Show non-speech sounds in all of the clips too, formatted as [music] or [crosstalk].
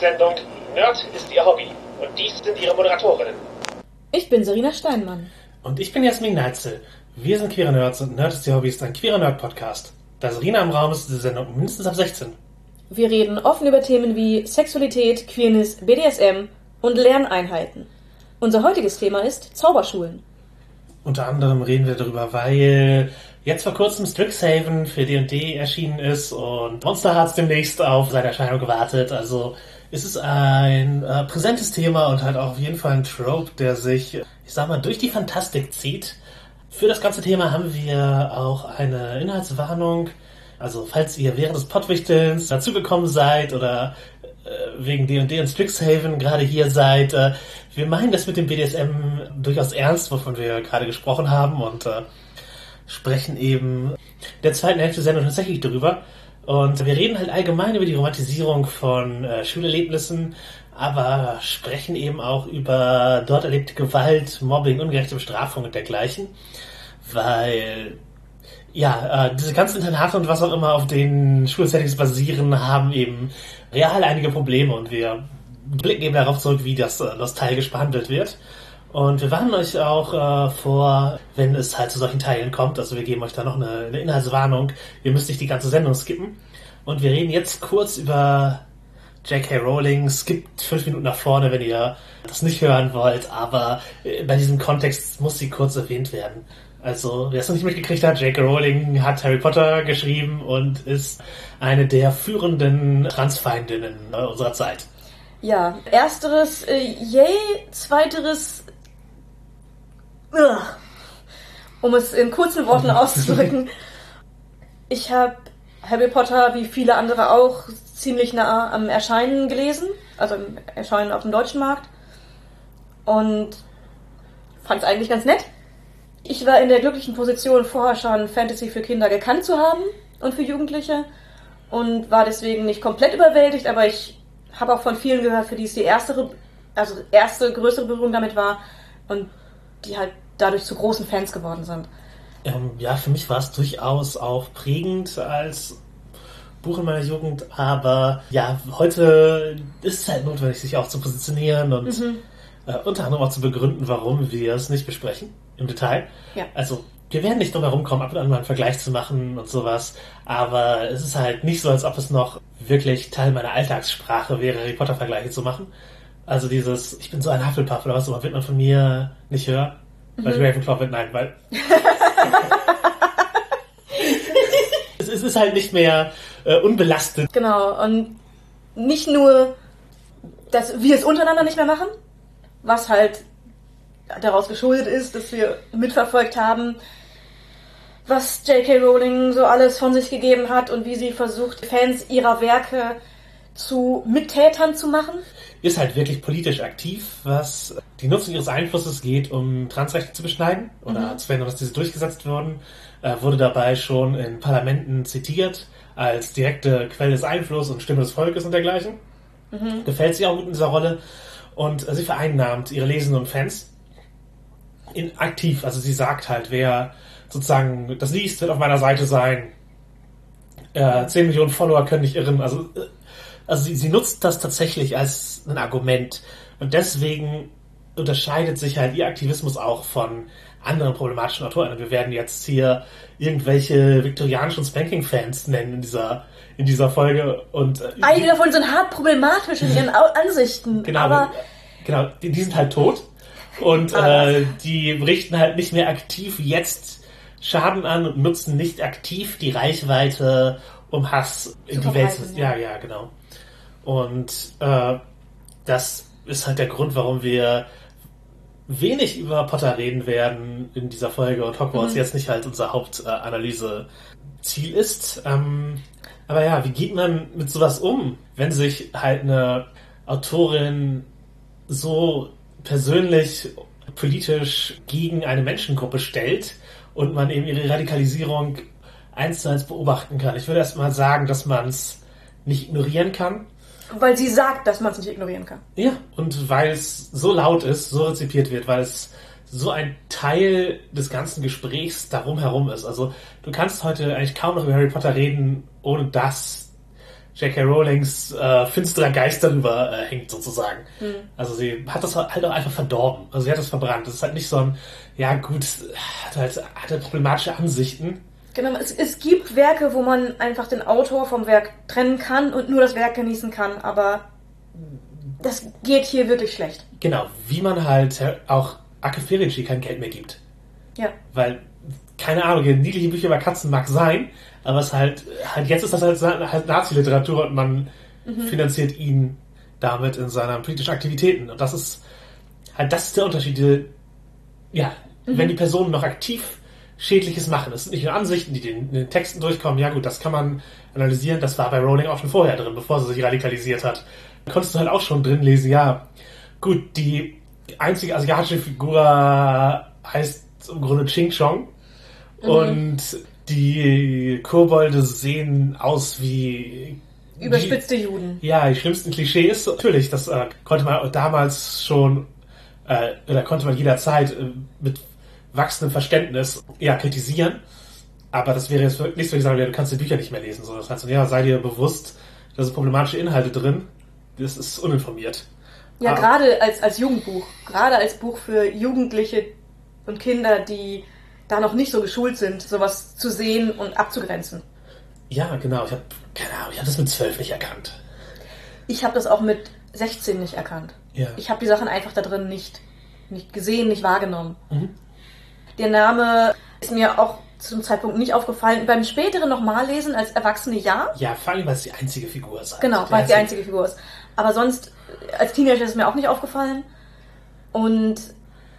Sendung Nerd ist Ihr Hobby und dies sind Ihre Moderatorinnen. Ich bin Serena Steinmann. Und ich bin Jasmin Neitzel. Wir sind Queere Nerds und Nerd ist Ihr Hobby ist ein queerer Nerd-Podcast. Da Serena im Raum ist, ist die Sendung mindestens ab 16. Wir reden offen über Themen wie Sexualität, Queerness, BDSM und Lerneinheiten. Unser heutiges Thema ist Zauberschulen. Unter anderem reden wir darüber, weil jetzt vor kurzem Strixhaven für D&D erschienen ist und Monster Hearts demnächst auf seine Erscheinung gewartet. Also es ist ein äh, präsentes Thema und halt auch auf jeden Fall ein Trope, der sich, ich sag mal, durch die Fantastik zieht. Für das ganze Thema haben wir auch eine Inhaltswarnung. Also falls ihr während des Pottwichtelns dazugekommen seid oder äh, wegen D&D und Strixhaven gerade hier seid, äh, wir meinen das mit dem BDSM durchaus ernst, wovon wir gerade gesprochen haben und äh, sprechen eben der zweiten Hälfte der Sendung tatsächlich darüber. Und wir reden halt allgemein über die Romantisierung von äh, Schulerlebnissen, aber sprechen eben auch über dort erlebte Gewalt, Mobbing, ungerechte Bestrafung und dergleichen. Weil, ja, äh, diese ganzen Internate und was auch immer auf denen Schulsettings basieren, haben eben real einige Probleme und wir blicken eben darauf zurück, wie das äh, nostalgisch behandelt wird. Und wir warnen euch auch äh, vor, wenn es halt zu solchen Teilen kommt. Also wir geben euch da noch eine, eine Inhaltswarnung. Ihr müsst nicht die ganze Sendung skippen. Und wir reden jetzt kurz über J.K. Rowling. Skippt fünf Minuten nach vorne, wenn ihr das nicht hören wollt. Aber äh, bei diesem Kontext muss sie kurz erwähnt werden. Also, wer es noch nicht mitgekriegt hat, J.K. Rowling hat Harry Potter geschrieben und ist eine der führenden Transfeindinnen äh, unserer Zeit. Ja, ersteres äh, yay, zweiteres um es in kurzen Worten auszudrücken. [laughs] Ich habe Harry Potter wie viele andere auch ziemlich nah am Erscheinen gelesen, also im Erscheinen auf dem deutschen Markt und fand es eigentlich ganz nett. Ich war in der glücklichen Position, vorher schon Fantasy für Kinder gekannt zu haben und für Jugendliche und war deswegen nicht komplett überwältigt, aber ich habe auch von vielen gehört, für die es die erste, also erste größere Berührung damit war und die halt dadurch zu großen Fans geworden sind. Ähm, ja, für mich war es durchaus auch prägend als Buch in meiner Jugend, aber ja, heute ist es halt notwendig, sich auch zu positionieren und mhm. äh, unter anderem auch zu begründen, warum wir es nicht besprechen im Detail. Ja. Also wir werden nicht drum herum kommen, ab und an mal einen Vergleich zu machen und sowas, aber es ist halt nicht so, als ob es noch wirklich Teil meiner Alltagssprache wäre, Harry Potter Vergleiche zu machen. Also dieses, ich bin so ein Hufflepuff oder was immer, wird man von mir nicht hören. Weil mhm. Ravenclaw wird, nein, weil. [laughs] es, es, ist halt nicht mehr äh, unbelastet. Genau, und nicht nur, dass wir es untereinander nicht mehr machen, was halt daraus geschuldet ist, dass wir mitverfolgt haben, was J.K. Rowling so alles von sich gegeben hat und wie sie versucht, Fans ihrer Werke zu Mittätern zu machen. Ist halt wirklich politisch aktiv, was die Nutzung ihres Einflusses geht, um Transrechte zu beschneiden oder mhm. zu verhindern, dass diese durchgesetzt wurden. Äh, wurde dabei schon in Parlamenten zitiert als direkte Quelle des Einflusses und Stimme des Volkes und dergleichen. Mhm. Gefällt sie auch gut in dieser Rolle und äh, sie vereinnahmt ihre Lesenden und Fans in aktiv. Also sie sagt halt, wer sozusagen das liest, wird auf meiner Seite sein. Äh, 10 Millionen Follower können nicht irren. Also, äh, also sie, sie nutzt das tatsächlich als ein Argument. Und deswegen unterscheidet sich halt ihr Aktivismus auch von anderen problematischen Autoren. Wir werden jetzt hier irgendwelche viktorianischen Spanking-Fans nennen in dieser, in dieser Folge. Und, äh, Einige davon sind hart problematisch in ihren Ansichten. Genau, aber genau die, die sind halt tot. Und [laughs] äh, die richten halt nicht mehr aktiv jetzt Schaden an und nutzen nicht aktiv die Reichweite, um Hass in die Welt zu. Ja, ja, genau. Und äh, das ist halt der Grund, warum wir wenig über Potter reden werden in dieser Folge und Hogwarts mhm. jetzt nicht halt unser Hauptanalyse-Ziel ist. Ähm, aber ja, wie geht man mit sowas um, wenn sich halt eine Autorin so persönlich politisch gegen eine Menschengruppe stellt und man eben ihre Radikalisierung eins zu eins beobachten kann. Ich würde erst mal sagen, dass man es nicht ignorieren kann. Weil sie sagt, dass man es nicht ignorieren kann. Ja, und weil es so laut ist, so rezipiert wird, weil es so ein Teil des ganzen Gesprächs darum herum ist. Also du kannst heute eigentlich kaum noch über Harry Potter reden, ohne dass J.K. Rowlings äh, finsterer Geist darüber äh, hängt sozusagen. Hm. Also sie hat das halt auch einfach verdorben. Also sie hat das verbrannt. Das ist halt nicht so ein, ja gut, hat halt, hat halt problematische Ansichten. Genau, es, es gibt Werke, wo man einfach den Autor vom Werk trennen kann und nur das Werk genießen kann, aber das geht hier wirklich schlecht. Genau, wie man halt auch Akeferici kein Geld mehr gibt. Ja. Weil, keine Ahnung, niedliche Bücher über Katzen mag sein, aber es halt, halt jetzt ist das halt, halt Nazi-Literatur und man Mhm. finanziert ihn damit in seinen politischen Aktivitäten. Und das ist halt, das ist der Unterschied. Die, ja, Mhm. wenn die Personen noch aktiv Schädliches machen. Es sind nicht nur Ansichten, die in den Texten durchkommen. Ja gut, das kann man analysieren. Das war bei Rowling auch schon vorher drin, bevor sie sich radikalisiert hat. Da konntest du halt auch schon drin lesen, ja, gut, die einzige asiatische Figur heißt im Grunde Ching Chong. Und die Kobolde sehen aus wie Überspitzte Juden. ja, die schlimmsten Klischees. Natürlich, das äh, konnte man damals schon, äh, oder konnte man jederzeit äh, mit wachsendem Verständnis ja, kritisieren. Aber das wäre jetzt nicht so, ich sage, du kannst die Bücher nicht mehr lesen. So, das heißt, ja, sei dir bewusst, da sind problematische Inhalte drin. Das ist uninformiert. Ja, Ah. gerade als, als Jugendbuch. Gerade als Buch für Jugendliche und Kinder, die da noch nicht so geschult sind, sowas zu sehen und abzugrenzen. Ja, genau. Ich habe keine Ahnung, ich habe das mit zwölf nicht erkannt. Ich habe das auch mit 16 nicht erkannt. Ja. Ich habe die Sachen einfach da drin nicht, nicht gesehen, nicht wahrgenommen. Mhm. Der Name ist mir auch zum Zeitpunkt nicht aufgefallen. Beim späteren nochmal lesen als Erwachsene ja. Ja, vor allem, weil es die einzige Figur ist. Genau, weil es die einzige Figur ist. Aber sonst, als Teenager ist es mir auch nicht aufgefallen. Und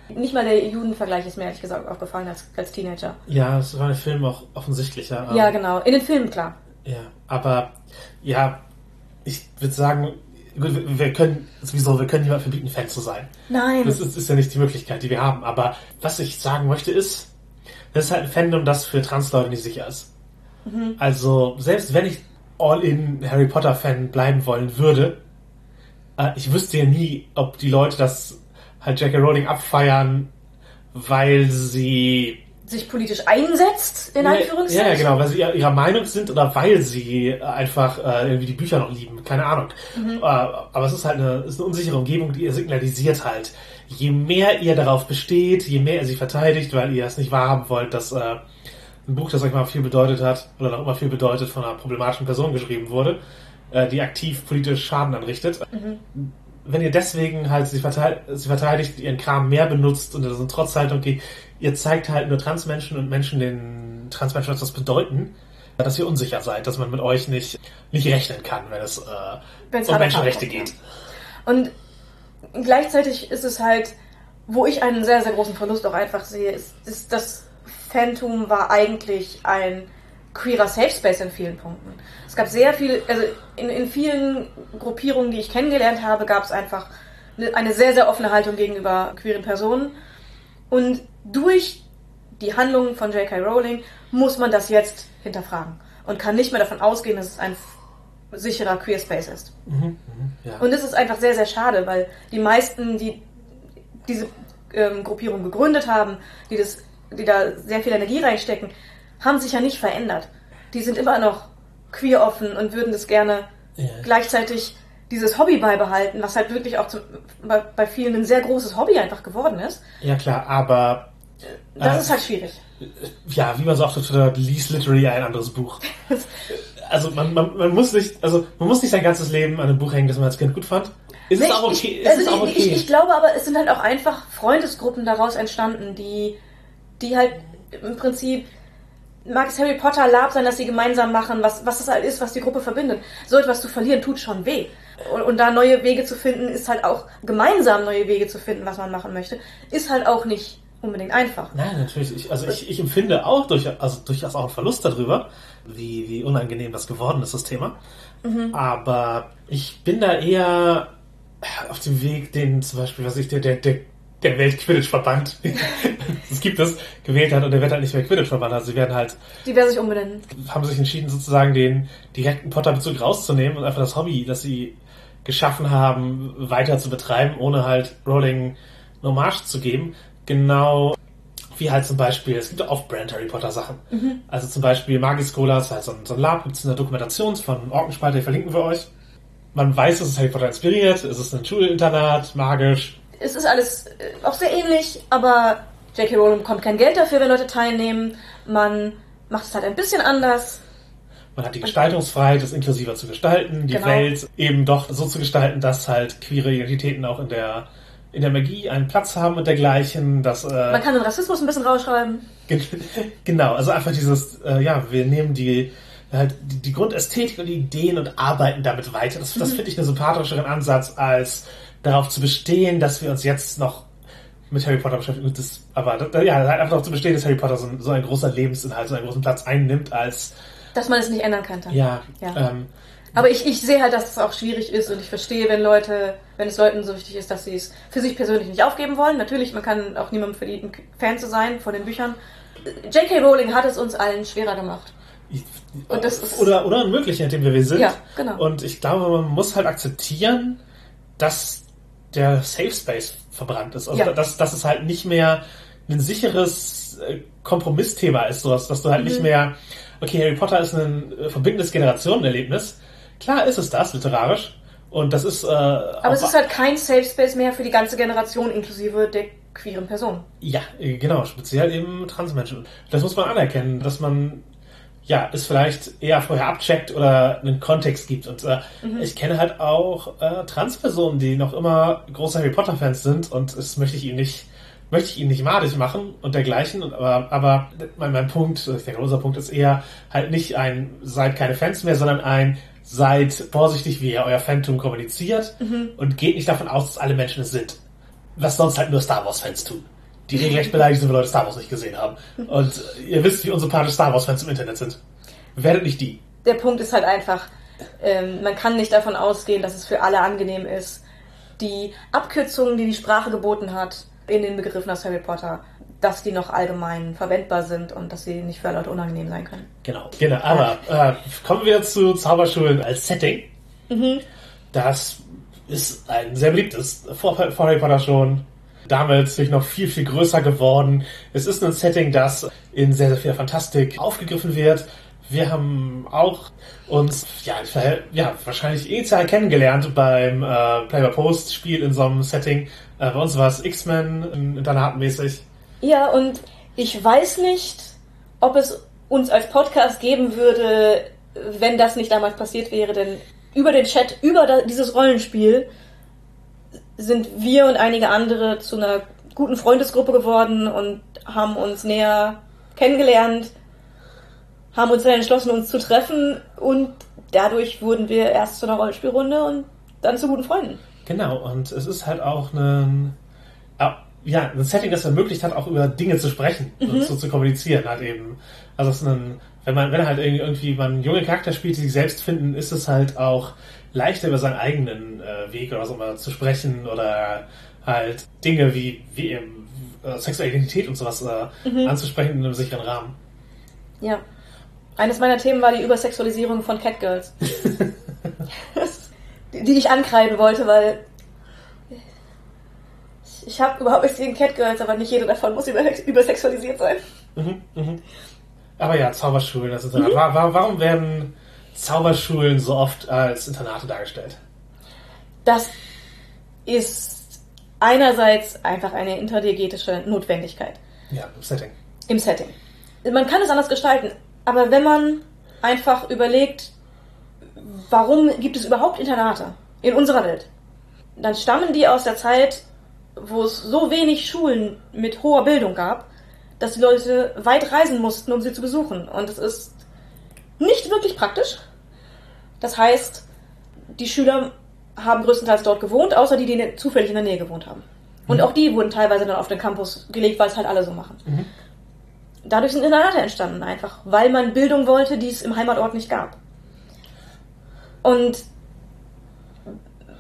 nicht mal der Judenvergleich ist mir ehrlich gesagt aufgefallen als, als Teenager. Ja, es war im Film auch offensichtlicher. ähm, Ja, genau. In den Filmen, klar. Ja, aber ja, ich würde sagen, gut, wir- können sowieso, wir können niemand verbieten, Fan zu sein. Nein. Das ist, ist ja nicht die Möglichkeit, die wir haben. Aber was ich sagen möchte ist, das ist halt ein Fandom, das für Transleute nicht sicher ist. Also, selbst wenn ich All-in Harry Potter-Fan bleiben wollen würde, äh, ich wüsste ja nie, ob die Leute das halt J.K. Rowling abfeiern, weil sie Sich politisch einsetzt, in Anführungszeichen. Ja, ja, genau, weil sie ihrer Meinung sind oder weil sie einfach äh, irgendwie die Bücher noch lieben. Keine Ahnung. Mhm. Äh, aber es ist halt eine, ist eine unsichere Umgebung, die ihr signalisiert halt. Je mehr ihr darauf besteht, je mehr ihr sie verteidigt, weil ihr es nicht wahrhaben wollt, dass äh, ein Buch, das euch mal viel bedeutet hat oder noch immer viel bedeutet, von einer problematischen Person geschrieben wurde, äh, die aktiv politisch Schaden anrichtet. Mhm. Wenn ihr deswegen halt sie, verteid sie verteidigt, ihren Kram mehr benutzt und in Trotzhaltung geht, ihr zeigt halt nur Transmenschen und Menschen, den Transmenschen etwas bedeuten, dass ihr unsicher seid, dass man mit euch nicht, nicht rechnen kann, wenn es äh, um Menschenrechte geht. Und gleichzeitig ist es halt, wo ich einen sehr, sehr großen Verlust auch einfach sehe, ist, ist das Phantom war eigentlich ein queerer Safe Space in vielen Punkten. Es gab sehr viele, also in, in vielen Gruppierungen, die ich kennengelernt habe, gab es einfach eine, eine sehr, sehr offene Haltung gegenüber queeren Personen. Und durch die Handlungen von J.K. Rowling muss man das jetzt hinterfragen und kann nicht mehr davon ausgehen, dass es ein sicherer Queer Space ist. Ja. Und es ist einfach sehr, sehr schade, weil die meisten, die diese ähm, Gruppierung gegründet haben, die, das, die da sehr viel Energie reinstecken, haben sich ja nicht verändert. Die sind immer noch queer offen und würden das gerne Ja. gleichzeitig dieses Hobby beibehalten, was halt wirklich auch zum, bei, bei vielen ein sehr großes Hobby einfach geworden ist. ja klar, aber Das Äh, ist halt schwierig. ja, wie man sagt, auf Twitter, least literally ein anderes Buch. [laughs] Also man, man, man muss nicht, also man muss nicht sein ganzes Leben an einem Buch hängen, das man als Kind gut fand. Ist Nee, es auch okay? ich, ist also auch okay? Ich, ich glaube aber, es sind halt auch einfach Freundesgruppen daraus entstanden, die, die halt im Prinzip mag es Harry Potter Lab sein, dass sie gemeinsam machen, was, was das halt ist, was die Gruppe verbindet. So etwas zu verlieren, tut schon weh. Und, und da neue Wege zu finden, ist halt auch gemeinsam neue Wege zu finden, was man machen möchte, ist halt auch nicht unbedingt einfach. Nein, natürlich. Ich, also ich, ich empfinde auch durch, also durchaus auch einen Verlust darüber, wie, wie unangenehm das geworden ist, das Thema. Aber ich bin da eher auf dem Weg, den zum Beispiel, was ich, der, der, der, der Welt-Quidditch-Verband, [laughs] es gibt es, gewählt hat und der wird halt nicht mehr Quidditch-Verband. Also sie werden halt, Die werden sich umbenennen. haben sich entschieden, sozusagen den direkten Potter-Bezug rauszunehmen und einfach das Hobby, das sie geschaffen haben, weiter zu betreiben, ohne halt Rowling eine Hommage zu geben. Genau wie halt zum Beispiel, es gibt auch Off-Brand Harry Potter Sachen. Mhm. Also zum Beispiel Magiskola, das ist halt so ein, so ein Lab, gibt es eine Dokumentation von Orkenspalter, die verlinken wir euch. Man weiß, es ist Harry Potter inspiriert, es ist ein Schulinternat, magisch. Es ist alles äh, auch sehr ähnlich, aber J.K. Rowling bekommt kein Geld dafür, wenn Leute teilnehmen. Man macht es halt ein bisschen anders. Man hat die Gestaltungsfreiheit, es inklusiver zu gestalten, die Genau. Welt eben doch so zu gestalten, dass halt queere Identitäten auch in der in der Magie einen Platz haben und dergleichen, dass äh, Man kann den Rassismus ein bisschen rausschreiben. Gen- [laughs] Genau, also einfach dieses, äh, ja, wir nehmen die, halt die, die Grundästhetik und die Ideen und arbeiten damit weiter. Das, das finde ich einen sympathischeren Ansatz, als darauf zu bestehen, dass wir uns jetzt noch mit Harry Potter beschäftigen. Das, aber ja, halt einfach darauf zu bestehen, dass Harry Potter so ein, so ein großer Lebensinhalt, so einen großen Platz einnimmt, als, Dass man es nicht ändern könnte. ja, Ja. Ähm, Aber ich, ich sehe halt, dass es auch schwierig ist und ich verstehe, wenn Leute, wenn es Leuten so wichtig ist, dass sie es für sich persönlich nicht aufgeben wollen. Natürlich, man kann auch niemandem verdienen, Fan zu sein von den Büchern. J.K. Rowling hat es uns allen schwerer gemacht. Und das ist- oder, oder unmöglich, in dem wir wir sind. Ja, genau. Und ich glaube, man muss halt akzeptieren, dass der Safe Space verbrannt ist. Also Ja. dass, dass es halt nicht mehr ein sicheres äh, Kompromissthema ist, sowas, dass du halt Mhm. nicht mehr, okay, Harry Potter ist ein äh, verbindendes Generationenerlebnis. Klar ist es das, literarisch. Und das ist, äh, Aber es ist halt kein Safe Space mehr für die ganze Generation, inklusive der queeren Personen. Ja, genau, speziell eben Transmenschen. Das muss man anerkennen, dass man ja es vielleicht eher vorher abcheckt oder einen Kontext gibt. Und äh, ich kenne halt auch äh, Transpersonen, die noch immer große Harry Potter Fans sind und das möchte ich ihnen nicht möchte ich ihnen nicht madig machen und dergleichen. Aber aber mein, mein Punkt, ich denke, unser Punkt ist eher halt nicht ein seid keine Fans mehr, sondern ein seid vorsichtig, wie ihr euer Phantom kommuniziert und geht nicht davon aus, dass alle Menschen es sind was sonst halt nur Star Wars-Fans tun. Die regelrecht beleidigt sind, wenn Leute Star Wars nicht gesehen haben. [laughs] Und ihr wisst, wie unsympathisch Star Wars-Fans im Internet sind. Werdet nicht die. Der Punkt ist halt einfach, ähm, man kann nicht davon ausgehen, dass es für alle angenehm ist, die Abkürzungen, die die Sprache geboten hat, in den Begriffen aus Harry Potter, dass die noch allgemein verwendbar sind und dass sie nicht für Leute unangenehm sein können. Genau. Genau. Aber äh, kommen wir zu Zauberschulen als Setting. Das ist ein sehr beliebtes. Vor, vor Harry Potter schon. Damit sich noch viel, viel größer geworden. Es ist ein Setting, das in sehr, sehr viel Fantastik aufgegriffen wird. Wir haben auch uns, ja, ja wahrscheinlich initial kennengelernt beim äh, Play by Post Spiel in so einem Setting. Äh, bei uns war es X-Men, internatmäßig. Ja, und ich weiß nicht, ob es uns als Podcast geben würde, wenn das nicht damals passiert wäre, denn über den Chat, über dieses Rollenspiel sind wir und einige andere zu einer guten Freundesgruppe geworden und haben uns näher kennengelernt, haben uns dann entschlossen, uns zu treffen und dadurch wurden wir erst zu einer Rollenspielrunde und dann zu guten Freunden. Genau, und es ist halt auch ein, ja, ein Setting, das ermöglicht hat, auch über Dinge zu sprechen und so zu kommunizieren halt eben. Also es ist ein, wenn man, wenn halt irgendwie, man junge Charakter spielt, die sich selbst finden, ist es halt auch leichter über seinen eigenen äh, Weg oder so mal zu sprechen oder halt Dinge wie, wie eben äh, sexuelle Identität und sowas äh, anzusprechen in einem sicheren Rahmen. Ja. Eines meiner Themen war die Übersexualisierung von Catgirls. [laughs] [laughs] die die ich ankreiden wollte, weil ich habe überhaupt nichts gegen Catgirls, aber nicht jede davon muss über, übersexualisiert sein. Mhm, mhm. Aber ja, Zauberschulen, das Internat. Wa- Warum werden Zauberschulen so oft als Internate dargestellt? Das ist einerseits einfach eine interdiegetische Notwendigkeit Ja, im Setting. im Setting. Man kann es anders gestalten, aber wenn man einfach überlegt, warum gibt es überhaupt Internate in unserer Welt, dann stammen die aus der Zeit, wo es so wenig Schulen mit hoher Bildung gab, dass die Leute weit reisen mussten, um sie zu besuchen. Und es ist nicht wirklich praktisch. Das heißt, die Schüler haben größtenteils dort gewohnt, außer die, die zufällig in der Nähe gewohnt haben. Und auch die wurden teilweise dann auf den Campus gelegt, weil es halt alle so machen. Dadurch sind Internate entstanden, einfach, weil man Bildung wollte, die es im Heimatort nicht gab. Und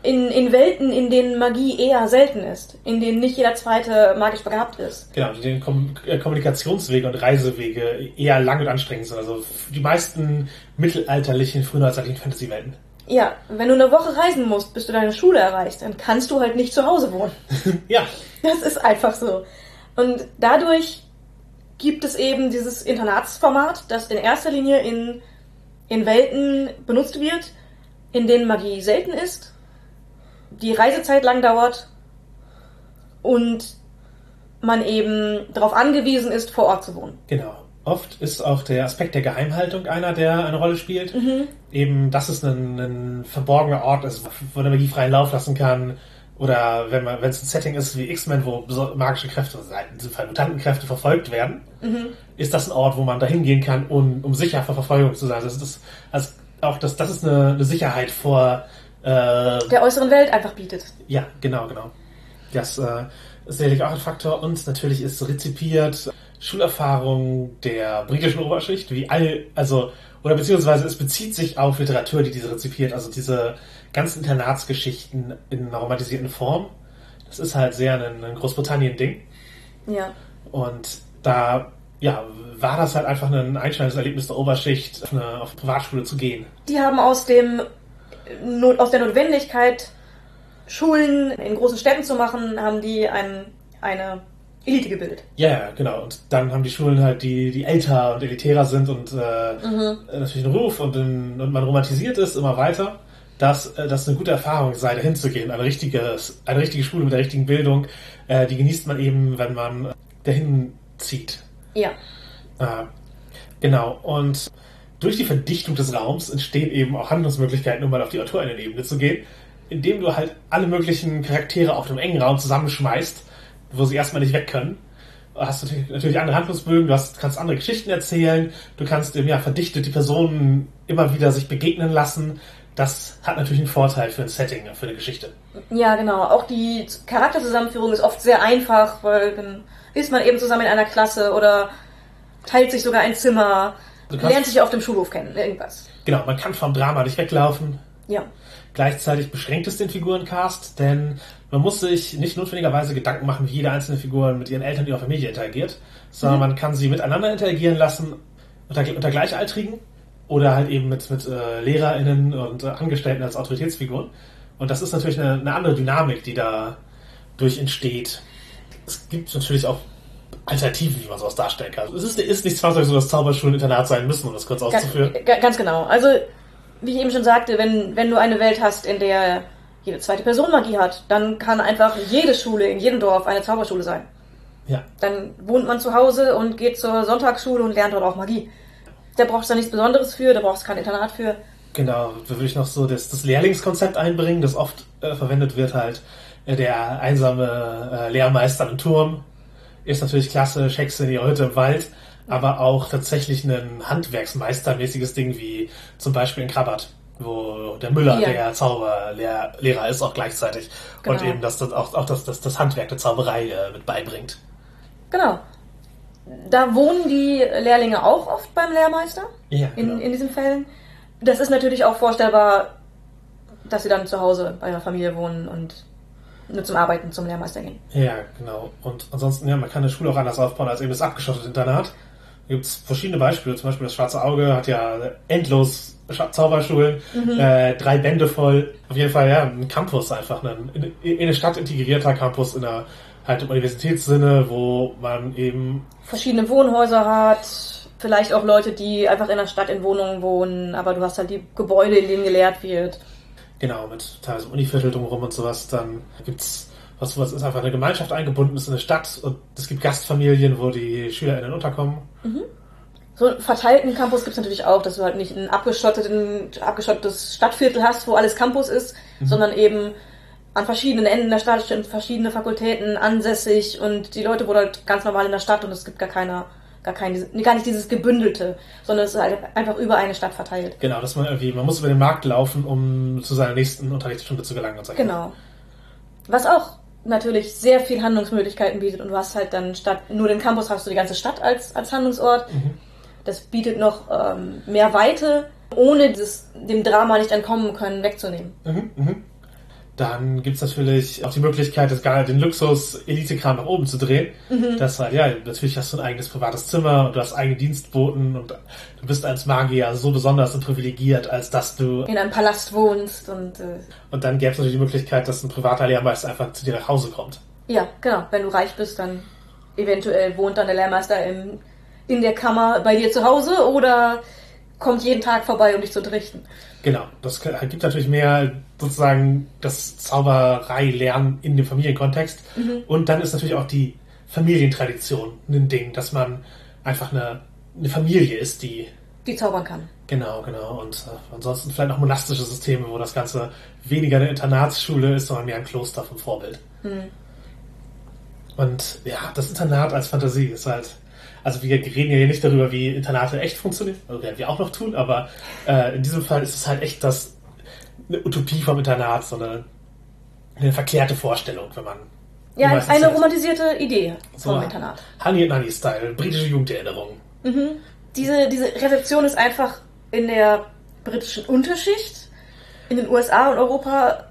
in, in Welten, in denen Magie eher selten ist, in denen nicht jeder zweite magisch begabt ist, Genau, die Kom äh, Kommunikationswege und Reisewege eher lang und anstrengend sind. Also die meisten mittelalterlichen, frühneuzeitlichen Fantasy-Welten. ja, wenn du eine Woche reisen musst, bis du deine Schule erreichst, dann kannst du halt nicht zu Hause wohnen. [laughs] Ja, Das ist einfach so. Und dadurch gibt es eben dieses Internatsformat, das in erster Linie in, in Welten benutzt wird, in denen Magie selten ist, die Reisezeit lang dauert und man eben darauf angewiesen ist, vor Ort zu wohnen. Genau. Oft ist auch der Aspekt der Geheimhaltung einer, der eine Rolle spielt. Mhm. Eben, dass es ein, ein verborgener Ort ist, wo der Magie freien Lauf lassen kann. Oder wenn man, wenn es ein Setting ist wie X-Men, wo magische Kräfte, also in diesem Fall Mutantenkräfte verfolgt werden, Mhm. ist das ein Ort, wo man dahin gehen kann, um, um sicher vor Verfolgung zu sein. Das ist also auch das, das ist eine, eine Sicherheit vor äh, Der äußeren Welt einfach bietet. ja, genau, genau. Das äh, ist sicherlich auch ein Faktor. Und natürlich ist rezipiert Schulerfahrung der britischen Oberschicht, wie all, also, oder beziehungsweise es bezieht sich auf Literatur, die diese rezipiert, also diese ganzen Internatsgeschichten in einer romantisierten Form. Das ist halt sehr ein, ein Großbritannien-Ding. Ja. Und da, ja, war das halt einfach ein einschneidendes Erlebnis der Oberschicht, auf eine, auf eine Privatschule zu gehen. Die haben aus dem aus der Notwendigkeit, Schulen in großen Städten zu machen, haben die ein, eine Elite gebildet. Ja, ja, genau. Und dann haben die Schulen halt, die, die älter und elitärer sind und äh, Mhm. natürlich einen Ruf und, in, und man romantisiert ist immer weiter, dass äh, das eine gute Erfahrung sei, dahin zu gehen. Eine richtige, eine richtige Schule mit der richtigen Bildung, äh, die genießt man eben, wenn man dahin zieht. Ja. Äh, genau. Und durch die Verdichtung des Raums entstehen eben auch Handlungsmöglichkeiten, um mal auf die Autorinnenebene zu gehen, indem du halt alle möglichen Charaktere auf einem engen Raum zusammenschmeißt, wo sie erstmal nicht weg können. Du hast natürlich, natürlich andere Handlungsbögen, du hast, kannst andere Geschichten erzählen, du kannst eben ja verdichtet die Personen immer wieder sich begegnen lassen. Das hat natürlich einen Vorteil für ein Setting, für eine Geschichte. Ja, genau. Auch die Charakterzusammenführung ist oft sehr einfach, weil dann ist man eben zusammen in einer Klasse oder teilt sich sogar ein Zimmer, Du kannst- lernt sich auf dem Schulhof kennen, irgendwas. Genau, man kann vom Drama nicht weglaufen, Ja. Gleichzeitig beschränkt es den Figurencast, denn man muss sich nicht notwendigerweise Gedanken machen, wie jede einzelne Figur mit ihren Eltern und ihrer Familie interagiert, sondern man kann sie miteinander interagieren lassen, unter, unter Gleichaltrigen oder halt eben mit, mit äh, LehrerInnen und äh, Angestellten als Autoritätsfiguren. Und das ist natürlich eine, eine andere Dynamik, die da durch entsteht. Es gibt natürlich auch Alternativen, wie man sowas darstellen kann. Es ist, ist nicht zwangsläufig so, dass Zauberschulen Internat sein müssen, um das kurz auszuführen. Ga- Ganz genau. Also, wie ich eben schon sagte, wenn, wenn du eine Welt hast, in der jede zweite Person Magie hat, dann kann einfach jede Schule in jedem Dorf eine Zauberschule sein. Ja. Dann wohnt man zu Hause und geht zur Sonntagsschule und lernt dort auch Magie. Da brauchst du nichts Besonderes für, da brauchst du kein Internat für. Genau, da würde ich noch so das, das Lehrlingskonzept einbringen, das oft äh, verwendet wird halt. Äh, der einsame äh, Lehrmeister im Turm ist natürlich klasse, Hexe in ihrer Hütte im Wald, aber auch tatsächlich ein Handwerksmeistermäßiges Ding wie zum Beispiel in Krabbert, wo der Müller Ja. der Zauberlehrer ist auch gleichzeitig und Genau. eben das, das auch, auch das, das, das Handwerk der Zauberei äh, mit beibringt. Genau. Da wohnen die Lehrlinge auch oft beim Lehrmeister, Ja, in, genau. in diesen Fällen. Das ist natürlich auch vorstellbar, dass sie dann zu Hause bei ihrer Familie wohnen und nur zum Arbeiten zum Lehrmeister gehen. Ja, genau. Und ansonsten, ja, man kann eine Schule auch anders aufbauen als eben das abgeschottete Internat. Da gibt es verschiedene Beispiele. Zum Beispiel das Schwarze Auge hat ja endlos Zauberschulen, äh, drei Bände voll. Auf jeden Fall, ja, ein Campus einfach. Ein, in, in eine Stadt integrierter Campus in einer halt im Universitätssinne, wo man eben Verschiedene Wohnhäuser hat, vielleicht auch Leute, die einfach in der Stadt in Wohnungen wohnen, aber du hast halt die Gebäude, in denen gelehrt wird. Genau, mit teilweise Univiertel drumherum und sowas. Dann gibt's was, was ist einfach eine Gemeinschaft eingebunden ist in eine Stadt und es gibt Gastfamilien, wo die SchülerInnen unterkommen. So einen verteilten Campus gibt es natürlich auch, dass du halt nicht ein abgeschottetes Stadtviertel hast, wo alles Campus ist, sondern eben an verschiedenen Enden der Stadt sind verschiedene Fakultäten ansässig und die Leute wohnen halt ganz normal in der Stadt und es gibt gar keiner, gar kein, gar nicht dieses gebündelte, sondern es ist halt einfach über eine Stadt verteilt. Genau, dass man irgendwie, man muss über den Markt laufen, um zu seiner nächsten Unterrichtsstunde zu gelangen und so. Genau. Was auch natürlich sehr viel Handlungsmöglichkeiten bietet und du hast halt dann statt nur den Campus hast du die ganze Stadt als, als Handlungsort. Das bietet noch ähm, mehr Weite, ohne dieses, dem Drama nicht entkommen können, wegzunehmen. Mhm, mhm. Dann gibt's natürlich auch die Möglichkeit, das, gar- den Luxus-Elite-Kram nach oben zu drehen. Das halt, ja, natürlich hast du ein eigenes privates Zimmer und du hast eigene Dienstboten und du bist als Magier so besonders und privilegiert, als dass du. In einem Palast wohnst und äh, Und dann gäbe es natürlich die Möglichkeit, dass ein privater Lehrmeister einfach zu dir nach Hause kommt. ja, genau, wenn du reich bist, dann eventuell wohnt dann der Lehrmeister im, in der Kammer bei dir zu Hause oder kommt jeden Tag vorbei, um dich zu unterrichten. Genau, das gibt natürlich mehr sozusagen das Zauberei-Lernen in dem Familienkontext. Mhm. Und dann ist natürlich auch die Familientradition ein Ding, dass man einfach eine, eine Familie ist, die Die zaubern kann. Genau, genau. Und äh, ansonsten vielleicht noch monastische Systeme, wo das Ganze weniger eine Internatsschule ist, sondern mehr ein Kloster vom Vorbild. Und ja, das Internat als Fantasie ist halt. Also wir reden ja hier nicht darüber, wie Internate echt funktionieren, also werden wir auch noch tun, aber äh, in diesem Fall ist es halt echt das eine Utopie vom Internat, sondern eine verkehrte Vorstellung, wenn man Ja, eine Zeit- romantisierte Idee so vom Internat. Honey and Nanny Style, britische Jugenderinnerung. Diese, diese Rezeption ist einfach in der britischen Unterschicht, in den USA und Europa,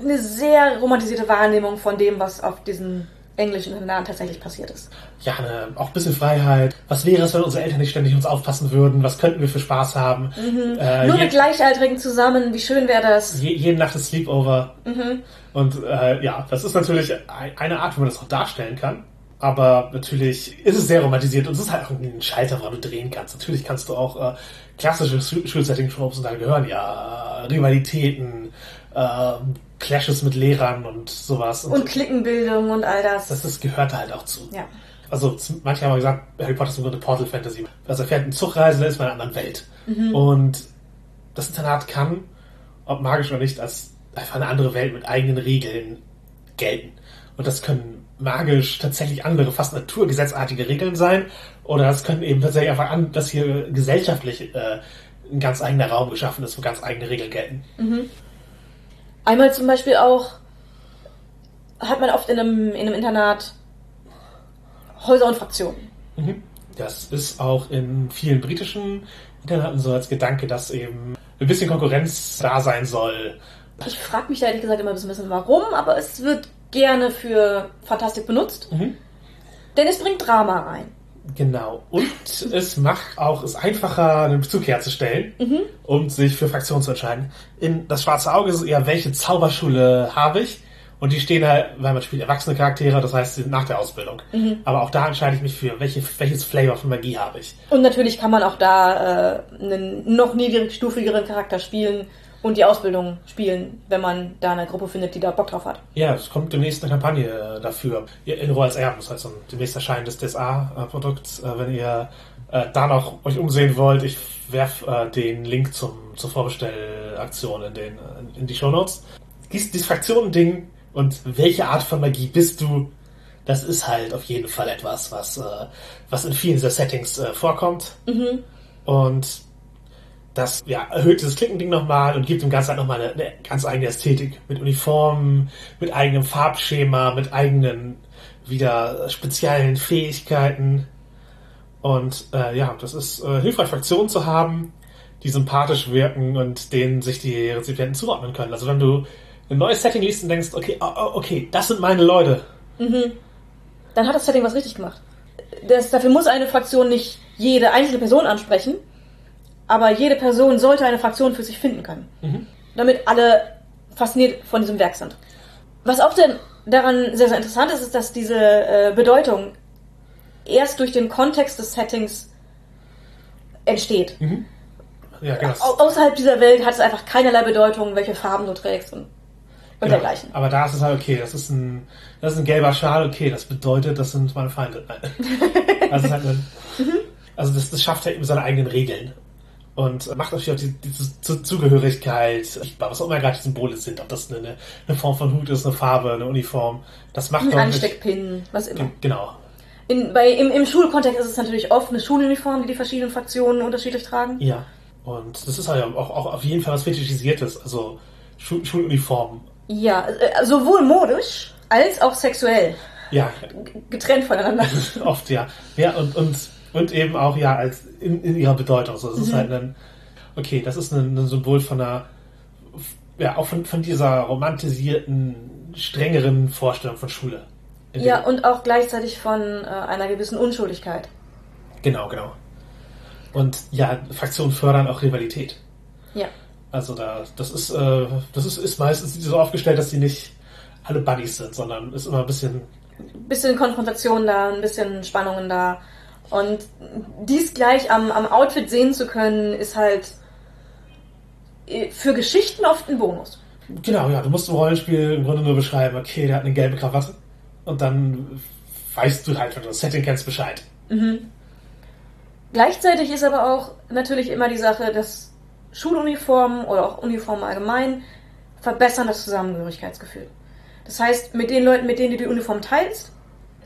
eine sehr romantisierte Wahrnehmung von dem, was auf diesen englischen Internaten tatsächlich passiert ist. ja, eine, auch ein bisschen Freiheit. Was wäre es, wenn unsere Eltern nicht ständig uns aufpassen würden? Was könnten wir für Spaß haben? Äh, Nur mit Gleichaltrigen zusammen, wie schön wäre das? je, jede Nacht ist Sleepover. Und äh, ja, das ist natürlich ein- eine Art, wie man das auch darstellen kann. Aber natürlich ist es sehr romantisiert und es ist halt auch ein Schalter, woran du drehen kannst. Natürlich kannst du auch äh, klassische Schul- Schulsetting-Tropes und da gehören ja Rivalitäten, äh, Clashes mit Lehrern und sowas. Und Klickenbildung und all das. das, das gehört da halt auch zu. ja. Also manche haben gesagt, Harry Potter ist im Grunde Portal Fantasy. Also er fährt eine Zugreise, ist man in einer anderen Welt. Und das Internat kann, ob magisch oder nicht, als einfach eine andere Welt mit eigenen Regeln gelten. Und das können magisch tatsächlich andere, fast naturgesetzartige Regeln sein. Oder es können eben tatsächlich einfach an, dass hier gesellschaftlich äh, ein ganz eigener Raum geschaffen ist, wo ganz eigene Regeln gelten. Einmal zum Beispiel auch hat man oft in einem, in einem Internat Häuser und Fraktionen. Das ist auch in vielen britischen Internaten so als Gedanke, dass eben ein bisschen Konkurrenz da sein soll. Ich frage mich da ehrlich gesagt immer ein bisschen warum, aber es wird gerne für Fantastik benutzt. Denn es bringt Drama rein. Genau. Und es macht auch es einfacher, einen Bezug herzustellen, um sich für Fraktionen zu entscheiden. In das schwarze Auge ist es eher, welche Zauberschule habe ich? Und die stehen halt, weil man spielt erwachsene Charaktere, das heißt, sie sind nach der Ausbildung. Aber auch da entscheide ich mich für, welche, welches Flavor von Magie habe ich. Und natürlich kann man auch da äh, einen noch niedrigstufigeren Charakter spielen und die Ausbildung spielen, wenn man da eine Gruppe findet, die da Bock drauf hat. Ja, es kommt demnächst eine Kampagne äh, dafür. In Rohr als Erben, das heißt so ein demnächst erscheinendes DSA-Produkt. Äh, wenn ihr äh, da noch euch umsehen wollt, ich werf äh, den Link zum, zur Vorbestellaktion in, den, in die Shownotes. Dies, dieses Fraktionen-Ding und welche Art von Magie bist du, das ist halt auf jeden Fall etwas, was, was in vielen dieser Settings vorkommt. Und das ja, erhöht dieses Klickending nochmal und gibt dem Ganzen halt nochmal eine, eine ganz eigene Ästhetik. Mit Uniformen, mit eigenem Farbschema, mit eigenen, wieder speziellen Fähigkeiten. Und äh, ja, das ist äh, hilfreich, Fraktionen zu haben, die sympathisch wirken und denen sich die Rezipienten zuordnen können. Also wenn du ein neues Setting liest und denkst, okay, oh, oh, okay, das sind meine Leute. Dann hat das Setting was richtig gemacht. Das, dafür muss eine Fraktion nicht jede einzelne Person ansprechen, aber jede Person sollte eine Fraktion für sich finden können. Damit alle fasziniert von diesem Werk sind. Was auch denn daran sehr, sehr interessant ist, ist, dass diese äh, Bedeutung erst durch den Kontext des Settings entsteht. Ja, genau. Au außerhalb dieser Welt hat es einfach keinerlei Bedeutung, welche Farben du trägst und, und Genau. dergleichen. Aber da ist es halt okay, das ist ein, das ist ein gelber Schal, okay, das bedeutet, das sind meine Feinde. [laughs] Also, ist halt ein, also das, das schafft ja eben seine eigenen Regeln. Und macht natürlich auch die, diese Zu- Zugehörigkeit, was auch immer gerade die Symbole sind, ob das eine, eine Form von Hut ist, eine Farbe, eine Uniform. Das macht Ein Ansteckpin, was immer. Ge- Genau. In, bei, im, Im Schulkontext ist es natürlich oft eine Schuluniform, die die verschiedenen Fraktionen unterschiedlich tragen. Ja. Und das ist halt auch, auch auf jeden Fall was Fetischisiertes. Also Schul Schuluniform. Ja, äh, sowohl modisch als auch sexuell. Ja, Getrennt voneinander. Oft, ja. Ja, und, und, und eben auch, ja, als in, in ihrer Bedeutung. So, es ist halt ein, okay, das ist ein, ein Symbol von einer, ja, auch von, von dieser romantisierten, strengeren Vorstellung von Schule. Ja, und auch gleichzeitig von äh, einer gewissen Unschuldigkeit. Genau, genau. Und ja, Fraktionen fördern auch Rivalität. Ja. Also da, das ist, äh, das ist, ist meistens so aufgestellt, dass sie nicht alle Buddies sind, sondern ist immer ein bisschen ein bisschen Konfrontation da, ein bisschen Spannungen da. Und dies gleich am, am Outfit sehen zu können, ist halt äh, für Geschichten oft ein Bonus. Genau, ja, du musst im Rollenspiel im Grunde nur beschreiben, okay, der hat eine gelbe Krawatte. Und dann weißt du halt, wenn du das Setting kennst, Bescheid. Gleichzeitig ist aber auch natürlich immer die Sache, dass Schuluniformen oder auch Uniformen allgemein verbessern das Zusammengehörigkeitsgefühl. Das heißt, mit den Leuten, mit denen du die Uniform teilst,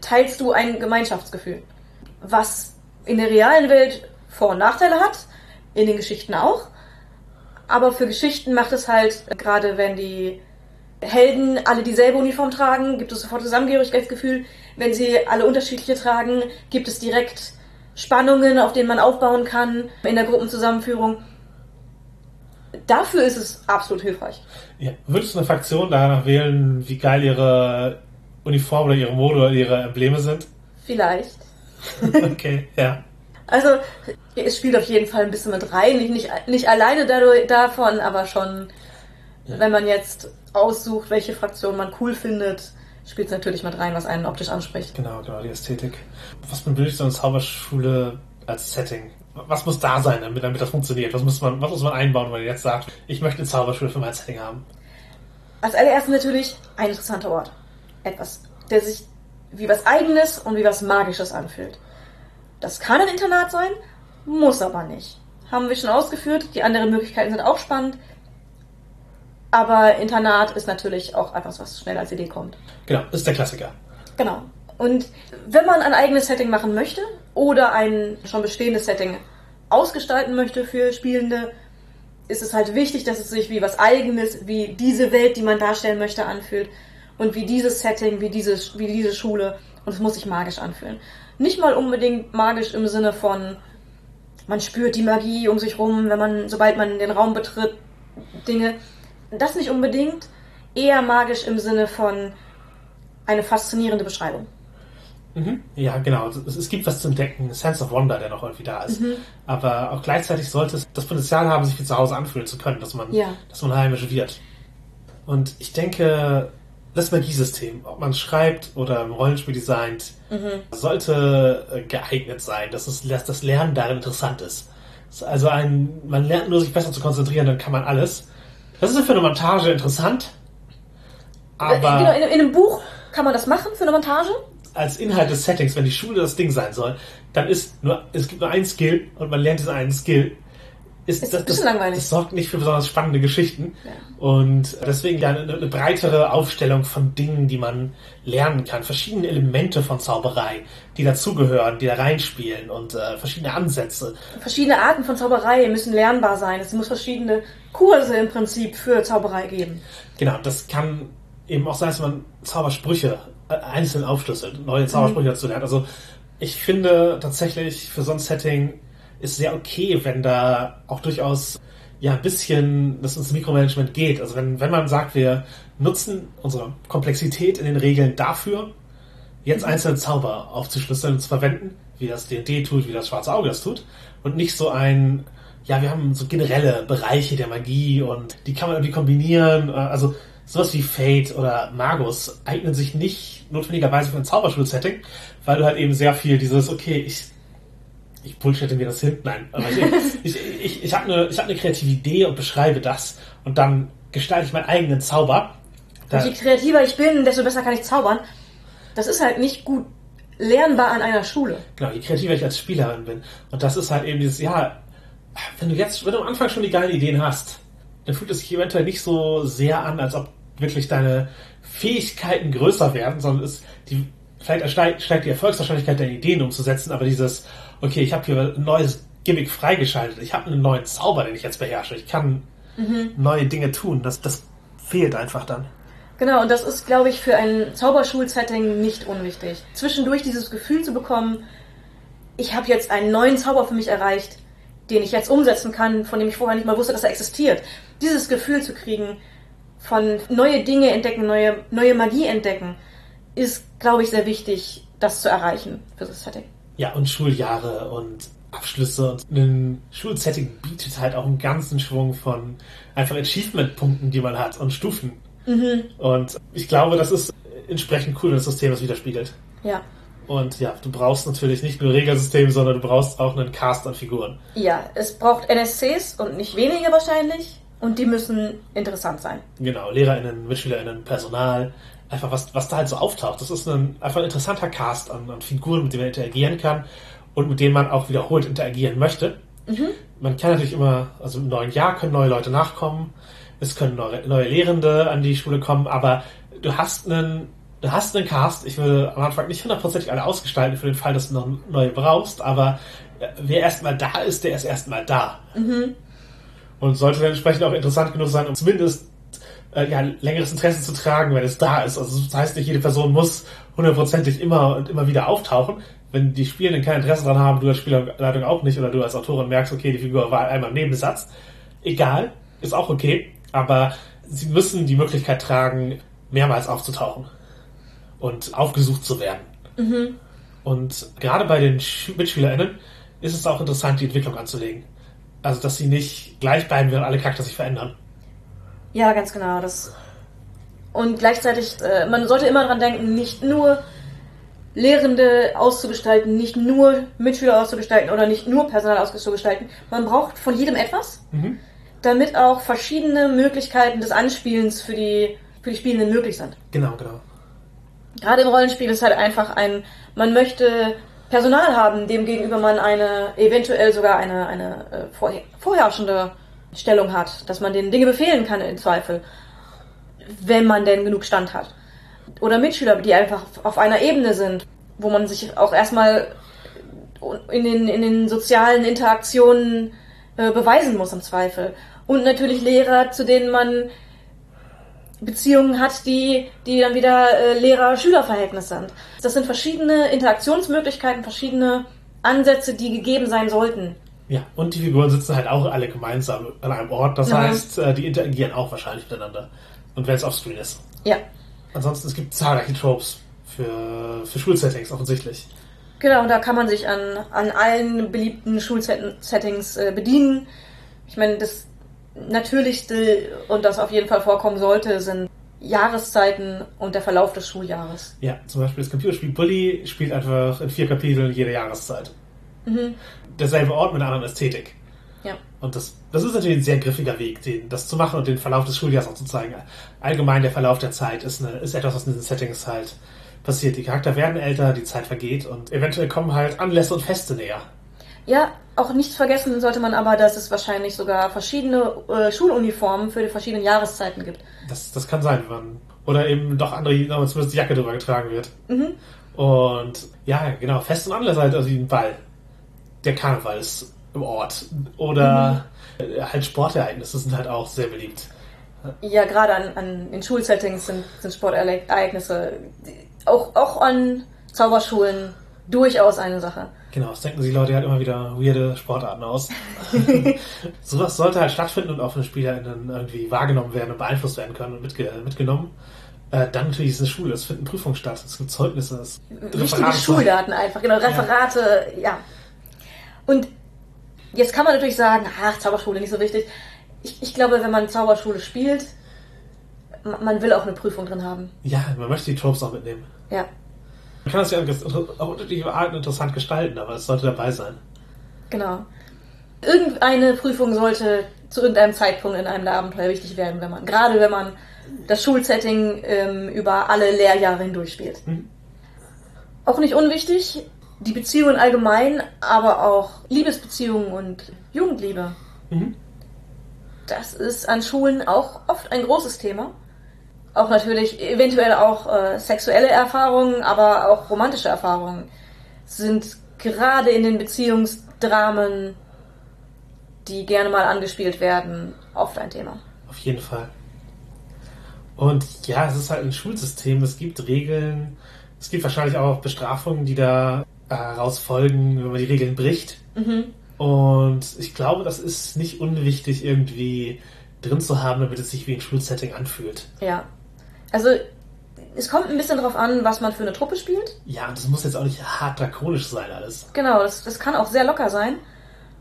teilst du ein Gemeinschaftsgefühl. Was in der realen Welt Vor- und Nachteile hat, in den Geschichten auch. Aber für Geschichten macht es halt, gerade wenn die Helden alle dieselbe Uniform tragen, gibt es sofort Zusammengehörigkeitsgefühl. Wenn sie alle unterschiedliche tragen, gibt es direkt Spannungen, auf denen man aufbauen kann in der Gruppenzusammenführung. Dafür ist es absolut hilfreich. Ja. Würdest du eine Fraktion danach wählen, wie geil ihre Uniform oder ihre Mode oder ihre Embleme sind? Vielleicht. [laughs] okay, ja. Also, es spielt auf jeden Fall ein bisschen mit rein. Nicht, nicht, nicht alleine dadurch, davon, aber schon, wenn man jetzt aussucht, welche Fraktion man cool findet, spielt es natürlich mit rein, was einen optisch anspricht. Genau, genau, die Ästhetik. Was benötigt so eine Zauberschule als Setting? Was muss da sein, damit, damit das funktioniert? Was muss, man, was muss man einbauen, wenn man jetzt sagt, ich möchte eine Zauberschule für mein Setting haben? Als allererstes natürlich ein interessanter Ort. Etwas, der sich wie was Eigenes und wie was Magisches anfühlt. Das kann ein Internat sein, muss aber nicht. Haben wir schon ausgeführt. Die anderen Möglichkeiten sind auch spannend. Aber Internat ist natürlich auch etwas, was schnell als Idee kommt. Genau, ist der Klassiker. Genau. Und wenn man ein eigenes Setting machen möchte oder ein schon bestehendes Setting ausgestalten möchte für Spielende, ist es halt wichtig, dass es sich wie was Eigenes, wie diese Welt, die man darstellen möchte, anfühlt und wie dieses Setting, wie diese, wie diese Schule und es muss sich magisch anfühlen. Nicht mal unbedingt magisch im Sinne von, man spürt die Magie um sich rum, wenn man, sobald man den Raum betritt, Dinge. Das nicht unbedingt, eher magisch im Sinne von eine faszinierende Beschreibung. Mhm. Ja, genau. Es, es gibt was zu entdecken, Sense of Wonder, der noch irgendwie da ist. Aber auch gleichzeitig sollte es das Potenzial haben, sich wie zu Hause anfühlen zu können, dass man, Ja. dass man heimisch wird. Und ich denke, das Magiesystem, ob man schreibt oder im Rollenspiel designt, sollte äh, geeignet sein, dass, es, dass das Lernen darin interessant ist. Also ein, man lernt nur, sich besser zu konzentrieren, dann kann man alles. Das ist für eine Montage interessant, aber genau, in, in einem Buch kann man das machen für eine Montage. als Inhalt des Settings, wenn die Schule das Ding sein soll, dann ist nur, es gibt nur einen Skill und man lernt diesen einen Skill. Ist, Ist ein bisschen langweilig. Das sorgt nicht für besonders spannende Geschichten. Und deswegen ja eine, eine breitere Aufstellung von Dingen, die man lernen kann. Verschiedene Elemente von Zauberei, die dazugehören, die da reinspielen und äh, verschiedene Ansätze. Verschiedene Arten von Zauberei müssen lernbar sein. Es muss verschiedene Kurse im Prinzip für Zauberei geben. Genau, das kann eben auch sein, dass man Zaubersprüche äh, einzeln aufschlüsselt, neue Zaubersprüche dazu lernt. Also ich finde tatsächlich für so ein Setting ist sehr okay, wenn da auch durchaus ja ein bisschen das ins Mikromanagement geht. Also wenn, wenn man sagt, wir nutzen unsere Komplexität in den Regeln dafür, jetzt einzelne Zauber aufzuschlüsseln und zu verwenden, wie das D&D tut, wie das Schwarze Auge das tut, und nicht so ein, ja, wir haben so generelle Bereiche der Magie und die kann man irgendwie kombinieren, also sowas wie Fate oder Magus eignen sich nicht notwendigerweise für ein Zauberschul-Setting, weil du halt eben sehr viel dieses, okay, ich ich bullshitte mir das hin. Nein, aber ich, ich, ich, ich habe eine hab eine kreative Idee und beschreibe das und dann gestalte ich meinen eigenen Zauber. Und je kreativer ich bin, desto besser kann ich zaubern. Das ist halt nicht gut lernbar an einer Schule. Genau, je kreativer ich als Spielerin bin. Und das ist halt eben dieses, ja, wenn du jetzt, wenn du am Anfang schon die geilen Ideen hast, dann fühlt es sich eventuell nicht so sehr an, als ob wirklich deine Fähigkeiten größer werden, sondern es, die, vielleicht steigt die Erfolgswahrscheinlichkeit deine Ideen umzusetzen, aber dieses, okay, ich habe hier ein neues Gimmick freigeschaltet, ich habe einen neuen Zauber, den ich jetzt beherrsche, ich kann neue Dinge tun, das, das fehlt einfach dann. Genau, und das ist, glaube ich, für ein Zauberschul-Setting nicht unwichtig. Zwischendurch dieses Gefühl zu bekommen, ich habe jetzt einen neuen Zauber für mich erreicht, den ich jetzt umsetzen kann, von dem ich vorher nicht mal wusste, dass er existiert. Dieses Gefühl zu kriegen, von neue Dinge entdecken, neue, neue Magie entdecken, ist, glaube ich, sehr wichtig, das zu erreichen für das Setting. Ja, und Schuljahre und Abschlüsse und ein Schulsetting bietet halt auch einen ganzen Schwung von einfach Achievement-Punkten, die man hat und Stufen. Und ich glaube, das ist entsprechend cool das System das widerspiegelt. Ja. Und ja, du brauchst natürlich nicht nur Regelsystem, sondern du brauchst auch einen Cast an Figuren. Ja, es braucht NSCs und nicht wenige wahrscheinlich. Und die müssen interessant sein. Genau, LehrerInnen, MitschülerInnen, Personal, einfach was, was da halt so auftaucht. Das ist ein, einfach ein interessanter Cast an, an Figuren, mit denen man interagieren kann und mit denen man auch wiederholt interagieren möchte. Man kann natürlich immer, also im neuen Jahr können neue Leute nachkommen, es können neue, neue Lehrende an die Schule kommen, aber du hast einen, du hast einen Cast, ich würde am Anfang nicht hundertprozentig alle ausgestalten für den Fall, dass du noch neue brauchst, aber äh, wer erstmal da ist, der ist erstmal da. Und sollte dann entsprechend auch interessant genug sein, um zumindest äh, ja, längeres Interesse zu tragen, wenn es da ist. Also das heißt nicht, jede Person muss hundertprozentig immer und immer wieder auftauchen. Wenn die Spielenden kein Interesse daran haben, du als Spielerleitung auch nicht, oder du als Autorin merkst, okay, die Figur war einmal im Nebensatz, egal, ist auch okay, aber sie müssen die Möglichkeit tragen, mehrmals aufzutauchen und aufgesucht zu werden. Und gerade bei den MitschülerInnen ist es auch interessant, die Entwicklung anzulegen. Also, dass sie nicht gleich bleiben, während alle Charakter sich verändern. Ja, ganz genau. Das und gleichzeitig, äh, man sollte immer dran denken, nicht nur Lehrende auszugestalten, nicht nur Mitschüler auszugestalten oder nicht nur Personal auszugestalten. Man braucht von jedem etwas, damit auch verschiedene Möglichkeiten des Anspielens für die, für die Spielenden möglich sind. Genau, genau. Gerade im Rollenspiel ist halt einfach ein, man möchte Personal haben, dem gegenüber man eine, eventuell sogar eine, eine äh, vorher, vorherrschende Stellung hat, dass man denen Dinge befehlen kann im Zweifel, wenn man denn genug Stand hat. Oder Mitschüler, die einfach auf einer Ebene sind, wo man sich auch erstmal in den, in den sozialen Interaktionen äh, beweisen muss im Zweifel. Und natürlich Lehrer, zu denen man Beziehungen hat, die, die dann wieder äh, Lehrer-Schüler-Verhältnis sind. Das sind verschiedene Interaktionsmöglichkeiten, verschiedene Ansätze, die gegeben sein sollten. Ja, und die Figuren sitzen halt auch alle gemeinsam an einem Ort. Das Mhm. heißt, äh, die interagieren auch wahrscheinlich miteinander. Und wenn es offscreen ist. Ja, Ansonsten, es gibt zahlreiche Tropes für, für Schulsettings offensichtlich. genau, und da kann man sich an, an allen beliebten Schulsettings äh, bedienen. Ich meine, das Natürlichste und das auf jeden Fall vorkommen sollte, sind Jahreszeiten und der Verlauf des Schuljahres. Ja, zum Beispiel das Computerspiel Bully spielt einfach in vier Kapiteln jede Jahreszeit. Derselbe Ort mit einer anderen Ästhetik. Ja. Und das, das ist natürlich ein sehr griffiger Weg, den, das zu machen und den Verlauf des Schuljahres auch zu zeigen. Allgemein der Verlauf der Zeit ist, eine, ist etwas, was in diesen Settings halt passiert. Die Charakter werden älter, die Zeit vergeht und eventuell kommen halt Anlässe und Feste näher. Ja, auch nicht vergessen sollte man aber, dass es wahrscheinlich sogar verschiedene äh, Schuluniformen für die verschiedenen Jahreszeiten gibt. Das, das kann sein, wenn man. Oder eben doch andere, zumindest die Jacke drüber getragen wird. Und ja, genau, Fest und Anlässe halt, also wie ein Ball. Der Karneval ist im Ort. Oder äh, halt Sportereignisse sind halt auch sehr beliebt. Ja, gerade an, an in Schulsettings sind, sind Sportereignisse auch, auch an Zauberschulen durchaus eine Sache. Genau, es denken sich Leute halt immer wieder weirde Sportarten aus. [laughs] Sowas sollte halt stattfinden und auch von den SpielerInnen irgendwie wahrgenommen werden und beeinflusst werden können und mitge mitgenommen. Äh, dann natürlich ist es eine Schule, es finden Prüfungen statt, es gibt Zeugnisse, es Wichtige Referate- Schuldaten einfach, genau, Referate, ja. Und jetzt kann man natürlich sagen, ach, Zauberschule nicht so wichtig. Ich, ich glaube, wenn man Zauberschule spielt, ma- man will auch eine Prüfung drin haben. Ja, man möchte die Tropes auch mitnehmen. Ja, Man kann das ja auf unterschiedliche Arten interessant gestalten, aber es sollte dabei sein. genau. Irgendeine Prüfung sollte zu irgendeinem Zeitpunkt in einem der Abenteuer wichtig werden, wenn man, gerade wenn man das Schulsetting ähm, über alle Lehrjahre hindurch spielt. Mhm. Auch nicht unwichtig, die Beziehungen allgemein, aber auch Liebesbeziehungen und Jugendliebe. Mhm. Das ist an Schulen auch oft ein großes Thema. Auch natürlich eventuell auch äh, sexuelle Erfahrungen, aber auch romantische Erfahrungen sind gerade in den Beziehungsdramen, die gerne mal angespielt werden, oft ein Thema. Auf jeden Fall. Und ja, es ist halt ein Schulsystem, es gibt Regeln, es gibt wahrscheinlich auch Bestrafungen, die da äh, raus folgen, wenn man die Regeln bricht. Und ich glaube, das ist nicht unwichtig irgendwie drin zu haben, damit es sich wie ein Schulsetting anfühlt. Ja. Also es kommt ein bisschen darauf an, was man für eine Truppe spielt. Ja, und das muss jetzt auch nicht hart drakonisch sein alles. Genau, das, das kann auch sehr locker sein.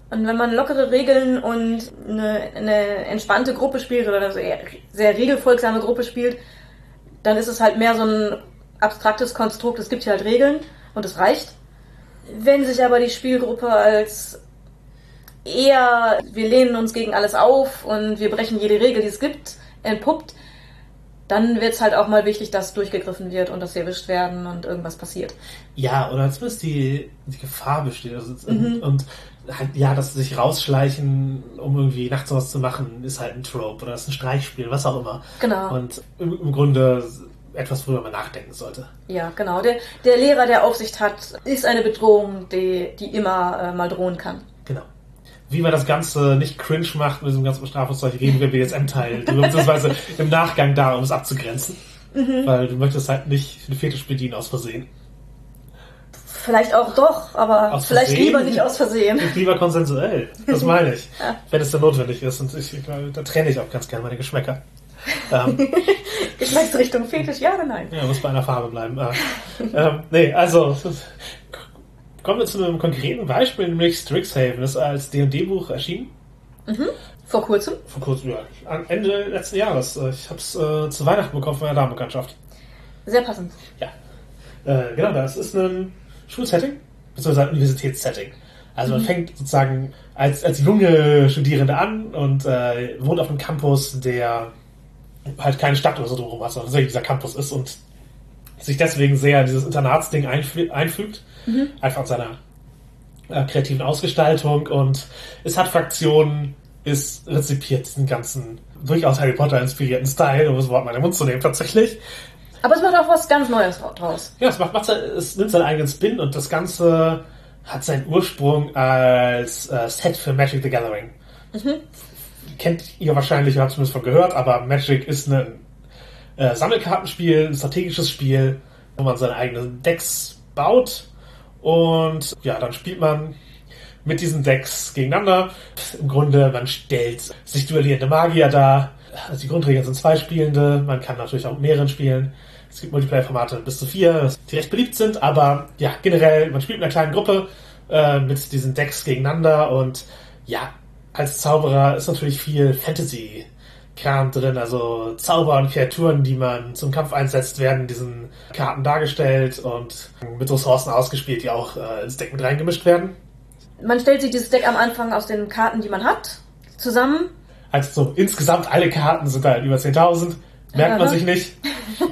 Und wenn man lockere Regeln und eine, eine entspannte Gruppe spielt oder eine sehr, sehr regelfolgsame Gruppe spielt, dann ist es halt mehr so ein abstraktes Konstrukt, es gibt hier halt Regeln und es reicht. Wenn sich aber die Spielgruppe als eher, wir lehnen uns gegen alles auf und wir brechen jede Regel, die es gibt, entpuppt, dann wird es halt auch mal wichtig, dass durchgegriffen wird und dass sie erwischt werden und irgendwas passiert. Ja, oder zumindest die, die Gefahr besteht. Also, mhm. Und halt, ja, dass sie sich rausschleichen, um irgendwie nachts sowas zu machen, ist halt ein Trope oder ist ein Streichspiel, was auch immer. Genau. Und im, im Grunde etwas, worüber man nachdenken sollte. Ja, genau. Der, der Lehrer, der Aufsicht hat, ist eine Bedrohung, die, die immer äh, mal drohen kann. Genau. Wie man das Ganze nicht cringe macht mit diesem ganzen Bestrafungszeug, reden wir BSM-Teil, [laughs] beziehungsweise im Nachgang da, um es abzugrenzen. Mhm. Weil du möchtest halt nicht den Fetisch bedienen aus Versehen. Vielleicht auch doch, aber vielleicht lieber nicht aus Versehen. Lieber konsensuell, das meine ich. [laughs] ja. Wenn es dann notwendig ist. Und ich, da trenne ich auch ganz gerne meine Geschmäcker. Ähm, [laughs] Geschmacksrichtung Fetisch, ja oder nein? Ja, muss bei einer Farbe bleiben. Äh, ähm, nee, also kommen wir zu einem konkreten Beispiel, nämlich Strixhaven ist als D&D-Buch erschienen. Mhm. Vor kurzem? Vor kurzem, ja. Am Ende letzten Jahres. Äh, ich habe es äh, zu Weihnachten bekommen von meiner Damenbekanntschaft. Sehr passend. Ja. Äh, genau, das ist ein Schulsetting, beziehungsweise ein Universitätssetting. Also man mhm. fängt sozusagen als, als junge Studierende an und äh, wohnt auf einem Campus, der halt keine Stadt oder so drumherum hat, sondern tatsächlich dieser Campus ist und sich deswegen sehr in dieses Internatsding einfü einfügt. Mhm. Einfach in seiner äh, kreativen Ausgestaltung und es hat Fraktionen, ist rezipiert diesen ganzen durchaus Harry Potter inspirierten Style, um das Wort mal in den Mund zu nehmen tatsächlich. Aber es macht auch was ganz Neues draus. Ja, es, macht, macht, es nimmt seinen eigenen Spin und das Ganze hat seinen Ursprung als äh, Set für Magic the Gathering. Mhm. Kennt ihr wahrscheinlich, ihr habt zumindest von gehört, aber Magic ist ein äh, Sammelkartenspiel, ein strategisches Spiel, wo man seine eigenen Decks baut und ja, dann spielt man mit diesen Decks gegeneinander. Im Grunde, man stellt sich duellierende Magier dar. Also die Grundregeln sind zwei Spielende, man kann natürlich auch mit mehreren spielen. Es gibt Multiplayer-Formate bis zu vier, die recht beliebt sind, aber ja, generell, man spielt in einer kleinen Gruppe äh, mit diesen Decks gegeneinander und ja, als Zauberer ist natürlich viel Fantasy-Kram drin, also Zauber und Kreaturen, die man zum Kampf einsetzt, werden in diesen Karten dargestellt und mit Ressourcen ausgespielt, die auch äh, ins Deck mit reingemischt werden. Man stellt sich dieses Deck am Anfang aus den Karten, die man hat, zusammen. Also so insgesamt alle Karten sind da über 10.000 Merkt man sich nicht.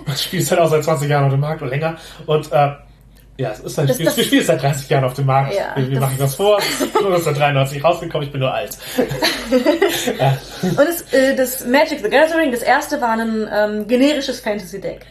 Das Spiel ist halt auch seit 20 Jahren auf dem Markt oder länger. Und äh, ja, es ist halt, das, Spiel, das, das Spiel ist seit 30 Jahren auf dem Markt. Ja, wie, wie mache ich das vor? Es [laughs] ist nur 1993 rausgekommen, ich bin nur alt. [laughs] ja. Und das, äh, das Magic the Gathering, das erste war ein ähm, generisches Fantasy-Deck.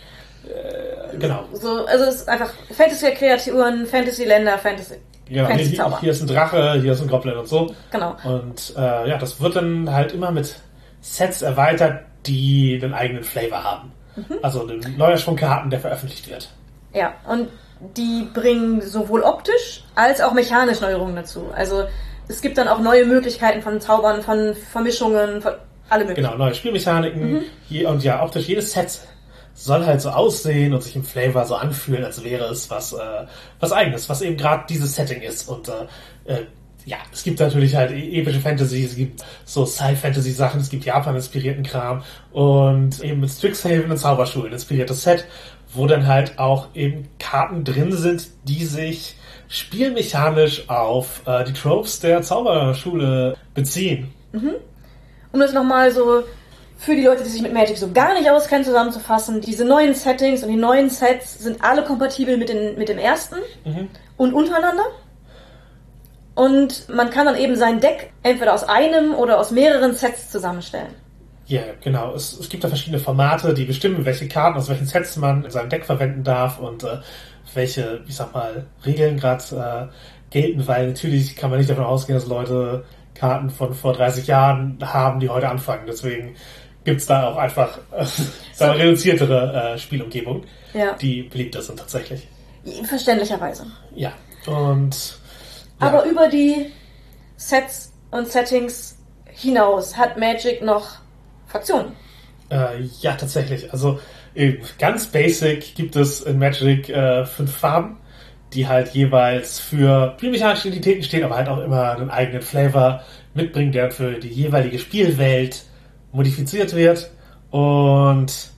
Äh, genau. So, also es ist einfach Fantasy-Kreaturen, Fantasy-Länder, Fantasy. Genau, Fantasy hier, hier ist ein Drache, hier ist ein Goblin und so. Genau. Und äh, ja, das wird dann halt immer mit Sets erweitert, die den eigenen Flavor haben. Mhm. Also den Neuerschwung Karten, der veröffentlicht wird. Ja, und die bringen sowohl optisch als auch mechanisch Neuerungen dazu. Also es gibt dann auch neue Möglichkeiten von Zaubern, von Vermischungen, von alle möglichen. Genau, neue Spielmechaniken. Mhm. Und ja, optisch jedes Set soll halt so aussehen und sich im Flavor so anfühlen, als wäre es was, äh, was eigenes, was eben gerade dieses Setting ist. Und äh, äh ja, es gibt natürlich halt e-, epische Fantasy, es gibt so Sci-Fantasy-Sachen, es gibt Japan-inspirierten Kram und eben mit Strixhaven und Zauberschulen inspiriertes Set, wo dann halt auch eben Karten drin sind, die sich spielmechanisch auf äh, die Tropes der Zauberschule beziehen. Mhm. Um das nochmal so für die Leute, die sich mit Magic so gar nicht auskennen, zusammenzufassen, diese neuen Settings und die neuen Sets sind alle kompatibel mit, den, mit dem ersten mhm. und untereinander. Und man kann dann eben sein Deck entweder aus einem oder aus mehreren Sets zusammenstellen. Ja, genau. Es, es gibt da verschiedene Formate, die bestimmen, welche Karten aus welchen Sets man in seinem Deck verwenden darf und äh, welche, ich sag mal, Regeln gerade äh, gelten, weil natürlich kann man nicht davon ausgehen, dass Leute Karten von vor 30 Jahren haben, die heute anfangen. Deswegen gibt's da auch einfach äh, [laughs] so. eine reduziertere äh, Spielumgebung, ja. die beliebter sind tatsächlich. Verständlicherweise. Ja. Und aber über die Sets und Settings hinaus hat Magic noch Fraktionen. Äh, ja, tatsächlich. Also äh, ganz basic gibt es in Magic äh, fünf Farben, die halt jeweils für spielmechanische Identitäten stehen, aber halt auch immer einen eigenen Flavor mitbringen, der für die jeweilige Spielwelt modifiziert wird. Und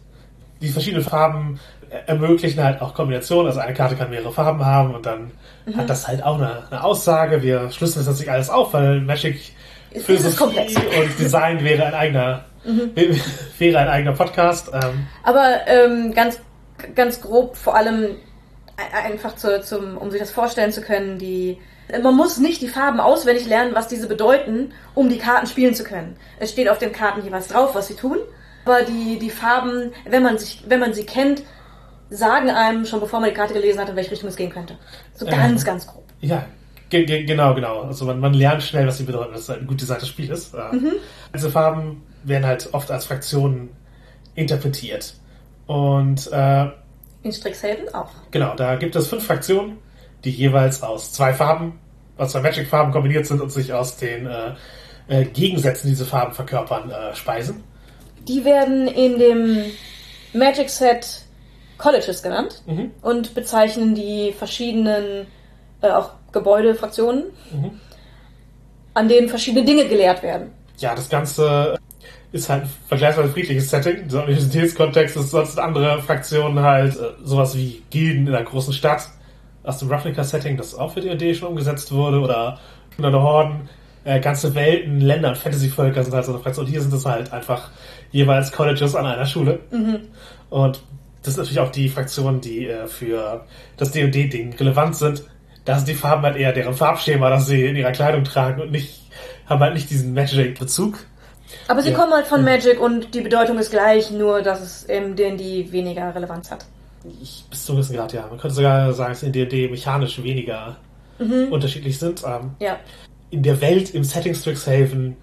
die verschiedenen Farben ermöglichen halt auch Kombinationen. Also eine Karte kann mehrere Farben haben und dann hat das halt auch eine, eine Aussage. Wir schlüsseln das nicht alles auf, weil Magic Philosophie und Design wäre ein eigener, wäre [laughs] ein eigener Podcast. Ähm, Aber ähm, ganz, ganz grob, vor allem e- einfach zu, zum, um sich das vorstellen zu können, die man muss nicht die Farben auswendig lernen, was diese bedeuten, um die Karten spielen zu können. Es steht auf den Karten jeweils drauf, was sie tun. Aber die, die Farben, wenn man sich, wenn man sie kennt, sagen einem schon bevor man die Karte gelesen hat, in welche Richtung es gehen könnte. So Ja. ganz, ganz grob. Ja, genau, genau. Also man, man lernt schnell, was sie bedeuten, dass es halt ein gut designtes Spiel ist. Äh, Diese Farben werden halt oft als Fraktionen interpretiert. Und äh, In Strixhaven auch. genau, da gibt es fünf Fraktionen, die jeweils aus zwei Farben, aus zwei Magic-Farben kombiniert sind und sich aus den äh, äh, Gegensätzen die diese Farben verkörpern, äh, speisen. Die werden in dem Magic Set Colleges genannt Mhm. und bezeichnen die verschiedenen äh, auch Gebäudefraktionen, Mhm. an denen verschiedene Dinge gelehrt werden. Ja, das Ganze ist halt ein vergleichsweise friedliches Setting. Dieser Universitätskontext ist sonst andere Fraktionen halt äh, sowas wie Gilden in einer großen Stadt aus dem Ravnica-Setting, das auch für die Idee schon umgesetzt wurde, oder hunderte Horden, äh, ganze Welten, Länder und Fantasy-Völker sind halt so eine Fraktion. Hier sind es halt einfach jeweils Colleges an einer Schule. Und das ist natürlich auch die Fraktionen, die äh, für das D&D-Ding relevant sind. Da sind die Farben halt eher deren Farbschema, das sie in ihrer Kleidung tragen und nicht, haben halt nicht diesen Magic-Bezug. Aber sie Ja. kommen halt von Magic und die Bedeutung ist gleich, nur dass es im D&D weniger Relevanz hat. Ich, bis zu einem gewissen Grad, ja. Man könnte sogar sagen, dass in D&D mechanisch weniger unterschiedlich sind. Ähm, Ja. in der Welt, im Setting Strixhaven,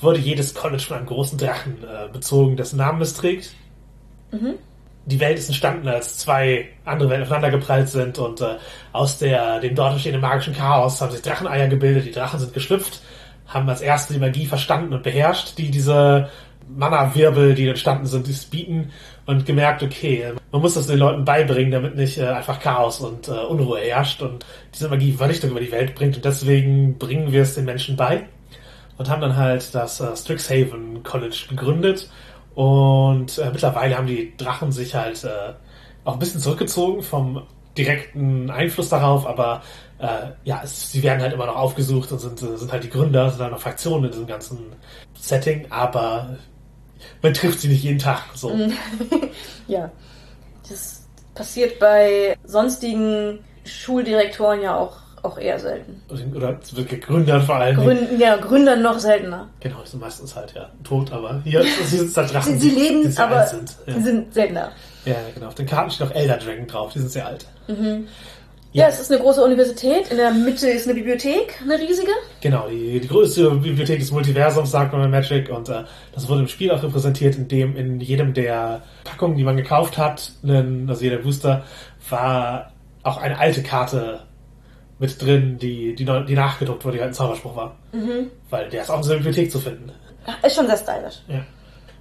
wurde jedes College von einem großen Drachen äh, bezogen, dessen Namen es trägt. Die Welt ist entstanden, als zwei andere Welten aufeinander geprallt sind und äh, aus der, dem dort entstehenden magischen Chaos haben sich Dracheneier gebildet, die Drachen sind geschlüpft, haben als erste die Magie verstanden und beherrscht, die diese Mana-Wirbel, die entstanden sind, dies bieten und gemerkt, okay, man muss das den Leuten beibringen, damit nicht äh, einfach Chaos und äh, Unruhe herrscht und diese Magie Vernichtung über die Welt bringt und deswegen bringen wir es den Menschen bei und haben dann halt das äh, Strixhaven College gegründet und äh, mittlerweile haben die Drachen sich halt äh, auch ein bisschen zurückgezogen vom direkten Einfluss darauf, aber äh, ja, es, sie werden halt immer noch aufgesucht und sind, äh, sind halt die Gründer, sind halt noch Fraktionen in diesem ganzen Setting, aber man trifft sie nicht jeden Tag. So. [laughs] Ja. Das passiert bei sonstigen Schuldirektoren ja auch, auch eher selten. Oder wirklich Gründern vor allem. Gründen, ja, Gründern noch seltener. Genau, die sind meistens halt ja tot, aber hier sind halt Drachen, Sie, sie leben, die aber sind. Ja. sie sind seltener. ja, genau. Auf den Karten steht noch Elder Dragon drauf, die sind sehr alt. Ja, es ist eine große Universität. In der Mitte ist eine Bibliothek, eine riesige. Genau, die, die größte Bibliothek des Multiversums, sagt man bei Magic, und äh, das wurde im Spiel auch repräsentiert, indem in jedem der Packungen, die man gekauft hat, einen, also jeder Booster, war auch eine alte Karte mit drin, die, die, die nachgedruckt wurde, die halt ein Zauberspruch war. Weil der ist auch in einer Bibliothek zu finden. Ist schon sehr stylisch. Ja,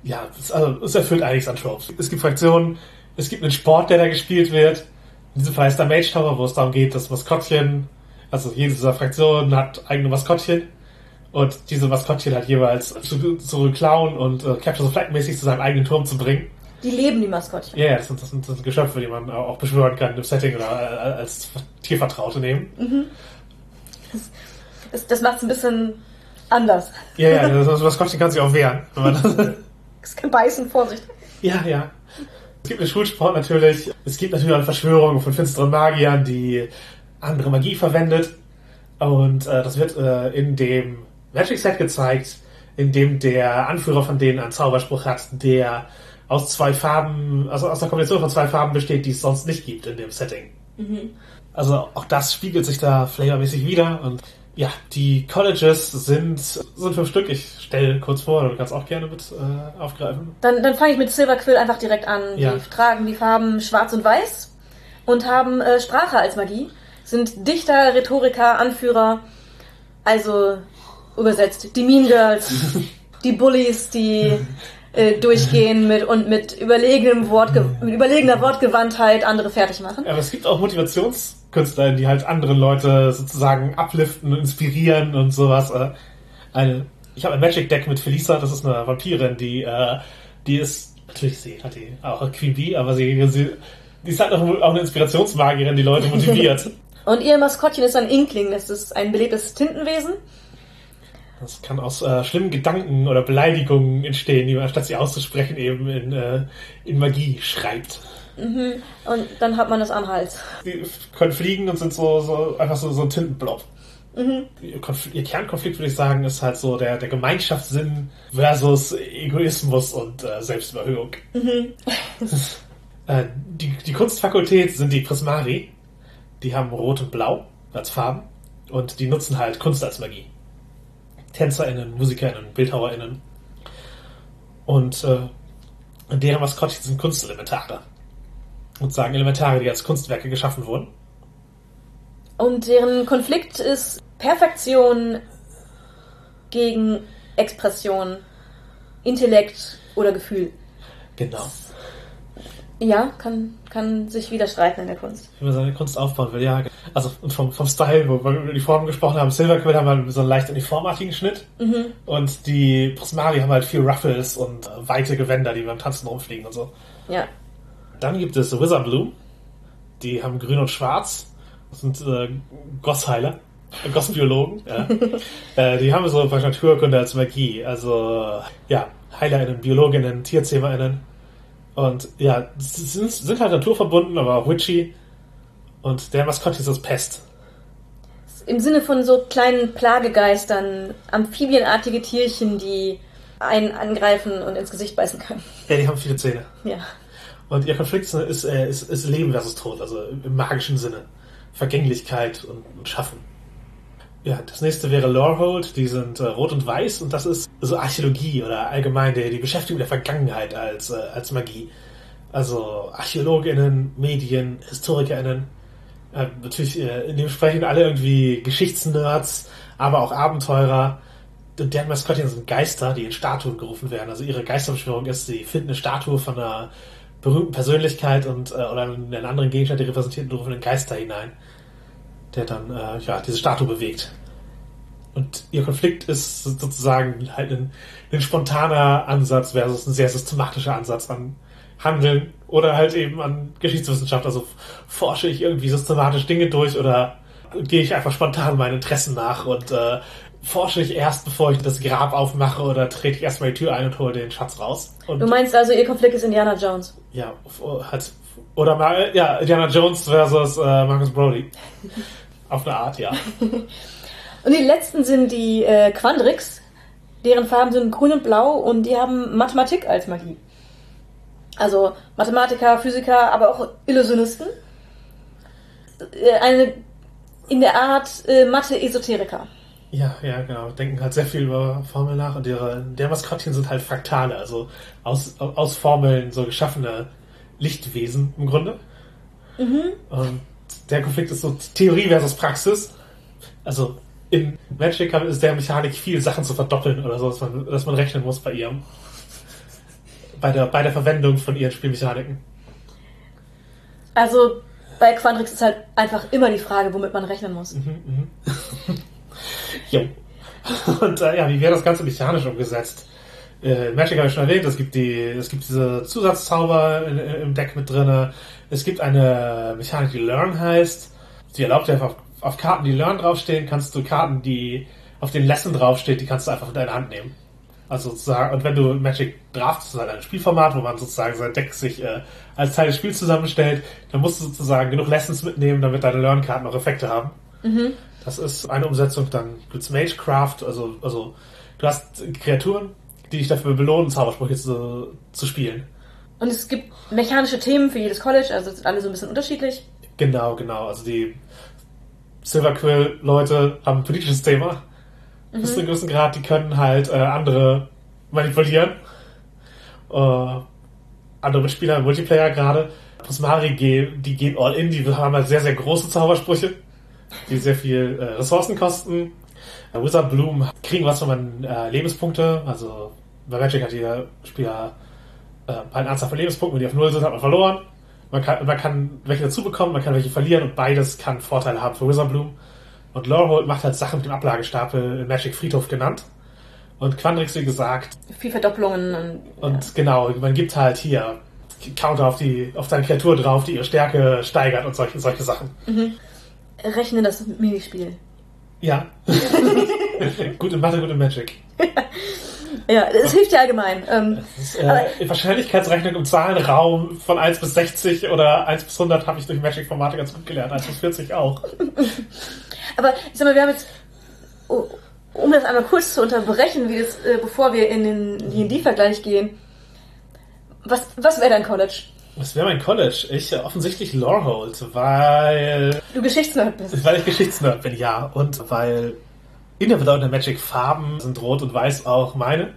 ja es, also, es erfüllt einiges an Tropes. Es gibt Fraktionen, es gibt einen Sport, der da gespielt wird. In diesem Fall ist der Mage Tower, wo es darum geht, das Maskottchen, also jede dieser Fraktionen hat eigene Maskottchen. Und diese Maskottchen hat jeweils zu, zu klauen und äh, Capture the Flag mäßig zu seinem eigenen Turm zu bringen. Die leben, die Maskottchen. Ja, ja, das sind, das, sind, das sind Geschöpfe, die man auch beschwören kann im Setting oder äh, als Tiervertraute nehmen. Das, das macht es ein bisschen anders. Ja, ja, das Maskottchen kann sich auch wehren. Das, [laughs] Es kann beißen, Vorsicht. Ja, ja. Es gibt einen Schulsport natürlich. Es gibt natürlich auch Verschwörungen von finsteren Magiern, die andere Magie verwendet. Und äh, das wird äh, in dem Magic Set gezeigt, in dem der Anführer von denen einen Zauberspruch hat, der aus zwei Farben, also aus einer Kombination von zwei Farben besteht, die es sonst nicht gibt in dem Setting. Also auch das spiegelt sich da flavormäßig wieder und ja, die Colleges sind, sind fünf Stück. Ich stelle kurz vor, du kannst auch gerne mit äh, aufgreifen. Dann, dann fange ich mit Silver Quill einfach direkt an. Ja. Die tragen die Farben schwarz und weiß und haben äh, Sprache als Magie. Sind Dichter, Rhetoriker, Anführer. Also übersetzt die Mean Girls, [laughs] die Bullies, die äh, durchgehen mit und mit überlegenem Wortge mit überlegener Wortgewandtheit andere fertig machen. Aber es gibt auch Motivationskünstler, die halt andere Leute sozusagen upliften, inspirieren und sowas. Äh, Eine, ich habe ein Magic Deck mit Felisa, das ist eine Vampirin, die, äh, die ist Natürlich sie hat die auch Queen Bee, aber sie, sie die ist halt auch, auch eine Inspirationsmagierin, die Leute motiviert. [laughs] Und ihr Maskottchen ist ein Inkling, das ist ein belebtes Tintenwesen. Das kann aus äh, schlimmen Gedanken oder Beleidigungen entstehen, die man statt sie auszusprechen eben in, äh, in Magie schreibt. Mhm. Und dann hat man das am Hals. Die können fliegen und sind so, so einfach so, so ein Tintenblob. Mhm. Ihr, ihr, Kernkonflikt, würde ich sagen, ist halt so der, der Gemeinschaftssinn versus Egoismus und äh, Selbstüberhöhung. Mhm. [laughs] äh, die, die Kunstfakultät sind die Prismari. Die haben Rot und Blau als Farben und die nutzen halt Kunst als Magie. TänzerInnen, MusikerInnen, BildhauerInnen. Und äh, deren Maskottchen sind Kunstelementare. Und sagen Elementare, die als Kunstwerke geschaffen wurden. Und deren Konflikt ist Perfektion gegen Expression, Intellekt oder Gefühl. Genau. Ja, kann, kann sich widerstreiten in der Kunst. Wie man seine Kunst aufbauen will, ja. Also vom, vom Style, wo wir über die Formen gesprochen haben, Silverquill haben halt so einen leicht uniformartigen Schnitt. Mhm. Und die Prismari haben halt viel Ruffles und äh, weite Gewänder, die beim Tanzen rumfliegen und so. Ja. Dann gibt es Wizard Bloom. Die haben grün und schwarz. Das sind äh, Gossheiler. Äh, Gossbiologen, ja. [laughs] äh, die haben so Naturkunde als Magie. Also, ja, HeilerInnen, BiologInnen, TierzähmerInnen und ja, sind, sind halt naturverbunden, aber auch witchy. Und der Maskottchen ist das Pest. Im Sinne von so kleinen Plagegeistern, amphibienartige Tierchen, die einen angreifen und ins Gesicht beißen können. Ja, die haben viele Zähne. Ja. Und ihr Konflikt ist, äh, ist, ist Leben versus Tod, also im magischen Sinne. Vergänglichkeit und, und Schaffen. Ja, das nächste wäre Lorehold, die sind äh, rot und weiß und das ist so Archäologie oder allgemein die, die Beschäftigung der Vergangenheit als, äh, als Magie. Also ArchäologInnen, Medien, HistorikerInnen, äh, natürlich äh, dementsprechend alle irgendwie Geschichtsnerds, aber auch Abenteurer. Und deren Maskottchen sind Geister, die in Statuen gerufen werden. Also ihre Geisterbeschwörung ist, sie finden eine Statue von einer berühmten Persönlichkeit und äh, oder einen anderen Gegenstand, die repräsentiert und rufen einen Geister hinein der dann äh, ja diese Statue bewegt. Und ihr Konflikt ist sozusagen halt ein, ein spontaner Ansatz versus ein sehr systematischer Ansatz an Handeln oder halt eben an Geschichtswissenschaft. Also forsche ich irgendwie systematisch Dinge durch oder gehe ich einfach spontan meinen Interessen nach und äh, forsche ich erst, bevor ich das Grab aufmache oder trete ich erstmal die Tür ein und hole den Schatz raus. Und du meinst also, ihr Konflikt ist Indiana Jones? Ja, halt, oder mal, ja, Indiana Jones versus äh, Marcus Brody. [laughs] Auf eine Art, ja. [laughs] und die letzten sind die äh, Quandrix. Deren Farben sind grün und blau und die haben Mathematik als Magie. Also Mathematiker, Physiker, aber auch Illusionisten. Äh, eine in der Art äh, Mathe-Esoteriker. Ja, ja, genau. Denken halt sehr viel über Formeln nach und ihre, der Maskottchen sind halt Fraktale, also aus, aus Formeln so geschaffene Lichtwesen im Grunde. Mhm. Und der Konflikt ist so Theorie versus Praxis. Also in Magic ist der Mechanik viel Sachen zu verdoppeln oder so, dass man, dass man rechnen muss bei ihrem. Bei der, bei der Verwendung von ihren Spielmechaniken. Also bei Quandrix ist halt einfach immer die Frage, womit man rechnen muss. Mhm, mhm. [laughs] jo. Und äh, ja, wie wäre das Ganze mechanisch umgesetzt? Äh, Magic habe ich schon erwähnt, es gibt die, es gibt diese Zusatzzauber in, im Deck mit drin. Es gibt eine Mechanik, die Learn heißt. Die erlaubt dir einfach auf Karten, die Learn draufstehen, kannst du Karten, die auf den Lesson draufsteht, die kannst du einfach in deine Hand nehmen. Also sozusagen, und wenn du Magic Draft, das ist halt ein Spielformat, wo man sozusagen sein Deck sich äh, als Teil des Spiels zusammenstellt, dann musst du sozusagen genug Lessons mitnehmen, damit deine Learn-Karten auch Effekte haben. Mhm. Das ist eine Umsetzung, dann gibt's Magecraft, also, also du hast Kreaturen, die dich dafür belohnen, Zaubersprüche zu, zu spielen. Und es gibt mechanische Themen für jedes College, also sind alle so ein bisschen unterschiedlich. Genau, genau. Also die Silverquill-Leute haben ein politisches Thema. Mhm. Bis zu einem gewissen Grad, die können halt äh, andere manipulieren. Äh, andere Mitspieler im Multiplayer gerade. Prismari, die gehen all in, die haben halt sehr, sehr große Zaubersprüche, die sehr viel äh, Ressourcen kosten. Äh, Wizard Bloom kriegen was, wenn man äh, Lebenspunkte, also bei Magic hat jeder Spieler äh, eine Anzahl von Lebenspunkten, wenn die auf Null sind, hat man verloren. Man kann, man kann welche dazu bekommen, man kann welche verlieren und beides kann Vorteile haben für Wizard Bloom. Und Lorehold macht halt Sachen mit dem Ablagestapel in Magic Friedhof genannt. Und Quandrix, wie gesagt, Viel Verdopplungen und, und genau, man gibt halt hier Counter auf die, auf deine Kreatur drauf, die ihre Stärke steigert und solche, solche Sachen. ja. rechne das Minispiel. Ja. [laughs] gut in Mathe, gut in Magic. [laughs] Ja, das hilft ja allgemein. Ähm, ist, äh, Wahrscheinlichkeitsrechnung im Zahlenraum von 1 bis 60 oder 1 bis 100 habe ich durch Magic Formatik ganz gut gelernt, 1 bis 40 auch. [laughs] aber ich sag mal, wir haben jetzt, um das einmal kurz zu unterbrechen, wie das, äh, bevor wir in den D&D-Vergleich gehen, was, was wäre dein College? Was wäre mein College? Ich äh, offensichtlich Lorehold, weil Du Geschichtsnerd bist. Weil ich Geschichtsnerd bin, ja. Und weil in der Bedeutung der Magic Farben sind Rot und Weiß auch meine.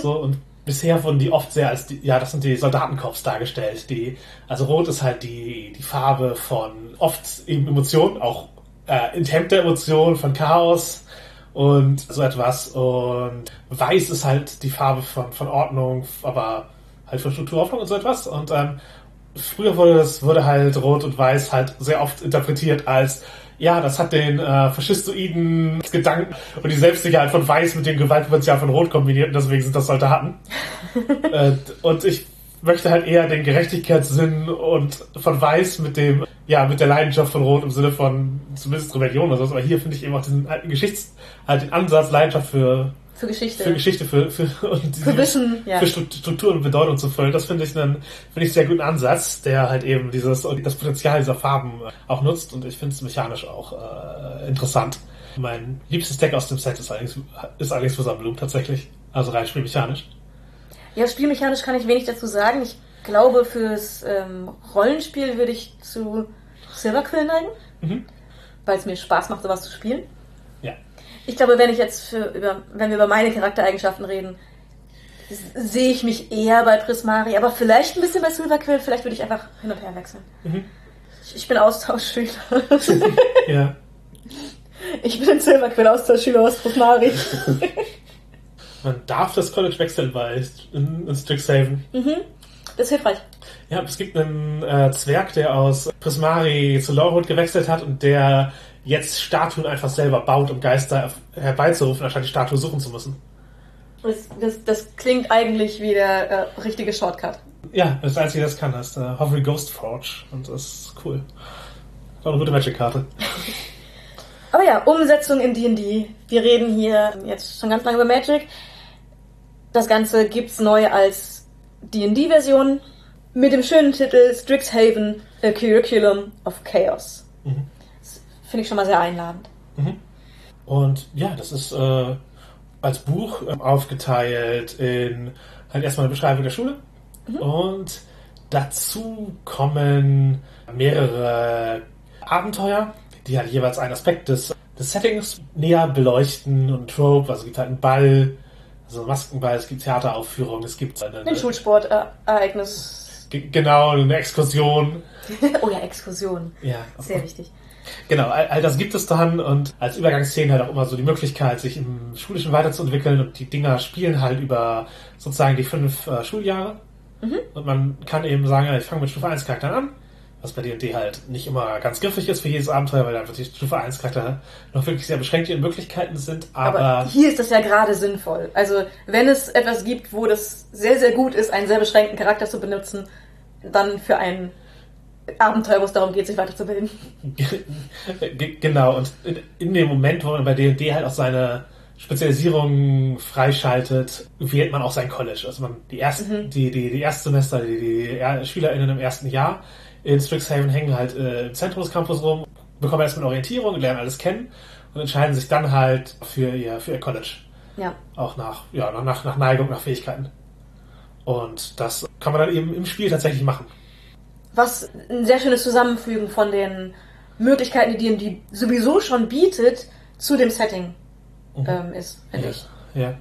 So, und bisher wurden die oft sehr als die, ja, das sind die Soldatenkorps dargestellt. Die, also Rot ist halt die, die Farbe von oft eben Emotionen, auch äh, enthemmter Emotionen, von Chaos und so etwas. Und Weiß ist halt die Farbe von, von Ordnung, aber halt von Strukturhoffnung und so etwas. Und ähm, früher wurde das wurde halt Rot und Weiß halt sehr oft interpretiert als ja, das hat den äh, faschistoiden Gedanken und die Selbstsicherheit von Weiß mit dem Gewaltpotenzial von Rot kombiniert und deswegen sind das Soldaten. [laughs] äh, und ich möchte halt eher den Gerechtigkeitssinn und von Weiß mit dem, ja, mit der Leidenschaft von Rot im Sinne von zumindest Rebellion oder so. Aber hier finde ich eben auch diesen alten Geschichts, halt den Ansatz, Leidenschaft für, Für Geschichte. für Geschichte, für, für, [laughs] und Für Wissen, ja. für Stru- Struktur und Bedeutung zu füllen. Das finde ich einen, finde ich sehr guten Ansatz, der halt eben dieses, das Potenzial dieser Farben äh, auch nutzt und ich finde es mechanisch auch äh, interessant. Mein liebstes Deck aus dem Set ist allerdings, ist allerdings Versammlung tatsächlich. Also rein spielmechanisch. Ja, spielmechanisch kann ich wenig dazu sagen. Ich glaube, fürs ähm, Rollenspiel würde ich zu Silverquill neigen, Mhm. weil es mir Spaß macht, sowas zu spielen. Ja. Ich glaube, wenn ich jetzt für, über, wenn wir über meine Charaktereigenschaften reden, sehe ich mich eher bei Prismari, aber vielleicht ein bisschen bei Silverquill, vielleicht würde ich einfach hin und her wechseln. Mhm. Ich, ich bin Austauschschüler. [laughs] Ja. ich bin Silverquill Austauschschüler aus Prismari. [laughs] Man darf das College wechseln bei in, in Strixhaven. Das ist hilfreich. Ja, es gibt einen äh, Zwerg, der aus Prismari zu Lorewood gewechselt hat und der jetzt Statuen einfach selber baut, um Geister herbeizurufen, anstatt die Statue suchen zu müssen. Das, das, das klingt eigentlich wie der äh, richtige Shortcut. Ja, das Einzige, das kann, ist äh, Hovering Ghost Forge und das ist cool. Auch eine gute Magic-Karte. [laughs] Aber ja, Umsetzung in D&D. Wir reden hier jetzt schon ganz lange über Magic. Das Ganze gibt's neu als D&D-Version mit dem schönen Titel Strixhaven, A Curriculum of Chaos. Mhm. Finde ich schon mal sehr einladend. Und ja, das ist äh, als Buch ähm, aufgeteilt in halt erstmal eine Beschreibung der Schule und dazu kommen mehrere Abenteuer, die halt jeweils einen Aspekt des, des Settings näher beleuchten und Trope, also es gibt halt einen Ball, also einen Maskenball, es gibt Theateraufführungen, es gibt eine, Ein Schulsportereignis. Ge- genau eine Exkursion. [laughs] oh ja, Exkursion. Ja, Sehr wichtig. Genau, all, all das gibt es dann und als Übergangsszene halt auch immer so die Möglichkeit, sich im Schulischen weiterzuentwickeln und die Dinger spielen halt über sozusagen die fünf äh, Schuljahre. Und man kann eben sagen, ich fange mit Stufe 1 Charakteren an, was bei D&D halt nicht immer ganz griffig ist für jedes Abenteuer, weil einfach die Stufe 1 Charaktere noch wirklich sehr beschränkt in Möglichkeiten sind, aber, Aber hier ist das ja gerade sinnvoll. Also, wenn es etwas gibt, wo das sehr, sehr gut ist, einen sehr beschränkten Charakter zu benutzen, dann für ein Abenteuer, wo es darum geht, sich weiterzubilden. Ge- [laughs] genau, und in, in dem Moment, wo man bei D&D halt auch seine Spezialisierung freischaltet, wählt man auch sein College. Also man die ersten, die, die, die Erstsemester, die, die Er- SchülerInnen im ersten Jahr in Strixhaven hängen halt äh, im Zentrum des Campus rum, bekommen erstmal eine Orientierung, lernen alles kennen und entscheiden sich dann halt für ihr, für ihr College. Ja. Auch nach, ja, nach, nach Neigung, nach Fähigkeiten. Und das kann man dann eben im Spiel tatsächlich machen. Was ein sehr schönes Zusammenfügen von den Möglichkeiten, die D&D sowieso schon bietet, zu dem Setting ähm, ist, finde ich. Ja.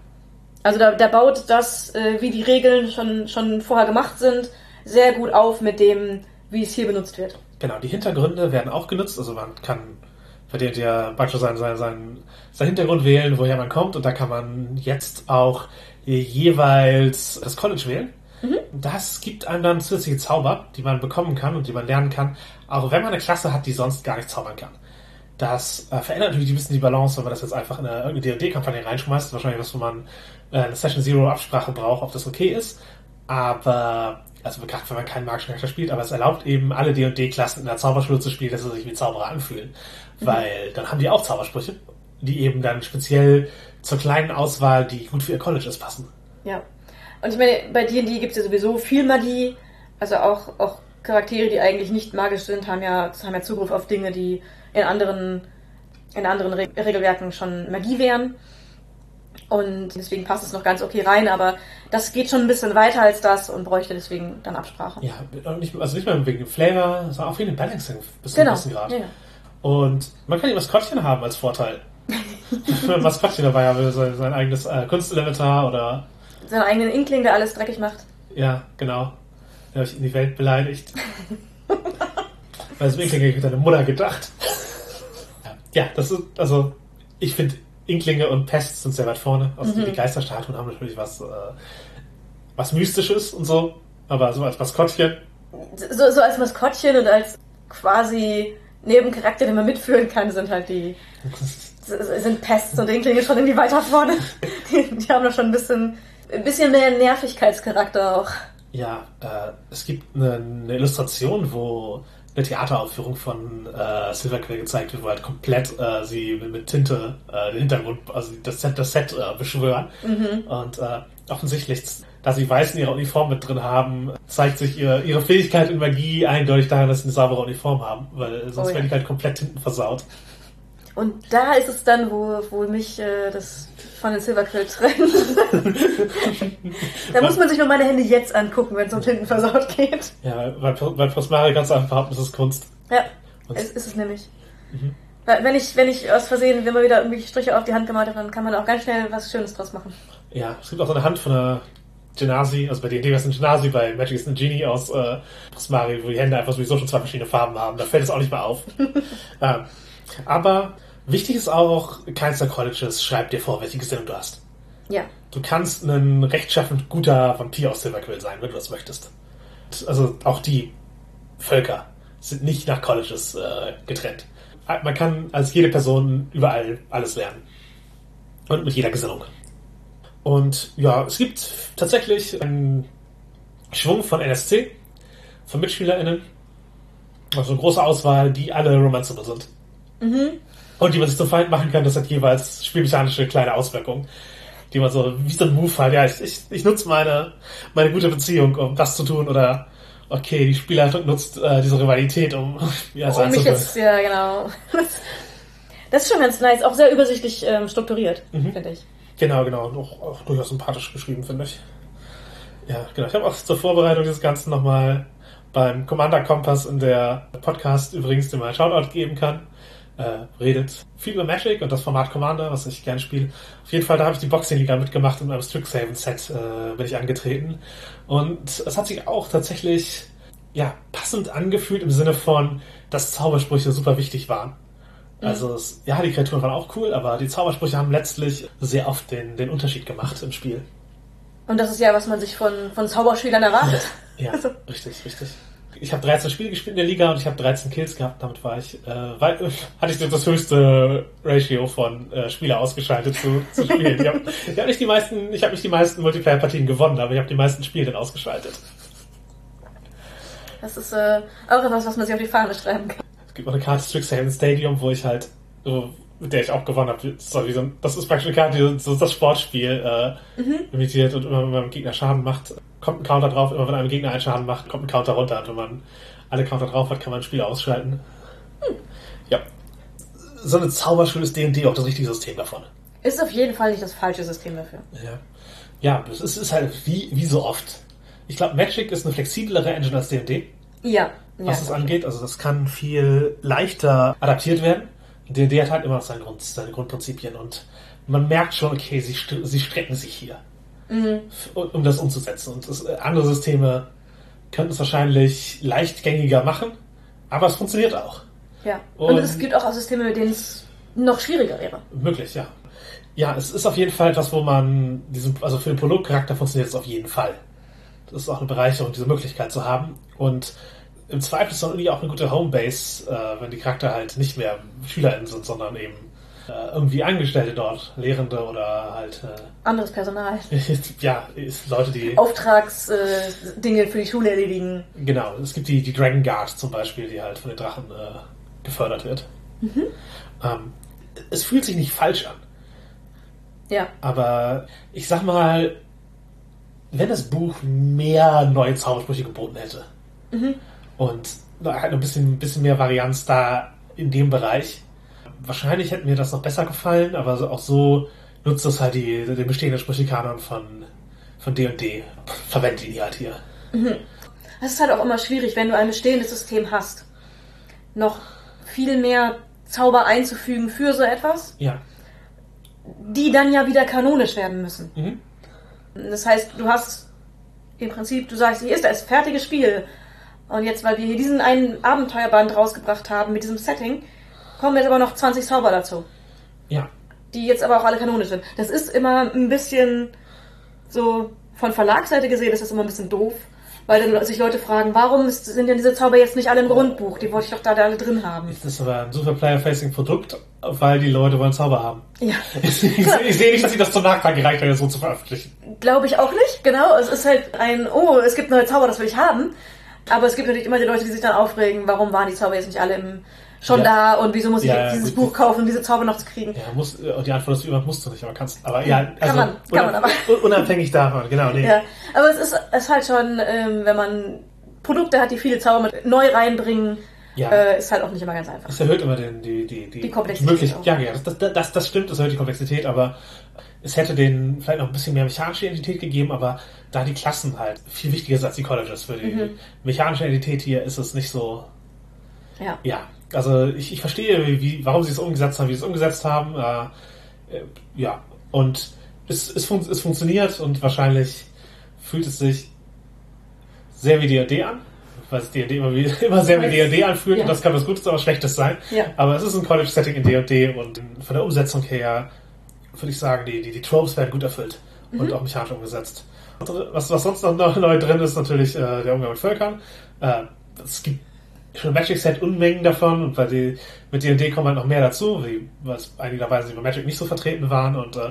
Also da, da baut das, äh, wie die Regeln schon, schon vorher gemacht sind, sehr gut auf mit dem, wie es hier benutzt wird. Genau, die Hintergründe werden auch genutzt. Also man kann bei dir ja praktisch seinen, seinen, seinen, seinen Hintergrund wählen, woher man kommt. Und da kann man jetzt auch jeweils das College wählen. Das gibt einem dann zusätzliche Zauber, die man bekommen kann und die man lernen kann, auch wenn man eine Klasse hat, die sonst gar nicht zaubern kann. Das äh, verändert natürlich ein bisschen die Balance, wenn man das jetzt einfach in eine irgendeine D&D-Kampagne reinschmeißt. Wahrscheinlich was, wo man äh, eine Session Zero Absprache braucht, ob das okay ist. Aber, also gerade wenn man keinen magischen Charakter spielt, aber es erlaubt eben alle D&D-Klassen in der Zauberschule zu spielen, dass sie sich wie Zauberer anfühlen. Weil dann haben die auch Zaubersprüche, die eben dann speziell zur kleinen Auswahl, die gut für ihr College ist, passen. Ja. Und ich meine, bei D&D gibt es ja sowieso viel Magie. Also auch, auch Charaktere, die eigentlich nicht magisch sind, haben ja, haben ja Zugriff auf Dinge, die in anderen, in anderen Re Regelwerken schon Magie wären. Und deswegen passt es noch ganz okay rein, aber das geht schon ein bisschen weiter als das und bräuchte deswegen dann Absprache. Ja, nicht, also nicht mal wegen dem Flavor, sondern auch wegen dem Balancing bis zu Genau. einem gewissen Grad. Ja, ja. Und man kann die Maskottchen haben als Vorteil. [laughs] Wenn man Maskottchen dabei haben will, sein, sein eigenes äh, Kunstelementar oder Seinen eigenen Inkling, der alles dreckig macht. ja, genau. Der euch in die Welt beleidigt. [laughs] Bei diesem Inkling ich mit deiner Mutter gedacht. ja, das ist, also, ich finde, Inklinge und Pest sind sehr weit vorne. Also die Geisterstatuen haben natürlich was, äh, was Mystisches und so. Aber so als Maskottchen, So, so als Maskottchen und als quasi Nebencharakter, den man mitführen kann, sind halt die [laughs] sind Pests und Inklinge schon irgendwie weiter vorne. Die, [laughs] die haben da schon ein bisschen, ein bisschen mehr Nervigkeitscharakter auch. Ja, äh, es gibt eine, eine Illustration, wo eine Theateraufführung von äh, Silverquill gezeigt wird, wo halt komplett äh, sie mit, mit Tinte äh, den Hintergrund, also das Set, das Set äh, beschwören. Und äh, offensichtlich, da sie weiß in ihrer Uniform mit drin haben, zeigt sich ihr, ihre Fähigkeit in Magie eindeutig daran, dass sie eine saubere Uniform haben, weil sonst Oh ja. werden die halt komplett Tinten versaut. Und da ist es dann, wo, wo mich äh, das von den Silverquill trennt. [laughs] da muss man sich nur meine Hände jetzt angucken, wenn es um Tinten versaut geht. Ja, bei, bei kannst du einfach behaupten, das ist Kunst. Ja, Und- es ist es nämlich. Weil Wenn ich, wenn ich aus Versehen immer wieder irgendwelche Striche auf die Hand gemalt habe, dann kann man auch ganz schnell was Schönes draus machen. Ja, es gibt auch so eine Hand von einer Genasi, also bei D&D wäre es ein Genasi, bei Magic ist ein Genie aus äh, Prismari, wo die Hände einfach sowieso schon zwei verschiedene Farben haben. Da fällt es auch nicht mehr auf. [laughs] ähm, aber wichtig ist auch, keins der Colleges schreibt dir vor, welche Gesinnung du hast. Ja. Du kannst ein rechtschaffend guter Vampir aus Silverquill sein, wenn du das möchtest. Also auch die Völker sind nicht nach Colleges äh, getrennt. Man kann als jede Person überall alles lernen. Und mit jeder Gesinnung. Und ja, es gibt tatsächlich einen Schwung von NSC, von MitspielerInnen. Also eine große Auswahl, die alle romanceable sind. Und die man sich zum Feind machen kann, das hat jeweils spielmechanische kleine Auswirkungen. Die man so, wie so ein Move halt, ja, ich, ich, ich nutze meine, meine gute Beziehung, um das zu tun, oder okay, die Spielleitung nutzt äh, diese Rivalität, um [laughs] ja, Um mich jetzt, ja, genau. [laughs] Das ist schon ganz nice, auch sehr übersichtlich ähm, strukturiert, finde ich. Genau, genau. Und auch, auch durchaus sympathisch geschrieben, finde ich. Ja, genau. Ich habe auch zur Vorbereitung dieses Ganzen nochmal beim Commander Kompass in der Podcast übrigens, den man einen Shoutout geben kann, äh, redet viel über Magic und das Format Commander, was ich gerne spiele. Auf jeden Fall, da habe ich die Boxing-Liga mitgemacht und beim Strixhaven-Set äh, bin ich angetreten. Und es hat sich auch tatsächlich ja, passend angefühlt im Sinne von, dass Zaubersprüche super wichtig waren. Also, es, ja, die Kreaturen waren auch cool, aber die Zaubersprüche haben letztlich sehr oft den, den Unterschied gemacht im Spiel. Und das ist ja, was man sich von, von Zauberspielern erwartet. Ja, [laughs] Also- richtig, richtig. Ich habe 13 Spiele gespielt in der Liga und ich habe 13 Kills gehabt. Damit war ich, äh, weit, [laughs] hatte ich das höchste Ratio von äh, Spieler ausgeschaltet zu, zu spielen. Ich habe hab nicht die meisten, ich habe nicht die meisten Multiplayer-Partien gewonnen, aber ich habe die meisten Spiele dann ausgeschaltet. Das ist äh, auch etwas, was man sich auf die Fahne schreiben kann. Es gibt auch eine Karte Strixhaven Stadium, wo ich halt, so, mit der ich auch gewonnen habe. Das, war wie so ein- das ist praktisch eine Karte, die so das Sportspiel äh, imitiert und immer wenn man einem Gegner Schaden macht, kommt ein Counter drauf. Immer wenn einem Gegner einen Schaden macht, kommt ein Counter runter. Und wenn man alle Counter drauf hat, kann man ein Spiel ausschalten. Ja. So eine Zauberschule ist D&D auch das richtige System davon. Ist auf jeden Fall nicht das falsche System dafür. Ja. Ja, es ist, ist halt wie, wie so oft. Ich glaube, Magic ist eine flexiblere Engine als D&D. Ja. was ja. es angeht. Also das kann viel leichter adaptiert werden. D&D hat halt immer noch seine, Grund, seine Grundprinzipien und man merkt schon, okay, sie, sie strecken sich hier, um, um das umzusetzen. Und das, äh, andere Systeme könnten es wahrscheinlich leichtgängiger machen, aber es funktioniert auch. ja. Und, Und- es gibt auch Systeme, mit denen es noch schwieriger wäre. Möglich, ja. Ja, es ist auf jeden Fall etwas, wo man diesen, also für den Prolog-Charakter funktioniert es auf jeden Fall. Das ist auch eine Bereicherung, diese Möglichkeit zu haben. Und im Zweifel ist es irgendwie auch eine gute Homebase, äh, wenn die Charakter halt nicht mehr SchülerInnen sind, sondern eben äh, irgendwie Angestellte dort, Lehrende oder halt äh, Anderes Personal. [laughs] ja, Leute, die Auftragsdinge für die Schule erledigen. genau, es gibt die, die Dragon Guard zum Beispiel, die halt von den Drachen äh, gefördert wird. Ähm, es fühlt sich nicht falsch an, Ja. aber ich sag mal, wenn das Buch mehr neue Zaubersprüche geboten hätte und halt ein bisschen, bisschen mehr Varianz da in dem Bereich, wahrscheinlich hätte mir das noch besser gefallen, aber auch so nutzt es halt die, den bestehenden Sprüchekanon von von D&D. Verwendet die halt hier. Es ist halt auch immer schwierig, wenn du ein bestehendes System hast, noch viel mehr Zauber einzufügen für so etwas, Ja. die dann ja wieder kanonisch werden müssen. Mhm. Das heißt, du hast im Prinzip, du sagst, hier ist das fertige Spiel. Und jetzt, weil wir hier diesen einen Abenteuerband rausgebracht haben mit diesem Setting, kommen jetzt aber noch 20 Zauber dazu. Ja. die jetzt aber auch alle kanonisch sind. Das ist immer ein bisschen so von Verlagsseite gesehen, ist das immer ein bisschen doof, weil dann sich Leute fragen, warum sind denn diese Zauber jetzt nicht alle im Grundbuch? Die wollte ich doch da alle drin haben. Das ist aber ein super Player-Facing-Produkt, weil die Leute wollen Zauber haben. Ja, [laughs] Ich, sehe- ich sehe nicht, dass sie das zum Nachtrag gereicht haben, das so zu veröffentlichen. glaube ich auch nicht. Genau, es ist halt ein, oh, es gibt neue Zauber, das will ich haben. Aber es gibt natürlich immer die Leute, die sich dann aufregen, warum waren die Zauber jetzt nicht alle im, schon Ja. da und wieso muss ich Ja, dieses gut. Buch kaufen, um diese Zauber noch zu kriegen? Ja, muss, und die Antwort ist, immer musst du nicht, aber kannst. Aber ja, also man, kann man aber. unab- unabhängig davon, genau. Nee. Ja, aber es ist, es ist halt schon, ähm, wenn man Produkte hat, die viele Zauber mit neu reinbringen, Ja. äh, ist halt auch nicht immer ganz einfach. Es erhöht immer den, die, die, die, Die Komplexität Möglich-. Ja, ja das, das, das, das stimmt, es erhöht die Komplexität, aber es hätte denen vielleicht noch ein bisschen mehr mechanische Identität gegeben, aber da die Klassen halt viel wichtiger sind als die Colleges. Für die Mhm. mechanische Identität hier ist es nicht so. Ja. Ja, also ich, ich verstehe, wie, warum sie es umgesetzt haben, wie sie es umgesetzt haben. Äh, äh, ja, und es, es, fun es funktioniert und wahrscheinlich fühlt es sich sehr wie D&D an, weil es D&D immer, wie, [laughs] immer sehr wie D&D anfühlt Ja. und das kann was Gutes, aber Schlechtes sein. Ja. Aber es ist ein College-Setting in D&D und von der Umsetzung her würde ich sagen, die, die, die Tropes werden gut erfüllt Mhm. und auch mechanisch umgesetzt. Was, was sonst noch neu- neu drin ist, natürlich äh, der Umgang mit Völkern. Äh, es gibt schon im Magic Set Unmengen davon und weil die mit D&D kommen halt noch mehr dazu, wie, was einigerweise über Magic nicht so vertreten waren und äh,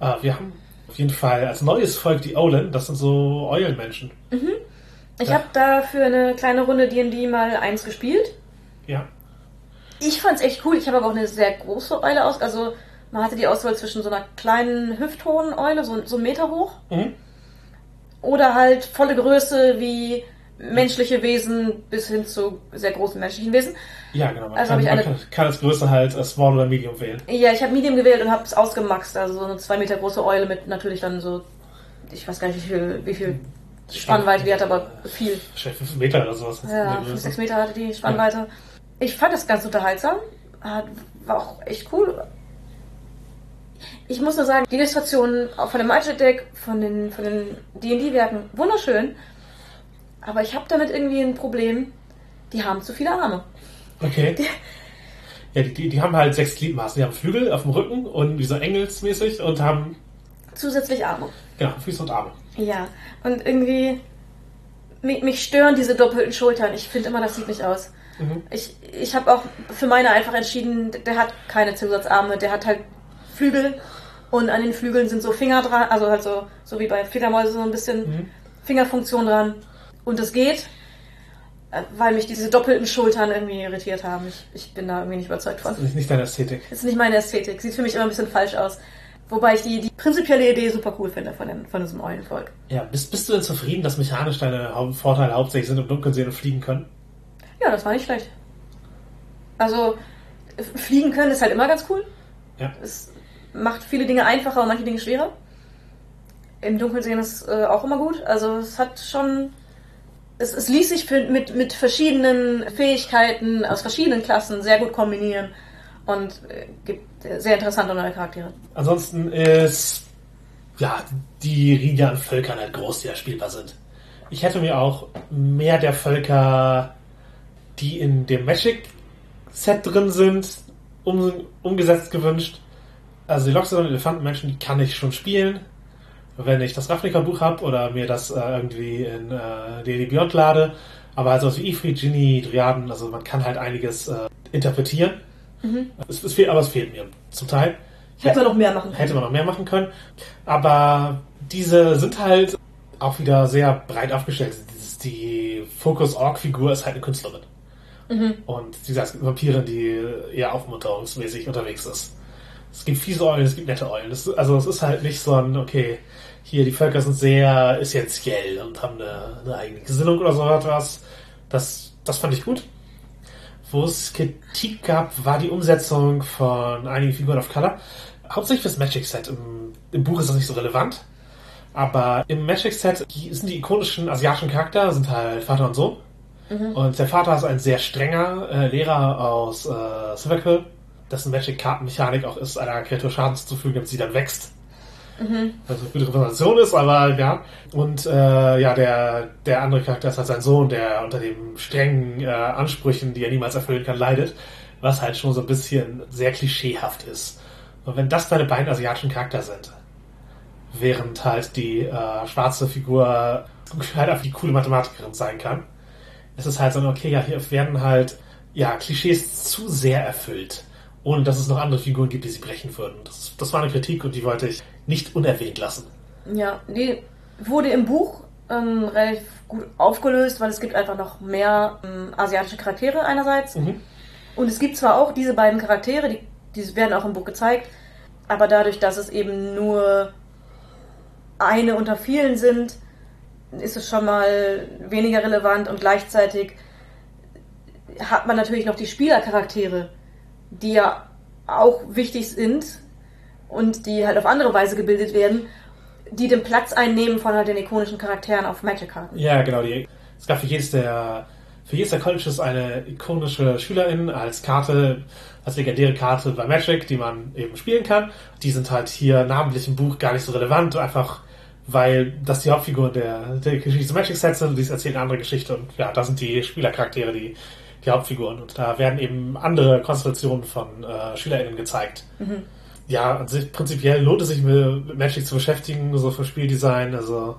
äh, wir haben auf jeden Fall als neues Volk die Olen, das sind so Eulenmenschen. Ich Ja. habe da für eine kleine Runde D&D mal eins gespielt. Ja. Ich fand's echt cool. Ich habe aber auch eine sehr große Eule aus. Also man hatte die Auswahl zwischen so einer kleinen hüfthohen Eule, so, so einen Meter hoch, Mhm. oder halt volle Größe wie menschliche Wesen bis hin zu sehr großen menschlichen Wesen. Ja, genau. Man, Also kann, ich eine- kann, kann als Größe halt Small oder Medium wählen. Ja, ich habe Medium gewählt und habe es ausgemaxt. Also so eine zwei Meter große Eule mit natürlich dann so, ich weiß gar nicht, wie viel, wie viel Spannweite die hat, aber viel. Wahrscheinlich 5 Meter oder sowas. Ja, 5, 6 Meter hatte die Spannweite. Ich fand das ganz unterhaltsam. War auch echt cool. Ich muss nur sagen, die Illustrationen von dem Magic Deck, von den von den D&D-Werken, wunderschön. Aber ich habe damit irgendwie ein Problem. Die haben zu viele Arme. Okay. Ja, die, die, die haben halt sechs Gliedmaßen. Die haben Flügel auf dem Rücken und wie so engelsmäßig und haben, Zusätzlich Arme. genau, Füße und Arme. Ja, und irgendwie mich, mich stören diese doppelten Schultern. Ich finde immer, das sieht nicht aus. Mhm. Ich, ich habe auch für meine einfach entschieden, der hat keine Zusatzarme, der hat halt Flügel und an den Flügeln sind so Finger dran, also halt so, so wie bei Fledermäuse so ein bisschen Mhm. Fingerfunktion dran. Und es geht, äh, weil mich diese doppelten Schultern irgendwie irritiert haben. Ich, ich bin da irgendwie nicht überzeugt von. Das ist nicht deine Ästhetik. Das ist nicht meine Ästhetik. Sieht für mich immer ein bisschen falsch aus. Wobei ich die, die prinzipielle Idee super cool finde von, dem, von diesem Eulenvolk. Ja, bist, bist du denn zufrieden, dass mechanisch deine Vorteile hauptsächlich sind, im Dunkeln sehen und fliegen können? Ja, das war nicht schlecht. Also, fliegen können ist halt immer ganz cool. Ja. Es macht viele Dinge einfacher und manche Dinge schwerer. Im Dunkeln sehen ist äh, auch immer gut. Also, es hat schon. Es, es ließ sich für, mit, mit verschiedenen Fähigkeiten aus verschiedenen Klassen sehr gut kombinieren und äh, gibt sehr interessante neue Charaktere. Ansonsten ist, ja, die Riege an Völkern halt groß, die da spielbar sind. Ich hätte mir auch mehr der Völker, die in dem Magic-Set drin sind, um, umgesetzt gewünscht. Also die Loxodon und Elefantenmenschen, kann ich schon spielen. Wenn ich das Ravnica-Buch habe oder mir das äh, irgendwie in äh, D&D Beyond lade. Aber also wie Ifrit, Genie, Dryaden, also man kann halt einiges äh, interpretieren. Es, es fehlt, aber es fehlt mir zum Teil. Hätte man noch mehr machen können. Hätte man noch mehr machen können. Aber diese sind halt auch wieder sehr breit aufgestellt. Dieses, die Focus-Org-Figur ist halt eine Künstlerin. Und wie gesagt, Vampirin, die eher aufmunterungsmäßig unterwegs ist. Es gibt fiese Eulen, es gibt nette Eulen. Das, also es ist halt nicht so ein, okay, hier die Völker sind sehr essentiell und haben eine, eine eigene Gesinnung oder so etwas. Das, das fand ich gut. Wo es Kritik gab, war die Umsetzung von einigen Figuren of Color. Hauptsächlich fürs Magic Set. Im, Im Buch ist das nicht so relevant. Aber im Magic Set sind die ikonischen asiatischen Charakter, sind halt Vater und Sohn. Und der Vater ist ein sehr strenger äh, Lehrer aus äh, Silverquill, dessen Magic-Kartenmechanik auch ist, einer Kreatur Schaden zuzufügen, damit sie dann wächst. Was eine gute Repräsentation ist, aber ja. Und äh, ja, der, der andere Charakter ist halt sein Sohn, der unter den strengen äh, Ansprüchen, die er niemals erfüllen kann, leidet. Was halt schon so ein bisschen sehr klischeehaft ist. Und wenn das deine beiden asiatischen Charakter sind, während halt die äh, schwarze Figur halt einfach die coole Mathematikerin sein kann, ist es halt so, okay, ja, hier werden halt ja, Klischees zu sehr erfüllt, ohne dass es noch andere Figuren gibt, die sie brechen würden. Das, das war eine Kritik und die wollte ich nicht unerwähnt lassen. Ja, die wurde im Buch ähm, relativ gut aufgelöst, weil es gibt einfach noch mehr ähm, asiatische Charaktere einerseits. Mhm. Und es gibt zwar auch diese beiden Charaktere, die, die werden auch im Buch gezeigt, aber dadurch, dass es eben nur eine unter vielen sind, ist es schon mal weniger relevant und gleichzeitig hat man natürlich noch die Spielercharaktere, die ja auch wichtig sind und die halt auf andere Weise gebildet werden, die den Platz einnehmen von halt den ikonischen Charakteren auf Magic-Karten. Ja, genau. Die, es gab für jedes der für jedes der Colleges eine ikonische Schülerin als Karte, als legendäre Karte bei Magic, die man eben spielen kann. Die sind halt hier namentlich im Buch gar nicht so relevant, einfach weil das die Hauptfiguren der, der Geschichte des Magic Sets sind und die erzählen eine andere Geschichte und ja, da sind die Spielercharaktere die, die Hauptfiguren. Und da werden eben andere Konstellationen von äh, SchülerInnen gezeigt. Ja, an sich prinzipiell lohnt es sich mit Magic zu beschäftigen, so für Spieldesign, also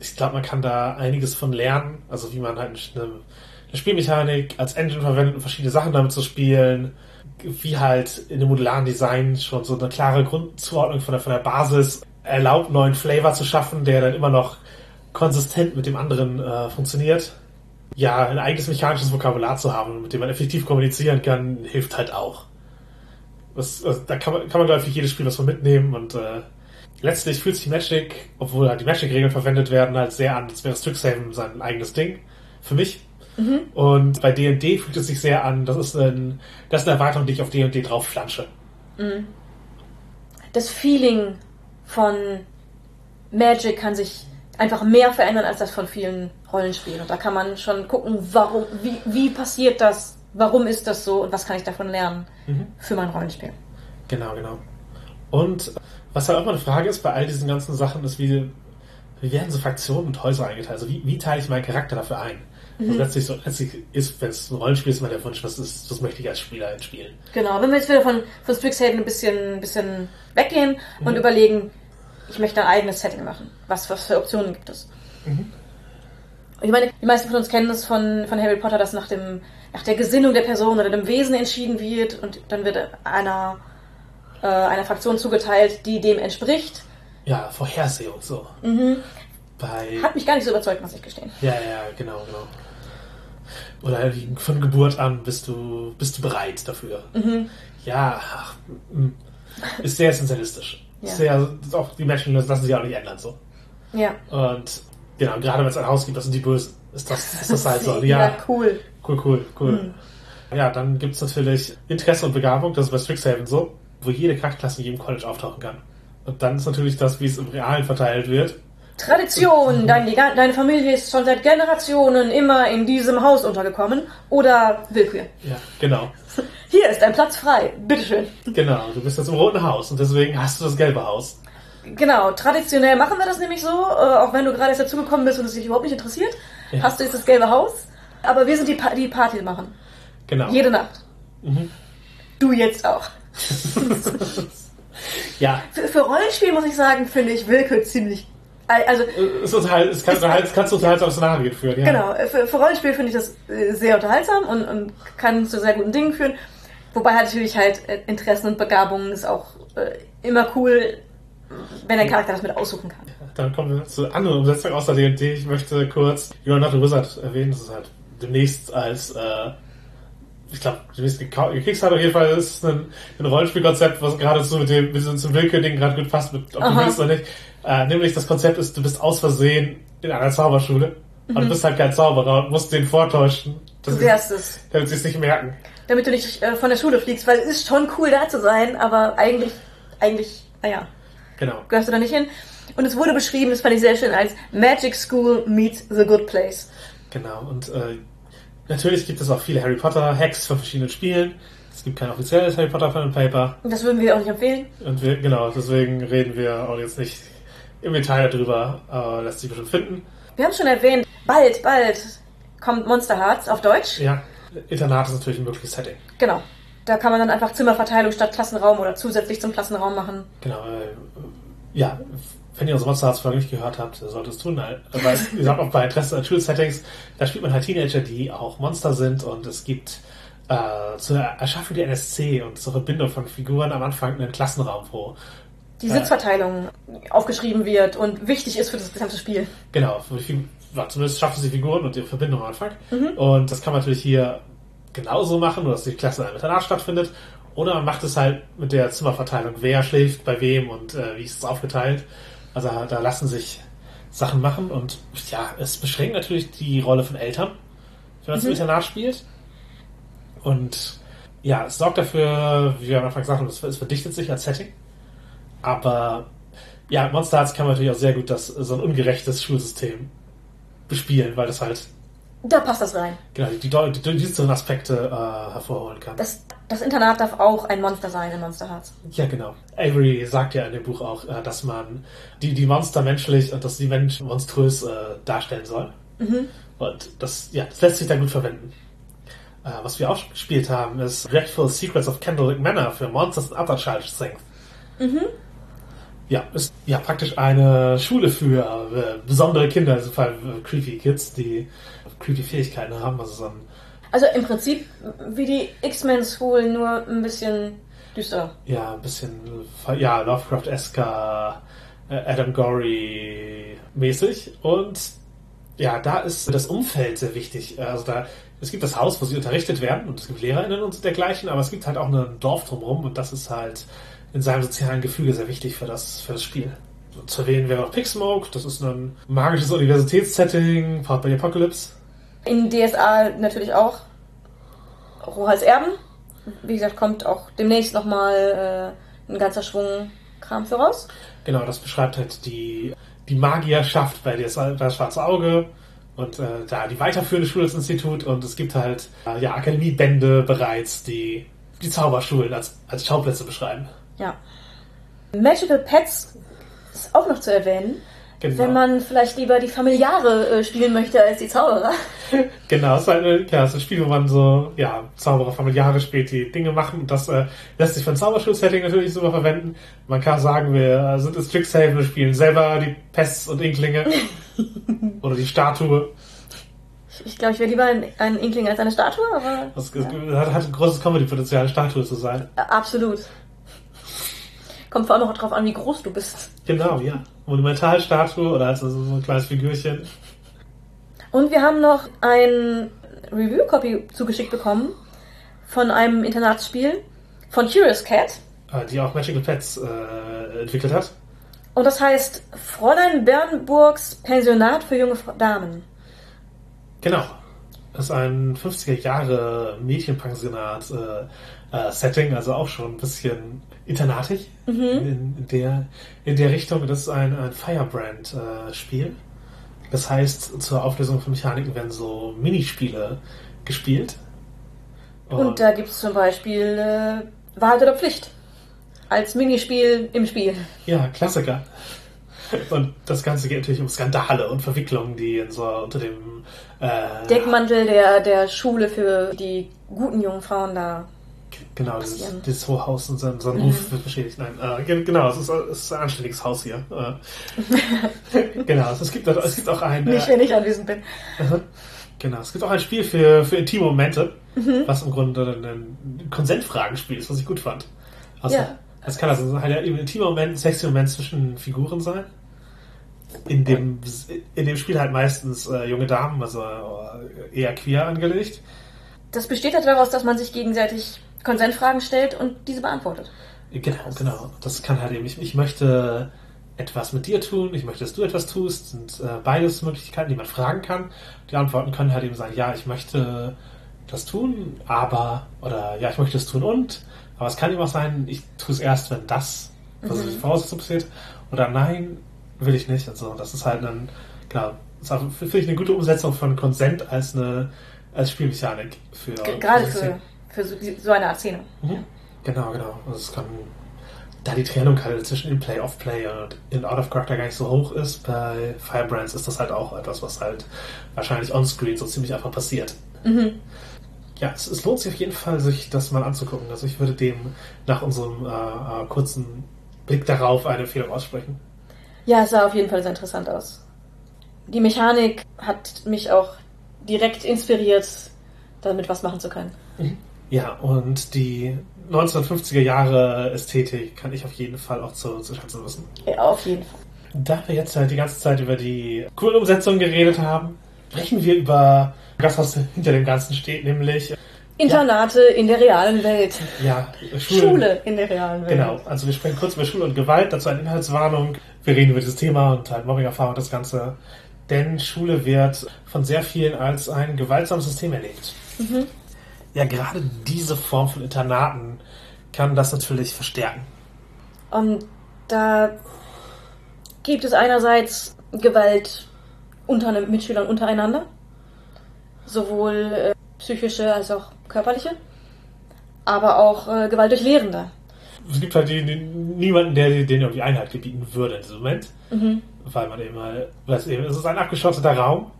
ich glaube, man kann da einiges von lernen, also wie man halt eine, eine Spielmechanik als Engine verwendet, um verschiedene Sachen damit zu spielen, wie halt in dem modularen Design schon so eine klare Grundzuordnung von der, von der Basis erlaubt, neuen Flavor zu schaffen, der dann immer noch konsistent mit dem anderen äh, funktioniert. Ja, ein eigenes mechanisches Vokabular zu haben, mit dem man effektiv kommunizieren kann, hilft halt auch. Das, also, da kann man, kann man, glaube ich, jedes Spiel was von mitnehmen und äh, letztlich fühlt sich Magic, obwohl halt die Magic-Regeln verwendet werden, halt sehr an, als wäre Strixhaven sein eigenes Ding. Für mich. Und bei D&D fühlt es sich sehr an, das ist, ein, das ist eine Erweiterung, die ich auf D&D drauf flansche. Das Feeling von Magic kann sich einfach mehr verändern als das von vielen Rollenspielen. Und da kann man schon gucken, warum, wie, wie passiert das, warum ist das so und was kann ich davon lernen für mein Rollenspiel. Genau, genau. Und was halt auch mal eine Frage ist bei all diesen ganzen Sachen, ist, wie, wie werden so Fraktionen und Häuser eingeteilt? Also wie, wie teile ich meinen Charakter dafür ein? Also letztlich, so, letztlich ist, wenn es ein Rollenspiel ist, immer der Wunsch, was, ist, was möchte ich als Spieler spielen? Genau, wenn wir jetzt wieder von, von Strixhaven ein bisschen, ein bisschen weggehen und überlegen, ich möchte ein eigenes Setting machen. Was, was für Optionen gibt es? Ich meine, die meisten von uns kennen es von, von Harry Potter, dass nach, dem, nach der Gesinnung der Person oder dem Wesen entschieden wird und dann wird einer, äh, einer Fraktion zugeteilt, die dem entspricht. Ja, Vorhersehung, so. Bei, Hat mich gar nicht so überzeugt, muss ich gestehen. ja, ja, genau, genau. Oder von Geburt an bist du, bist du bereit dafür. Ja, ach, mm, ist sehr essentialistisch. Ja. Sehr, auch die Menschen lassen sich auch nicht ändern, so. Ja. Und genau, gerade wenn es ein Haus gibt, das sind die Bösen, ist das, ist das halt so. [laughs] ja, Ja, cool. cool, cool, cool. Ja, dann gibt's natürlich Interesse und Begabung, das ist bei Strixhaven so, wo jede Charakterklasse in jedem College auftauchen kann. Und dann ist natürlich das, wie es im Realen verteilt wird. Tradition, dein, deine Familie ist schon seit Generationen immer in diesem Haus untergekommen. Oder Willkür. Ja, genau. [laughs] Hier ist ein Platz frei. Bitteschön. Genau, du bist jetzt im Roten Haus und deswegen hast du das gelbe Haus. Genau, traditionell machen wir das nämlich so, äh, auch wenn du gerade erst dazugekommen bist und es dich überhaupt nicht interessiert, Ja. hast du jetzt das gelbe Haus. Aber wir sind die, pa die Party machen. Genau. Jede Nacht. Du jetzt auch. [laughs] Ja, Für, für Rollenspiel muss ich sagen, finde ich Willkür ziemlich Also, Es, ist halt, es, kann, es kann zu unterhaltsamen Szenarien führen, ja. Genau, für, für Rollenspiel finde ich das äh, sehr unterhaltsam und, und kann zu sehr guten Dingen führen. Wobei halt natürlich halt äh, Interessen und Begabungen ist auch äh, immer cool, wenn der Charakter das mit aussuchen kann. Dann kommen wir zu anderen Umsetzungen außer D&D. Ich möchte kurz You're Not a Wizard erwähnen. Das ist halt demnächst als, äh, ich glaube, demnächst gekickstartet auf jeden Fall. Das ist ein, ein Rollenspielkonzept, was gerade so mit dem, mit so zum Willkür-Ding gerade gut passt, mit, ob du Aha. willst oder nicht. Äh, nämlich das Konzept ist, du bist aus Versehen in einer Zauberschule und du bist halt kein Zauberer und musst den vortäuschen, Du wärst es. damit sie es nicht merken. Damit du nicht äh, von der Schule fliegst, weil es ist schon cool da zu sein, aber eigentlich, eigentlich, naja, Genau. gehörst du da nicht hin. Und es wurde beschrieben, das fand ich sehr schön, als Magic School meets the good place. Genau, und äh, natürlich gibt es auch viele Harry Potter Hacks von verschiedenen Spielen. Es gibt kein offizielles Harry Potter Pen and Paper. Und das würden wir auch nicht empfehlen. Und wir, genau, deswegen reden wir auch jetzt nicht im Detail darüber, aber lässt sich bestimmt finden. Wir haben schon erwähnt, bald, bald kommt Monster Hearts auf Deutsch. Ja, Internat ist natürlich ein mögliches Setting. Genau. Da kann man dann einfach Zimmerverteilung statt Klassenraum oder zusätzlich zum Klassenraum machen. Genau, äh, ja, wenn ihr unsere Monster Hearts Folge nicht gehört habt, solltet es tun. Weil, wie [laughs] gesagt, auch bei Interesse an Schulsettings, da spielt man halt Teenager, die auch Monster sind und es gibt äh, zur Erschaffung der NSC und zur Verbindung von Figuren am Anfang einen Klassenraum, wo Die Ja. Sitzverteilung aufgeschrieben wird und wichtig ist für das gesamte Spiel. Genau, zumindest schaffen sie Figuren und ihre Verbindung am Anfang. Und das kann man natürlich hier genauso machen, nur dass die Klasse in einem Internat stattfindet. Oder man macht es halt mit der Zimmerverteilung, wer schläft bei wem und äh, wie ist es aufgeteilt. Also da lassen sich Sachen machen und ja, es beschränkt natürlich die Rolle von Eltern, wenn man es im Internat spielt. Und ja, es sorgt dafür, wie wir am Anfang gesagt haben, es, es verdichtet sich als Setting. Aber ja, Monster Hearts kann man natürlich auch sehr gut das, so ein ungerechtes Schulsystem bespielen, weil das halt Da passt das rein. genau die, die, die düsteren Aspekte äh, hervorholen kann. Das, das Internat darf auch ein Monster sein in Monster Hearts. ja, genau. Avery sagt ja in dem Buch auch, äh, dass man die, die Monster menschlich und dass die Menschen monströs äh, darstellen soll. Und das, ja, das lässt sich da gut verwenden. Äh, was wir auch gespielt haben, ist Dreadful Secrets of Candlewick Manor für Monsters and Other Childish Things. Ja, ist ja praktisch eine Schule für äh, besondere Kinder, in diesem Fall äh, creepy Kids, die creepy Fähigkeiten haben. Also Also im Prinzip wie die X-Men School, nur ein bisschen düster. ja, ein bisschen, ja, Lovecraft-esker, äh, Adam Gory mäßig. Und ja, da ist das Umfeld sehr wichtig. Also da, es gibt das Haus, wo sie unterrichtet werden und es gibt LehrerInnen und dergleichen, aber es gibt halt auch ein Dorf drumherum und das ist halt in seinem sozialen Gefüge sehr wichtig für das, für das Spiel. Zu erwähnen wäre noch Pixsmoke, das ist ein magisches Universitätssetting, Part by the Apocalypse. In DSA natürlich auch. Rohals Erben. Wie gesagt, kommt auch demnächst nochmal äh, ein ganzer Schwung Kram für raus. Genau, das beschreibt halt die, die Magierschaft bei der, bei Schwarze Auge und äh, da die weiterführende Schule des Institut und es gibt halt äh, ja Akademiebände bereits, die die Zauberschulen als, als Schauplätze beschreiben. Ja. Magical Pets ist auch noch zu erwähnen. Genau. Wenn man vielleicht lieber die Familiare äh, spielen möchte als die Zauberer. [laughs] Genau, es ist, ein, ja, es ist ein Spiel, wo man so, ja, Zauberer familiare spielt, die Dinge machen. Und das äh, lässt sich für ein Zauberschul-Setting natürlich super verwenden. Man kann sagen, wir äh, sind in Strixhaven, wir spielen selber die Pests und Inklinge. [laughs] Oder die Statue. Ich glaube, ich wäre lieber ein, ein Inkling als eine Statue, aber Das hat, hat ein großes Comedy-Potenzial, eine Statue zu sein. äh, absolut. Kommt vor allem auch drauf an, wie groß du bist. Genau, ja. Monumentalstatue oder als so ein kleines Figürchen. Und wir haben noch ein Review-Copy zugeschickt bekommen von einem Internatsspiel von Curious Cat. äh, die auch Magical Pets äh, entwickelt hat. Und das heißt Fräulein Bernburgs Pensionat für junge Damen. Genau. Das ist ein 50er Jahre Mädchenpensionat-Setting, also auch schon ein bisschen internatig in, in, der, in der Richtung. Das ist ein, ein Firebrand-Spiel. das heißt, zur Auflösung von Mechaniken werden so Minispiele gespielt. Und da gibt es zum Beispiel äh, Wahrheit oder Pflicht. Als Minispiel im Spiel. Ja, Klassiker. Und das Ganze geht natürlich um Skandale und Verwicklungen, die in so unter dem äh, Deckmantel der, der Schule für die guten jungen Frauen da Genau, passieren. dieses hohe Haus und sein, sein Mhm. Ruf wird beschädigt. Nein, äh, ge- genau, es ist, es ist ein anständiges Haus hier. Äh, [laughs] genau, es gibt, es gibt auch ein, Nicht, äh, wenn ich anwesend bin. genau, es gibt auch ein Spiel für, für intime Momente, Mhm. was im Grunde ein, Konsentfragenspiel ist, was ich gut fand. Also, Ja. Das kann also halt ein intimer Moment, ein sexy Moment zwischen Figuren sein. In dem, in dem Spiel halt meistens äh, junge Damen, also äh, eher queer angelegt. Das besteht halt daraus, dass man sich gegenseitig Konsentfragen stellt und diese beantwortet. Genau, genau. Das kann halt eben, ich, ich möchte etwas mit dir tun, ich möchte, dass du etwas tust, sind äh, beides Möglichkeiten, die man fragen kann. Die Antworten können halt eben sein, ja, ich möchte das tun, aber, oder ja, ich möchte es tun und, aber es kann eben auch sein, ich tue es erst, wenn das, was ich vorausgesetzt passiert, oder nein, will ich nicht. Also das ist halt ein, genau, das ist finde ich eine gute Umsetzung von Consent als eine, als Spielmechanik für. Gerade für für, so, so eine Art Szene. Mhm. Genau, genau. Also es kann, da die Trennung halt zwischen In-Play, Off-Play und In-Out-of-Character gar nicht so hoch ist, bei Firebrands ist das halt auch etwas, was halt wahrscheinlich on-screen so ziemlich einfach passiert. Ja, es, es lohnt sich auf jeden Fall, sich das mal anzugucken. Also ich würde dem nach unserem äh, äh, kurzen Blick darauf eine Empfehlung aussprechen. Ja, es sah auf jeden Fall sehr interessant aus. Die Mechanik hat mich auch direkt inspiriert, damit was machen zu können. Ja, und die 1950er Jahre Ästhetik kann ich auf jeden Fall auch zu, zu schätzen wissen. Ja, auf jeden Fall. Da wir jetzt halt die ganze Zeit über die coolen Umsetzungen geredet haben, sprechen wir über das, was hinter dem Ganzen steht, nämlich Internate in der realen Welt. ja, Schulen. Schule in der realen Welt. Genau, also wir sprechen kurz über Schule und Gewalt, dazu eine Inhaltswarnung. Wir reden über dieses Thema und halt Mobbing-Erfahrung und das Ganze. Denn Schule wird von sehr vielen als ein gewaltsames System erlebt. Ja, gerade diese Form von Internaten kann das natürlich verstärken. Und da gibt es einerseits Gewalt unter den Mitschülern untereinander, sowohl äh, psychische als auch körperliche, aber auch äh, Gewalt durch Lehrende. Es gibt halt die, die, niemanden, der denen irgendwie Einhalt gebieten würde in diesem Moment. Weil man eben mal, weiß eben, es ist ein abgeschotteter Raum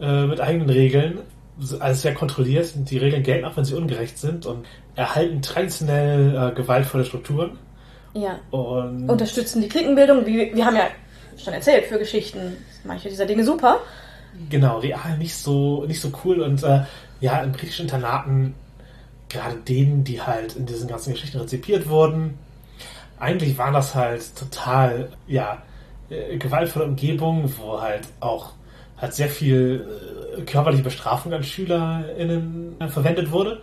äh, mit eigenen Regeln. Alles sehr kontrolliert. Die Regeln gelten auch, wenn sie ungerecht sind und erhalten traditionell äh, gewaltvolle Strukturen. Ja. Und Unterstützen die Klickenbildung, wie wir haben ja schon erzählt, für Geschichten manche dieser Dinge super. genau, real nicht so, nicht so cool. Und äh, ja, in britischen Internaten, gerade denen, die halt in diesen ganzen Geschichten rezipiert wurden, eigentlich waren das halt total, ja, äh, gewaltvolle Umgebungen, wo halt auch halt sehr viel äh, körperliche Bestrafung an SchülerInnen verwendet wurde.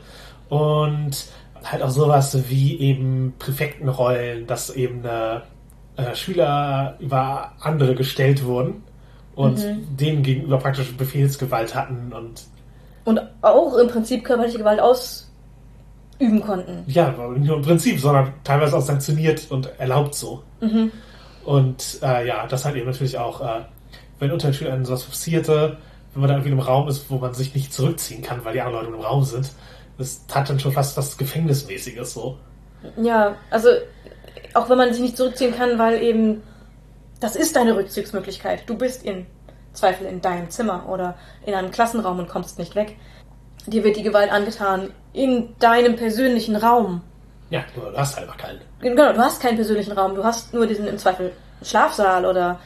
Und halt auch sowas wie eben Präfektenrollen, dass eben äh, äh, Schüler über andere gestellt wurden und denen gegenüber praktisch Befehlsgewalt hatten und Und auch im Prinzip körperliche Gewalt ausüben konnten. Ja, nicht nur im Prinzip, sondern teilweise auch sanktioniert und erlaubt so. Und äh, ja, das halt eben natürlich auch, äh, wenn unter den Schülern sowas passierte, wenn man da irgendwie in einem Raum ist, wo man sich nicht zurückziehen kann, weil die anderen Leute im Raum sind, das hat dann schon fast was Gefängnismäßiges so. Ja, also auch wenn man sich nicht zurückziehen kann, weil eben das ist deine Rückzugsmöglichkeit. Du bist in Zweifel in deinem Zimmer oder in einem Klassenraum und kommst nicht weg. Dir wird die Gewalt angetan in deinem persönlichen Raum. Ja, du hast halt einfach keinen. Genau, du hast keinen persönlichen Raum. Du hast nur diesen im Zweifel Schlafsaal oder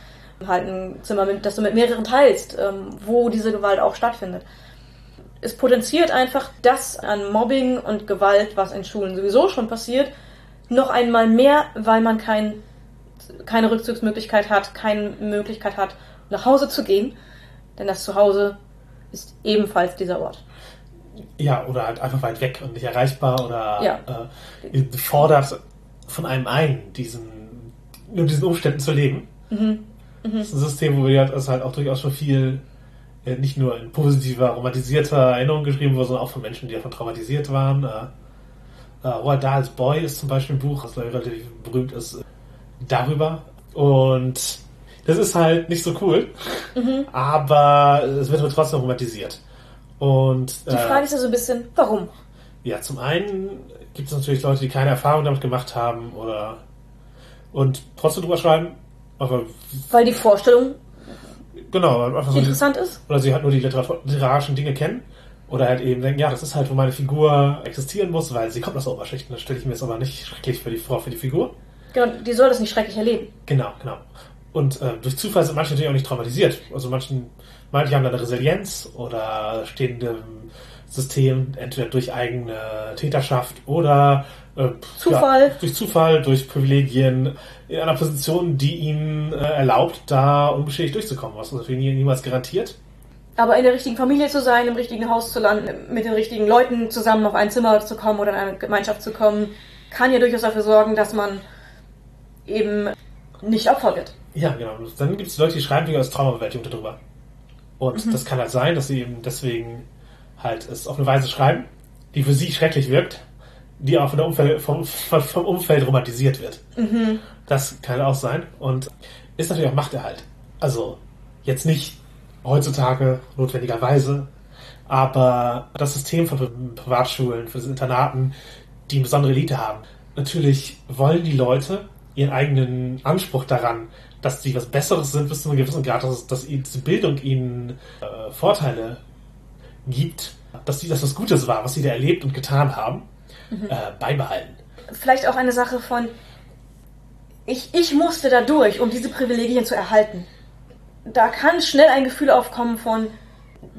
halt ein Zimmer, mit, das du mit mehreren teilst, ähm, wo diese Gewalt auch stattfindet. Es potenziert einfach das an Mobbing und Gewalt, was in Schulen sowieso schon passiert, noch einmal mehr, weil man kein, keine Rückzugsmöglichkeit hat, keine Möglichkeit hat, nach Hause zu gehen. Denn das Zuhause ist ebenfalls dieser Ort. Ja, oder halt einfach weit weg und nicht erreichbar oder Ja. äh, fordert von einem ein, diesen, nur diesen Umständen zu leben. Das ist ein System, wo wir es halt auch durchaus schon viel, äh, nicht nur in positiver, romantisierter Erinnerung geschrieben wurde, sondern auch von Menschen, die davon traumatisiert waren. Äh, äh, Roald Dahls Boy ist zum Beispiel ein Buch, das relativ berühmt ist, äh, darüber. Und das ist halt nicht so cool, aber es wird trotzdem romantisiert. Und Die Frage ist ja so ein bisschen, warum? ja, zum einen gibt es natürlich Leute, die keine Erfahrung damit gemacht haben oder und trotzdem drüber schreiben. Aber Weil die Vorstellung genau, einfach so interessant ist? oder sie halt nur die literar- literarischen Dinge kennen Oder halt eben denken, ja, das ist halt, wo meine Figur existieren muss, weil sie kommt aus der Oberschicht. Das stelle ich mir jetzt aber nicht schrecklich für die Frau, für die Figur. Genau, die soll das nicht schrecklich erleben. Genau, genau. Und äh, durch Zufall sind manche natürlich auch nicht traumatisiert. Also manchen, manche haben dann eine Resilienz oder stehen dem System entweder durch eigene Täterschaft oder äh, Zufall. Ja, durch Zufall, durch Privilegien in einer Position, die ihnen äh, erlaubt, da unbeschädigt durchzukommen, was für ihn niemals garantiert. Aber in der richtigen Familie zu sein, im richtigen Haus zu landen, mit den richtigen Leuten zusammen auf ein Zimmer zu kommen oder in eine Gemeinschaft zu kommen, kann ja durchaus dafür sorgen, dass man eben nicht Opfer wird. Ja, genau. Dann gibt es Leute, die schreiben wegen als Traumabewältigung darüber. Und mhm. das kann halt sein, dass sie eben deswegen halt es auf eine Weise schreiben, die für sie schrecklich wirkt, die auch von der Umfeld, vom, vom Umfeld romantisiert wird. Mhm. Das kann auch sein. Und ist natürlich auch Machterhalt. Also jetzt nicht heutzutage notwendigerweise, aber das System von Privatschulen, von Internaten, die eine besondere Elite haben, natürlich wollen die Leute ihren eigenen Anspruch daran, dass sie was Besseres sind bis zu einem gewissen Grad, dass, dass diese Bildung ihnen äh, Vorteile gibt, dass sie das was Gutes war, was sie da erlebt und getan haben, mhm. äh, beibehalten. Vielleicht auch eine Sache von, ich, ich musste da durch, um diese Privilegien zu erhalten. Da kann schnell ein Gefühl aufkommen von,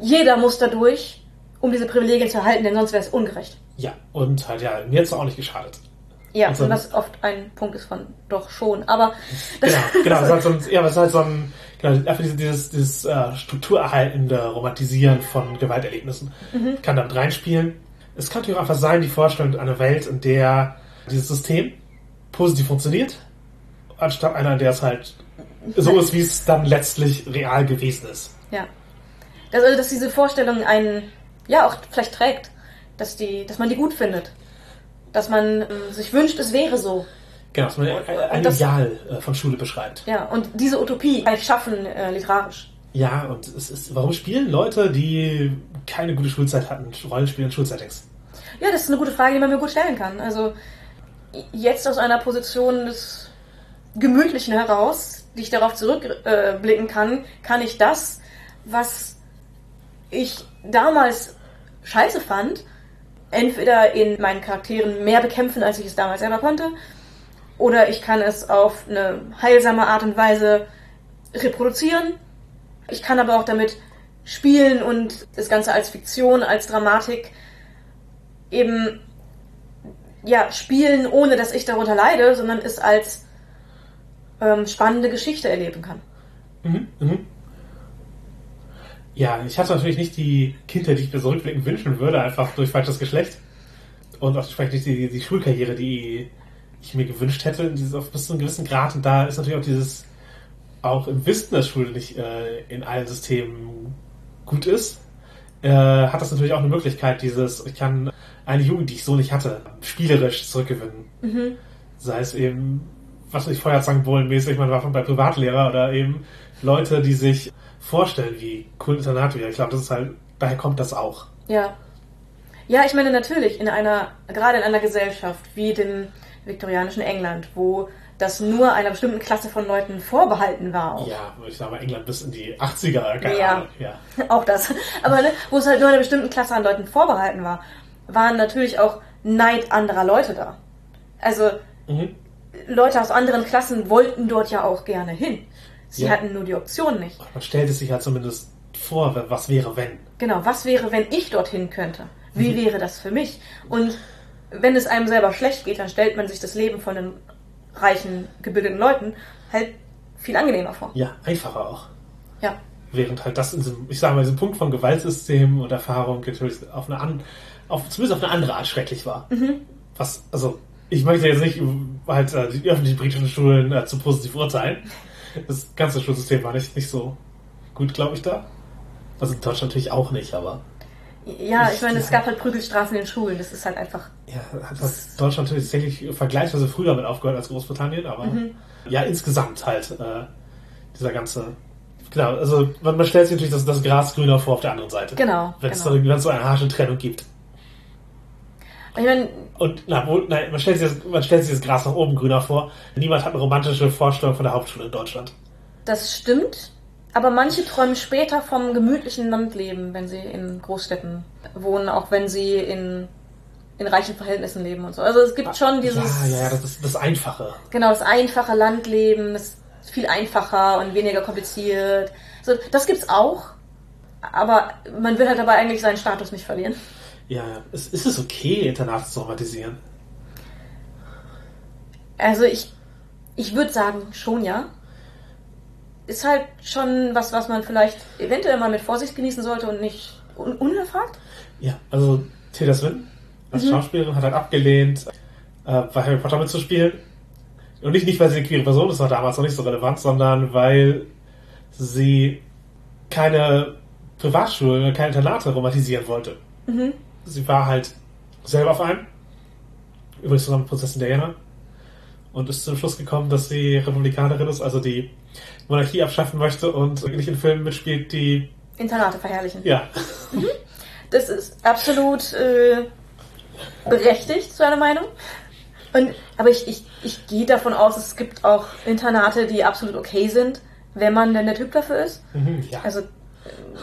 jeder muss da durch, um diese Privilegien zu erhalten, denn sonst wäre es ungerecht. Ja, und halt ja, mir hat es auch nicht geschadet. Ja, und, so und das oft ein Punkt ist von doch schon, aber genau, [laughs] genau, das ist halt so ein, ja, das ist halt so ein genau, einfach dieses, dieses, uh, strukturerhaltende Romantisieren von Gewalterlebnissen mhm. kann damit reinspielen. Es kann natürlich auch einfach sein, die Vorstellung einer Welt, in der dieses System positiv funktioniert, anstatt einer, in der es halt so ist, wie es dann letztlich real gewesen ist. Ja. Also, dass diese Vorstellung einen, ja, auch vielleicht trägt, dass, die, dass man die gut findet dass man äh, sich wünscht, es wäre so. Genau, dass man ein das, Ideal äh, von Schule beschreibt. Ja, und diese Utopie ich schaffen, äh, literarisch. Ja, und es ist, warum spielen Leute, die keine gute Schulzeit hatten, Rollenspiele in Schulsettings? Ja, das ist eine gute Frage, die man mir gut stellen kann. Also jetzt aus einer Position des Gemütlichen heraus, die ich darauf zurückblicken äh, kann, kann ich das, was ich damals scheiße fand, entweder in meinen Charakteren mehr bekämpfen, als ich es damals selber konnte, oder ich kann es auf eine heilsame Art und Weise reproduzieren. Ich kann aber auch damit spielen und das Ganze als Fiktion, als Dramatik eben ja spielen, ohne dass ich darunter leide, sondern es als ähm, spannende Geschichte erleben kann. Mhm, mhm. Ja, ich hatte natürlich nicht die Kindheit, die ich mir so rückblickend wünschen würde, einfach durch falsches Geschlecht. Und auch vielleicht nicht die, die Schulkarriere, die ich mir gewünscht hätte, bis zu einem gewissen Grad. Und da ist natürlich auch dieses, auch im Wissen, dass Schule nicht äh, in allen Systemen gut ist, äh, hat das natürlich auch eine Möglichkeit, dieses, ich kann eine Jugend, die ich so nicht hatte, spielerisch zurückgewinnen. Mhm. Sei es eben, was ich, Feuerzangenbowlen-mäßig, man war von bei Privatlehrer oder eben Leute, die sich vorstellen, wie cool Internat wäre. Ich glaube, das ist halt, daher kommt das auch. Ja. Ja, ich meine natürlich, in einer, gerade in einer Gesellschaft wie dem viktorianischen England, wo das nur einer bestimmten Klasse von Leuten vorbehalten war. Auch. Ja, ich sage mal England bis in die 80er, keine ja, Ahnung. Ja, [laughs] auch das. Aber ne, wo es halt nur einer bestimmten Klasse an Leuten vorbehalten war, waren natürlich auch Neid anderer Leute da. Also mhm. Leute aus anderen Klassen wollten dort ja auch gerne hin. Sie ja. hatten nur die Option nicht. Man stellt es sich halt zumindest vor, was wäre, wenn. Genau, was wäre, wenn ich dorthin könnte? Wie mhm. wäre das für mich? Und wenn es einem selber schlecht geht, dann stellt man sich das Leben von den reichen, gebildeten Leuten halt viel angenehmer vor. Ja, einfacher auch. Ja. Während halt das in diesem, ich sage mal, diesem Punkt von Gewaltsystem und Erfahrung natürlich auf eine, an, auf, zumindest auf eine andere Art schrecklich war. Mhm. Was, also, ich möchte jetzt nicht halt äh, die öffentlichen britischen Schulen äh, zu positiv urteilen [laughs] das ganze Schulsystem war nicht, nicht so gut, glaube ich, da. Also in Deutschland natürlich auch nicht, aber. Ja, ich, meine, es gab halt Prügelstrafen in den Schulen, das ist halt einfach. Ja, hat das Deutschland tatsächlich vergleichsweise früher damit aufgehört als Großbritannien, aber mhm. ja, insgesamt halt äh, dieser ganze. Genau, also man, man stellt sich natürlich das, das Gras grüner vor auf der anderen Seite. Genau. Wenn es genau. so eine harsche Trennung gibt. Ich mein, und na, wo, nein, man stellt, sich das, man stellt sich das Gras nach oben grüner vor. Niemand hat eine romantische Vorstellung von der Hauptschule in Deutschland. Das stimmt. Aber manche träumen später vom gemütlichen Landleben, wenn sie in Großstädten wohnen, auch wenn sie in, in reichen Verhältnissen leben und so. Also es gibt schon dieses. Ja, ja, das ist das Einfache. Genau, das einfache Landleben ist viel einfacher und weniger kompliziert. So, das gibt's auch. Aber man will halt dabei eigentlich seinen Status nicht verlieren. Ja, ist, ist es okay, Internate zu traumatisieren? Also ich, ich würde sagen, schon ja. Ist halt schon was, was man vielleicht eventuell mal mit Vorsicht genießen sollte und nicht un unerfragt. Ja, also Tilda Swinton als Schauspielerin hat halt abgelehnt, äh, bei Harry Potter mitzuspielen. Und nicht, nicht, weil sie eine queere Person ist, war damals noch nicht so relevant, sondern weil sie keine Privatschulen, keine Internate romantisieren wollte. Sie war halt selber auf einem, übrigens zusammen mit Prinzessin Diana, und ist zum Schluss gekommen, dass sie Republikanerin ist, also die Monarchie abschaffen möchte und nicht in Filmen mitspielt, die, Internate verherrlichen. ja, Das ist absolut äh, berechtigt, so eine Meinung. Und, aber ich, ich, ich gehe davon aus, es gibt auch Internate, die absolut okay sind, wenn man denn der Typ dafür ist. Mhm, ja. Also äh,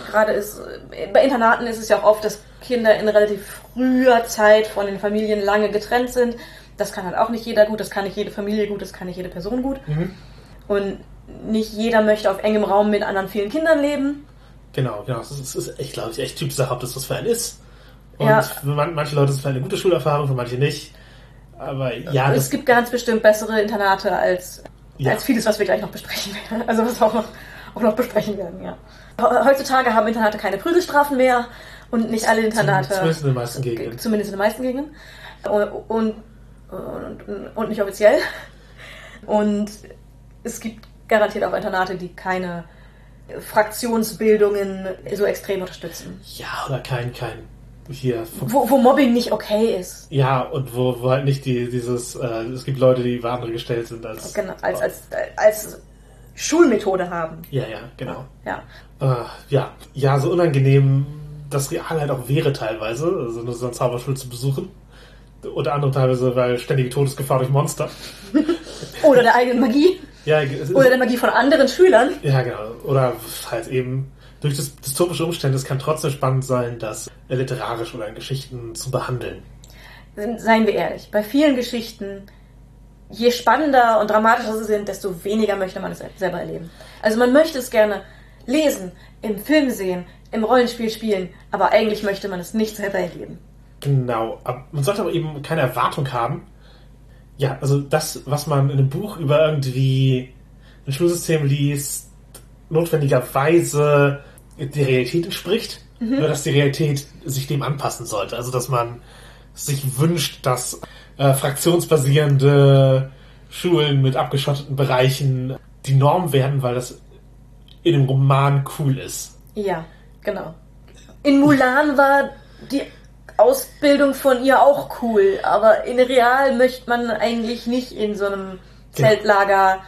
gerade ist äh, bei Internaten ist es ja auch oft, dass Kinder in relativ früher Zeit von den Familien lange getrennt sind. Das kann halt auch nicht jeder gut, das kann nicht jede Familie gut, das kann nicht jede Person gut. Mhm. Und nicht jeder möchte auf engem Raum mit anderen vielen Kindern leben. Genau, genau. Das ist, das ist echt, glaube ich, echt Typsache, ob das was für einen ist. Und Ja. für man, manche Leute ist es vielleicht eine gute Schulerfahrung, für manche nicht. Aber ja, es gibt ganz bestimmt bessere Internate als, Ja. als vieles, was wir gleich noch besprechen werden. Also was wir auch noch, auch noch besprechen werden, ja. Heutzutage haben Internate keine Prügelstrafen mehr und nicht alle Internate. zumindest in den meisten Gegenden. Zumindest in den meisten Gegenden. Und, und, und, nicht offiziell. Und es gibt garantiert auch Internate, die keine Fraktionsbildungen so extrem unterstützen. ja, oder kein, kein, hier, Wo, wo Mobbing nicht okay ist. ja, und wo, wo halt nicht die, dieses, äh, es gibt Leute, die über andere gestellt sind als, Genau, als, als, als Schulmethode haben. ja, ja, genau. Ja. Äh, ja, ja, so unangenehm das real halt auch wäre teilweise, also so eine Zauberschule zu besuchen. Unter anderem teilweise, weil ständige Todesgefahr durch Monster. [laughs] Oder der eigenen Magie. Ja, Oder der Magie von anderen Schülern. ja, genau. Oder halt eben durch das dystopische Umstände, es kann trotzdem spannend sein, das literarisch oder in Geschichten zu behandeln. Seien wir ehrlich, bei vielen Geschichten, je spannender und dramatischer sie sind, desto weniger möchte man es selber erleben. Also man möchte es gerne lesen, im Film sehen, im Rollenspiel spielen, aber eigentlich möchte man es nicht selber erleben. Genau. Man sollte aber eben keine Erwartung haben. Ja, also das, was man in einem Buch über irgendwie ein Schulsystem liest, notwendigerweise der Realität entspricht, nur dass die Realität sich dem anpassen sollte. Also dass man sich wünscht, dass äh, fraktionsbasierende Schulen mit abgeschotteten Bereichen die Norm werden, weil das in einem Roman cool ist. Ja, genau. In Mulan war die Ausbildung von ihr auch cool, aber in Real möchte man eigentlich nicht in so einem Zeltlager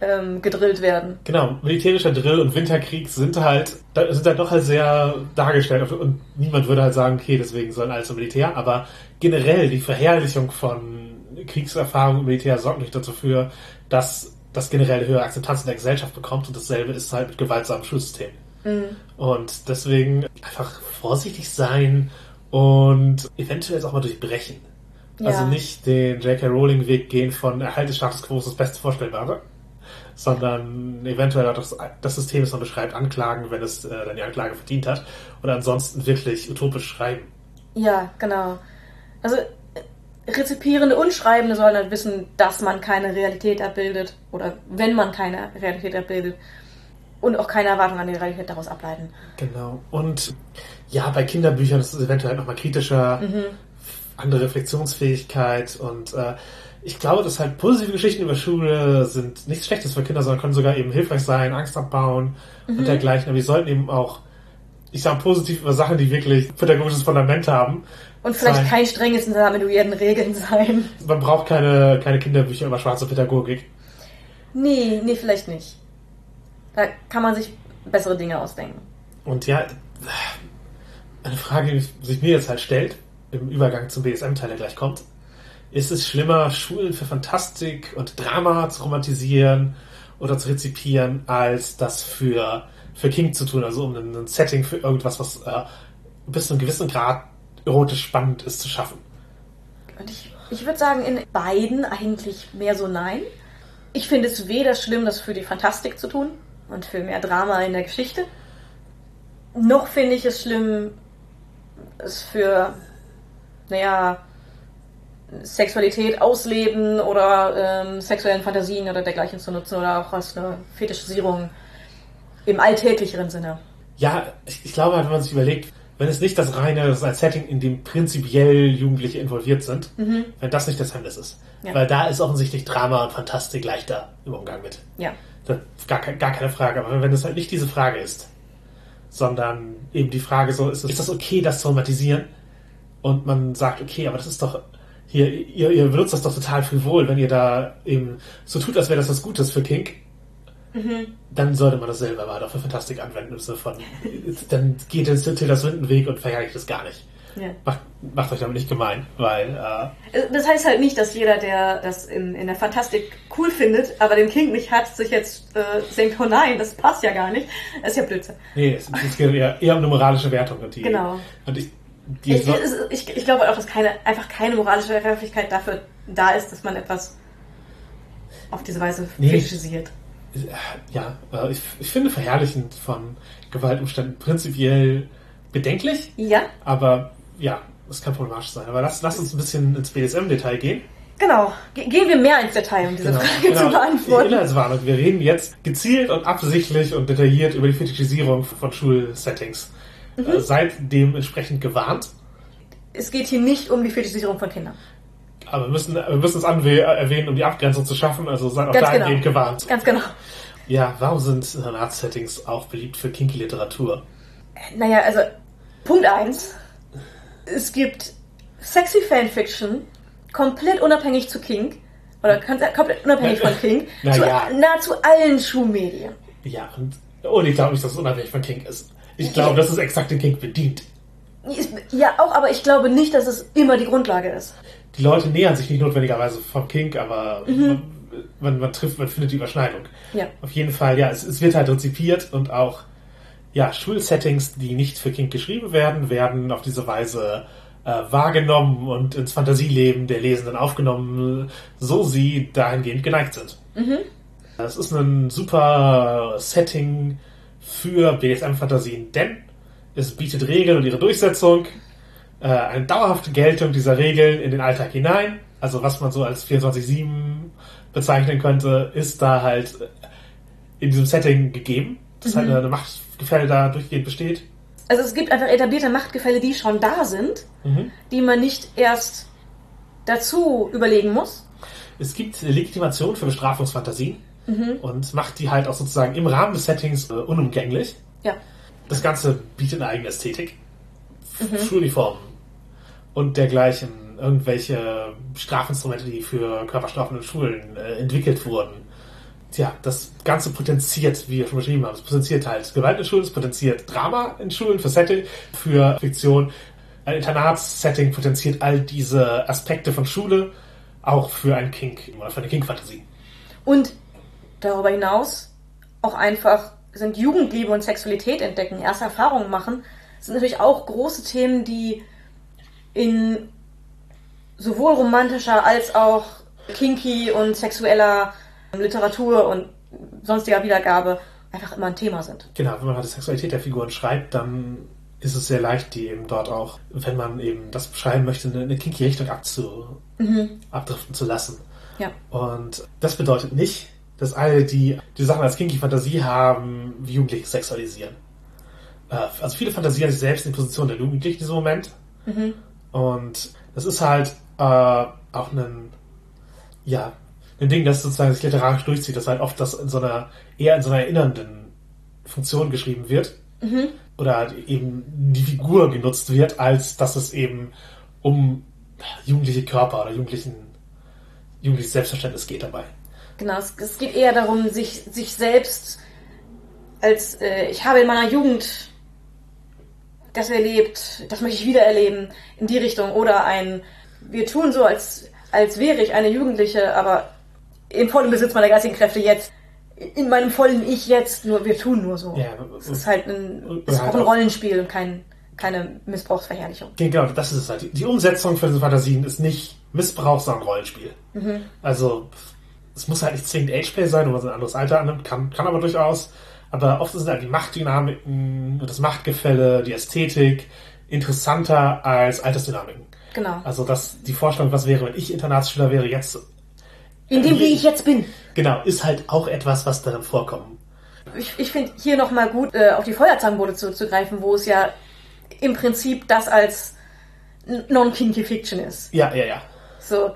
ähm, gedrillt werden. Genau, militärischer Drill und Winterkrieg sind halt, sind halt doch halt sehr dargestellt und niemand würde halt sagen, okay, deswegen sollen alle zum Militär, aber generell die Verherrlichung von Kriegserfahrung im Militär sorgt nicht dazu für, dass das generell höhere Akzeptanz in der Gesellschaft bekommt und dasselbe ist halt mit gewaltsamen Schulsystemen. Und deswegen einfach vorsichtig sein und eventuell auch mal durchbrechen. Also Ja. nicht den J.K. Rowling-Weg gehen von Erhalt des Status Quo ist das beste Vorstellbare, sondern eventuell auch das, das System, das man beschreibt, anklagen, wenn es äh, dann die Anklage verdient hat. Oder ansonsten wirklich utopisch schreiben. Ja, genau. Also äh, Rezipierende und Schreibende sollen halt wissen, dass man keine Realität abbildet oder wenn man keine Realität abbildet und auch keine Erwartung an die Realität daraus ableiten. Genau. Und ja, bei Kinderbüchern ist es eventuell nochmal kritischer, andere Reflexionsfähigkeit und äh, ich glaube, dass halt positive Geschichten über Schule sind nichts Schlechtes für Kinder, sondern können sogar eben hilfreich sein, Angst abbauen und dergleichen. Aber wir sollten eben auch, ich sage positiv über Sachen, die wirklich pädagogisches Fundament haben. Und vielleicht sein. kein strenges Examen Regeln sein. Man braucht keine, keine Kinderbücher über schwarze Pädagogik. Nee, nee, vielleicht nicht. Da kann man sich bessere Dinge ausdenken. Und ja, eine Frage, die sich mir jetzt halt stellt, im Übergang zum BSM-Teil, der gleich kommt, ist es schlimmer, Schulen für Fantastik und Drama zu romantisieren oder zu rezipieren, als das für, für King zu tun, also um ein, Setting für irgendwas, was äh, bis zu einem gewissen Grad erotisch spannend ist, zu schaffen. Und ich, ich würde sagen, in beiden eigentlich mehr so nein. Ich finde es weder schlimm, das für die Fantastik zu tun und für mehr Drama in der Geschichte, noch finde ich es schlimm, es für, naja, Sexualität ausleben oder ähm, sexuellen Fantasien oder dergleichen zu nutzen oder auch als eine Fetischisierung im alltäglicheren Sinne. Ja, ich, ich glaube, wenn man sich überlegt, wenn es nicht das reine das ist ein Setting, in dem prinzipiell Jugendliche involviert sind, wenn das nicht das Hemmnis ist. Ja. Weil da ist offensichtlich Drama und Fantastik leichter im Umgang mit. Ja. Das gar, gar keine Frage. Aber wenn es halt nicht diese Frage ist, sondern eben die Frage so, ist, ist das okay, das zu romantisieren? Und man sagt, okay, aber das ist doch, hier, ihr, ihr benutzt das doch total frivol, wenn ihr da eben so tut, als wäre das was Gutes für Kink. Dann sollte man das selber mal auch für Fantastik anwenden, im Sinne von, dann geht es Tilda Swinton Weg und verherrlicht es gar nicht. Ja. Macht, macht euch damit nicht gemein, weil, äh, Das heißt halt nicht, dass jeder, der das in, in der Fantastik cool findet, aber den King nicht hat, sich jetzt äh, denkt, oh nein, das passt ja gar nicht. Das ist ja Blödsinn. nee, es, es geht eher, eher um eine moralische Wertung. Und die, Genau. Und ich, die Ich, ich, ich glaube auch, dass keine, einfach keine moralische Verwerflichkeit dafür da ist, dass man etwas auf diese Weise Nee. fetischisiert. ja, äh, ich, ich finde Verherrlichen von Gewaltumständen prinzipiell bedenklich, Ja, aber ja, es kann problematisch sein. Aber lass, lass uns ein bisschen ins BDSM-Detail gehen. genau. Ge gehen wir mehr ins Detail, um diese Frage zu beantworten. Inhaltswarnung. Wir reden jetzt gezielt und absichtlich und detailliert über die Fetischisierung von Schulsettings. Mhm. Äh, seid dementsprechend gewarnt. Es geht hier nicht um die Fetischisierung von Kindern. Aber wir müssen, wir müssen es erwähnen, um die Abgrenzung zu schaffen. Also seid auch Ganz dahingehend genau. gewarnt. Ganz genau. Ja, warum sind Art-Settings auch beliebt für Kinky-Literatur? Naja, also Punkt eins: Es gibt sexy Fanfiction, komplett unabhängig zu King, oder komplett unabhängig von King, [laughs] Na zu ja. nahezu allen Schulmedien. Ja, und, und ich glaube nicht, dass es unabhängig von Kink ist. Ich glaube, dass es exakt den Kink bedient. Ja, auch, aber ich glaube nicht, dass es immer die Grundlage ist. Die Leute nähern sich nicht notwendigerweise vom Kink, aber Mhm. man, man, man trifft, man findet die Überschneidung. Ja. Auf jeden Fall, ja, es, es wird halt rezipiert und auch, ja, Schulsettings, die nicht für Kink geschrieben werden, werden auf diese Weise äh, wahrgenommen und ins Fantasieleben der Lesenden aufgenommen, so sie dahingehend geneigt sind. Es ist ein super Setting für BDSM-Fantasien, denn es bietet Regeln und ihre Durchsetzung, äh, eine dauerhafte Geltung dieser Regeln in den Alltag hinein. Also was man so als 24-7 bezeichnen könnte, ist da halt in diesem Setting gegeben, dass halt eine Machtgefälle da durchgehend besteht. Also es gibt einfach etablierte Machtgefälle, die schon da sind, die man nicht erst dazu überlegen muss. Es gibt Legitimation für Bestrafungsfantasien und macht die halt auch sozusagen im Rahmen des Settings äh, unumgänglich. Ja. Das Ganze bietet eine eigene Ästhetik. Schuluniformen und dergleichen. Irgendwelche Strafinstrumente, die für Körperstrafen in Schulen äh, entwickelt wurden. Tja, das Ganze potenziert, wie wir schon beschrieben haben, es potenziert halt Gewalt in Schulen, es potenziert Drama in Schulen für Setting, für Fiktion. Ein Internatssetting potenziert all diese Aspekte von Schule, auch für ein Kink oder für eine Kink-Fantasie. Und darüber hinaus auch einfach sind Jugendliebe und Sexualität entdecken, erste Erfahrungen machen, sind natürlich auch große Themen, die in sowohl romantischer als auch kinky und sexueller Literatur und sonstiger Wiedergabe einfach immer ein Thema sind. Genau, wenn man halt die Sexualität der Figuren schreibt, dann ist es sehr leicht, die eben dort auch, wenn man eben das beschreiben möchte, eine, eine kinky Richtung abzu, abdriften zu lassen. Ja. Und das bedeutet nicht, dass alle, die die Sachen als kinky Fantasie haben, wie Jugendliche sexualisieren. Äh, Also viele fantasieren sich selbst in die Position der Jugendlichen in diesem Moment. Und das ist halt äh, auch ein, ja, ein Ding, das sozusagen sich literarisch durchzieht, dass halt oft das in so einer, eher in so einer erinnernden Funktion geschrieben wird. Oder halt eben die Figur genutzt wird, als dass es eben um jugendliche Körper oder jugendlichen, jugendliches Selbstverständnis geht dabei. Genau, es, es geht eher darum, sich, sich selbst als äh, ich habe in meiner Jugend das erlebt, das möchte ich wieder erleben, in die Richtung. Oder ein, wir tun so, als, als wäre ich eine Jugendliche, aber in vollem Besitz meiner geistigen Kräfte jetzt. in meinem vollen Ich jetzt, nur wir tun nur so. Ja, es ist halt ein, ist halt auch ein Rollenspiel und kein, keine Missbrauchsverherrlichung. Genau, das ist es halt. Die- Umsetzung von diesen Fantasien ist nicht Missbrauch, sondern Rollenspiel. Also, es muss halt nicht zwingend Ageplay sein, wo man so ein anderes Alter annimmt, kann, kann aber durchaus. Aber oft sind halt die Machtdynamiken das Machtgefälle, die Ästhetik interessanter als Altersdynamiken. Genau. Also, das, die Vorstellung, was wäre, wenn ich Internatsschüler wäre, jetzt, In dem, wie ich jetzt bin. genau, ist halt auch etwas, was darin vorkommt. Ich, ich finde hier nochmal gut, äh, auf die Feuerzangenbowle zurückzugreifen, wo es ja im Prinzip das als non-kinky Fiction ist. Ja, ja, ja. So,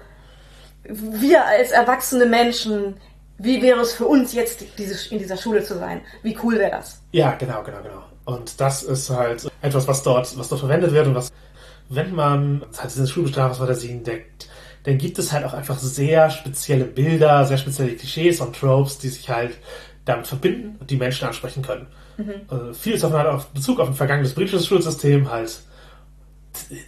wir als erwachsene Menschen, wie wäre es für uns jetzt, diese, in dieser Schule zu sein? Wie cool wäre das? Ja, genau, genau, genau. Und das ist halt etwas, was dort, was dort verwendet wird und was, wenn man halt diese Schulbestrafungsfantasien entdeckt, dann gibt es halt auch einfach sehr spezielle Bilder, sehr spezielle Klischees und Tropes, die sich halt damit verbinden und die Menschen ansprechen können. Äh, vieles davon hat auch Bezug auf ein vergangenes britisches Schulsystem, halt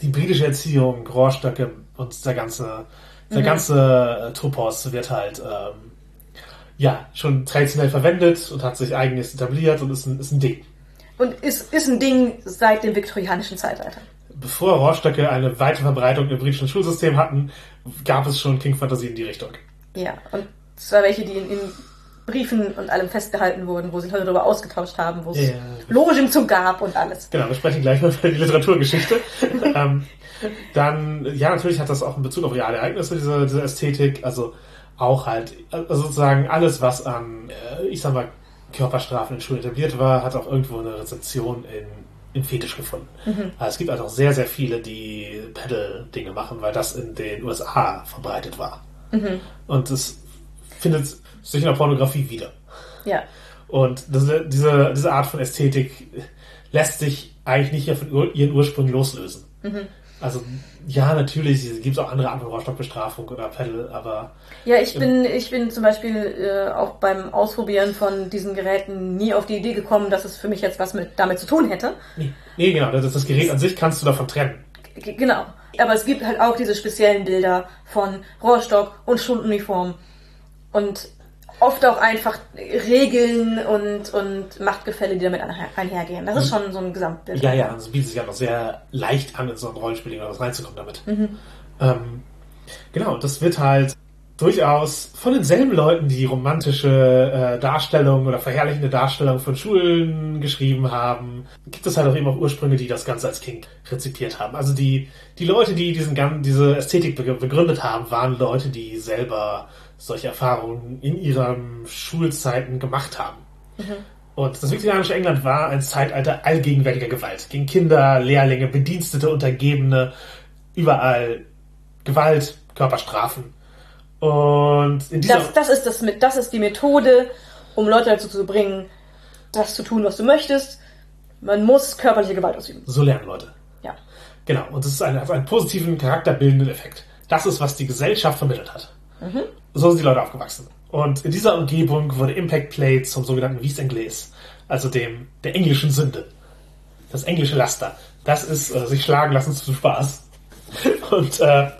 die britische Erziehung, Rohrstöcke und der ganze, der ganze äh, Topos wird halt ähm, ja schon traditionell verwendet und hat sich eigenes etabliert und ist ein, ist ein Ding. Und ist, ist ein Ding seit dem viktorianischen Zeitalter. Bevor Rohrstöcke eine weite Verbreitung im britischen Schulsystem hatten, gab es schon King-Fantasien in die Richtung. Ja, und zwar welche, die in, in Briefen und allem festgehalten wurden, wo sich Leute darüber ausgetauscht haben, wo es Ja. Logen zu gab und alles. Genau, wir sprechen gleich mal über die Literaturgeschichte. [laughs] ähm, dann, ja, natürlich hat das auch einen Bezug auf reale Ereignisse, diese, diese Ästhetik. Also auch halt, also sozusagen alles, was an, äh, ich sag mal, Körperstrafen in Schulen etabliert war, hat auch irgendwo eine Rezeption in, im Fetisch gefunden. Also es gibt halt auch sehr, sehr viele, die Pedal-Dinge machen, weil das in den USA verbreitet war. Und es findet sich in der Pornografie wieder. Ja. Und diese, diese, diese Art von Ästhetik lässt sich eigentlich nicht von ihren Ursprüngen loslösen. Also, ja, natürlich gibt es auch andere Arten von Rohrstockbestrafung oder Pedal, aber Ja, ich bin, ich bin zum Beispiel äh, auch beim Ausprobieren von diesen Geräten nie auf die Idee gekommen, dass es für mich jetzt was mit damit zu tun hätte. nee, nee genau, das, das Gerät an sich kannst du davon trennen. G genau. Aber es gibt halt auch diese speziellen Bilder von Rohrstock und Schuluniform. Und oft auch einfach Regeln und, und Machtgefälle, die damit einher- einhergehen. Das ist schon so ein Gesamtbild. Ja, ja, es bietet sich auch sehr leicht an, in so ein Rollenspiel oder was reinzukommen damit. Ähm, genau, das wird halt durchaus von denselben Leuten, die romantische äh, Darstellungen oder verherrlichende Darstellungen von Schulen geschrieben haben, gibt es halt auch eben auch Ursprünge, die das Ganze als King rezipiert haben. Also die, die Leute, die diesen, gan- diese Ästhetik be- begründet haben, waren Leute, die selber solche Erfahrungen in ihren Schulzeiten gemacht haben. Und das viktorianische England war ein Zeitalter allgegenwärtiger Gewalt. Gegen Kinder, Lehrlinge, Bedienstete, Untergebene, überall Gewalt, Körperstrafen. Und in dieser, Das, das, ist das, mit, das ist die Methode, um Leute dazu zu bringen, das zu tun, was du möchtest. Man muss körperliche Gewalt ausüben. so lernen Leute. Ja. Genau. Und das ist ein, einen positiven, charakterbildenden Effekt. Das ist, was die Gesellschaft vermittelt hat. So sind die Leute aufgewachsen. Und in dieser Umgebung wurde Impact Play zum sogenannten Vice Anglais, also dem, der englischen Sünde. Das englische Laster. Das ist, äh, sich schlagen lassen zu Spaß. [laughs] Und, äh,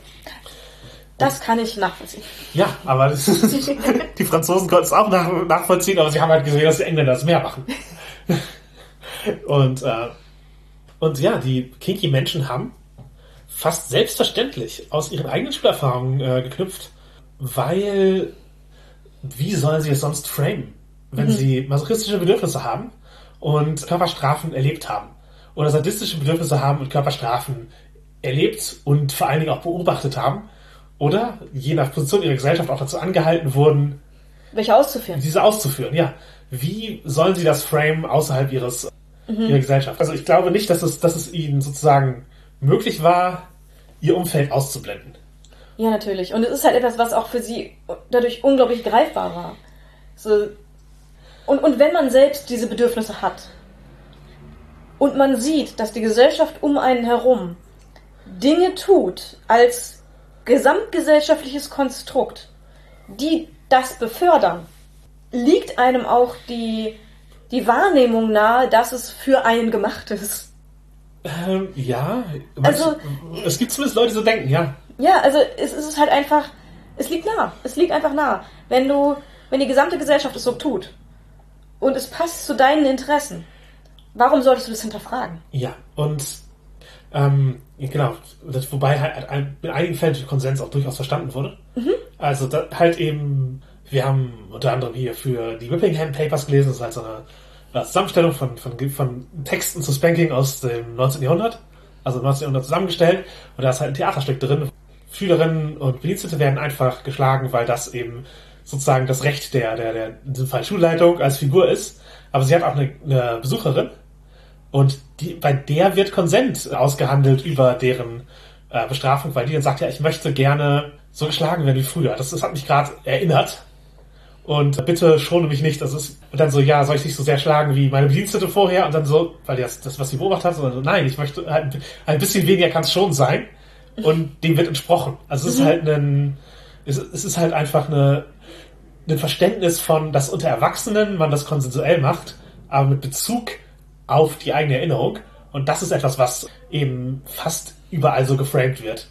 Das kann ich nachvollziehen. Ja, aber das [laughs] die Franzosen konnten es auch nach, nachvollziehen, aber sie haben halt gesehen, dass die Engländer das mehr machen. [laughs] und, äh, und ja, die kinky Menschen haben fast selbstverständlich aus ihren eigenen Schulerfahrungen äh, geknüpft, weil wie sollen sie es sonst framen, wenn sie masochistische Bedürfnisse haben und Körperstrafen erlebt haben oder sadistische Bedürfnisse haben und Körperstrafen erlebt und vor allen Dingen auch beobachtet haben oder je nach Position ihrer Gesellschaft auch dazu angehalten wurden, Welche auszuführen? diese auszuführen. Ja, wie sollen sie das frame außerhalb ihres ihrer Gesellschaft? Also ich glaube nicht, dass es, dass es ihnen sozusagen möglich war, ihr Umfeld auszublenden. Ja, natürlich. Und es ist halt etwas, was auch für sie dadurch unglaublich greifbar war. So. Und, und wenn man selbst diese Bedürfnisse hat und man sieht, dass die Gesellschaft um einen herum Dinge tut als gesamtgesellschaftliches Konstrukt, die das befördern, liegt einem auch die, die Wahrnehmung nahe, dass es für einen gemacht ist. Ähm, ja, Also- es gibt zumindest Leute, die so denken, ja. Ja, also es, es ist halt einfach, es liegt nah. Es liegt einfach nah. Wenn du wenn die gesamte Gesellschaft es so tut und es passt zu deinen Interessen, warum solltest du das hinterfragen? Ja, und ähm, genau, das, wobei halt in einigen Fällen der Konsens auch durchaus verstanden wurde. Also da, halt eben, wir haben unter anderem hier für die Whippingham Papers gelesen, das ist halt so eine äh, Zusammenstellung von, von, von Texten zu Spanking aus dem 19. Jahrhundert, also 19. Jahrhundert zusammengestellt und da ist halt ein Theaterstück drin. Schülerinnen und Bedienstete werden einfach geschlagen, weil das eben sozusagen das Recht der, der, der in diesem Fall Schulleitung als Figur ist. Aber sie hat auch eine, eine Besucherin und die, bei der wird Konsent ausgehandelt über deren äh, Bestrafung, weil die dann sagt, ja, ich möchte gerne so geschlagen werden wie früher. Das, das hat mich gerade erinnert. Und bitte schone mich nicht. Das ist und dann so, ja, soll ich dich so sehr schlagen wie meine Bedienstete vorher? Und dann so, weil das, das was sie beobachtet hat, sondern so, nein, ich möchte halt, ein bisschen weniger kann es schon sein. Und dem wird entsprochen. Also es ist halt ein, es, es ist halt einfach eine, ein Verständnis von, dass unter Erwachsenen man das konsensuell macht, aber mit Bezug auf die eigene Erinnerung. Und das ist etwas, was eben fast überall so geframed wird.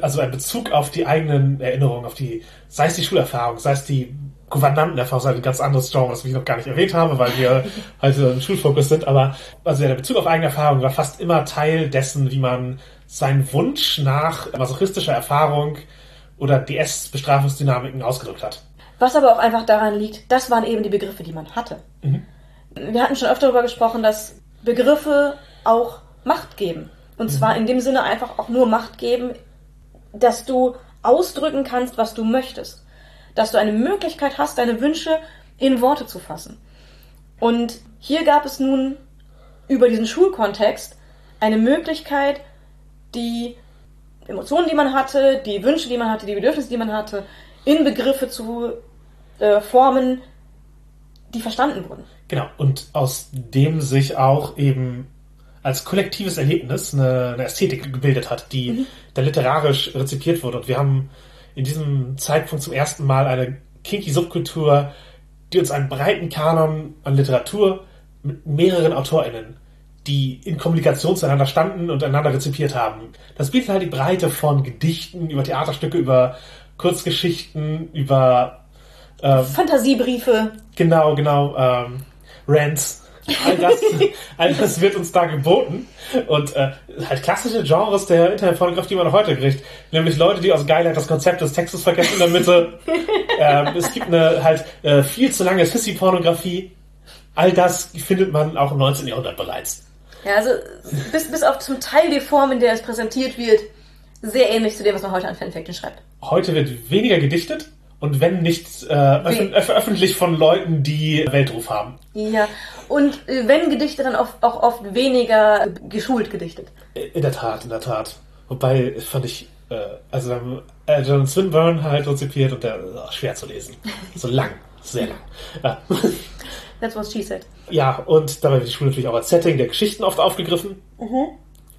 Also ein Bezug auf die eigenen Erinnerungen, auf die, sei es die Schulerfahrung, sei es die Gouvernantenerfahrung, sei es ein ganz anderes Genre, was ich noch gar nicht erwähnt habe, weil wir [laughs] heute im Schulfokus sind, aber also der Bezug auf eigene Erfahrung war fast immer Teil dessen, wie man seinen Wunsch nach masochistischer Erfahrung oder DS-Bestrafungsdynamiken ausgedrückt hat. Was aber auch einfach daran liegt, das waren eben die Begriffe, die man hatte. Wir hatten schon öfter darüber gesprochen, dass Begriffe auch Macht geben. Und zwar in dem Sinne einfach auch nur Macht geben, dass du ausdrücken kannst, was du möchtest. Dass du eine Möglichkeit hast, deine Wünsche in Worte zu fassen. Und hier gab es nun über diesen Schulkontext eine Möglichkeit, die Emotionen, die man hatte, die Wünsche, die man hatte, die Bedürfnisse, die man hatte, in Begriffe zu äh, formen, die verstanden wurden. Genau, und aus dem sich auch eben als kollektives Erlebnis eine, eine Ästhetik gebildet hat, die da literarisch rezipiert wurde. Und wir haben in diesem Zeitpunkt zum ersten Mal eine kinky Subkultur, die uns einen breiten Kanon an Literatur mit mehreren AutorInnen, die in Kommunikation zueinander standen und einander rezipiert haben. Das bietet halt die Breite von Gedichten, über Theaterstücke, über Kurzgeschichten, über ähm, Fantasiebriefe. Genau, genau. Ähm, Rants. All das, all das wird uns da geboten. Und äh, halt klassische Genres der Internetfotografie, die man noch heute kriegt. Nämlich Leute, die aus Geilheit das Konzept des Textes vergessen in der Mitte. [laughs] ähm, es gibt eine halt äh, viel zu lange Sissy-Pornografie. All das findet man auch im 19. Jahrhundert bereits. Ja, also bis, bis auf zum Teil die Form, in der es präsentiert wird, sehr ähnlich zu dem, was man heute an Fanfiction schreibt. Heute wird weniger gedichtet und wenn nicht äh, öff veröffentlicht von Leuten, die Weltruf haben. Ja, und äh, wenn Gedichte, dann auch, auch oft weniger geschult gedichtet. In der Tat, in der Tat. Wobei fand ich, äh, also haben äh, John Swinburne halt rezipiert und der ist auch schwer zu lesen. [laughs] So lang, sehr lang. Ja. [laughs] That's what she said. ja, und dabei wird die Schule natürlich auch als Setting der Geschichten oft aufgegriffen.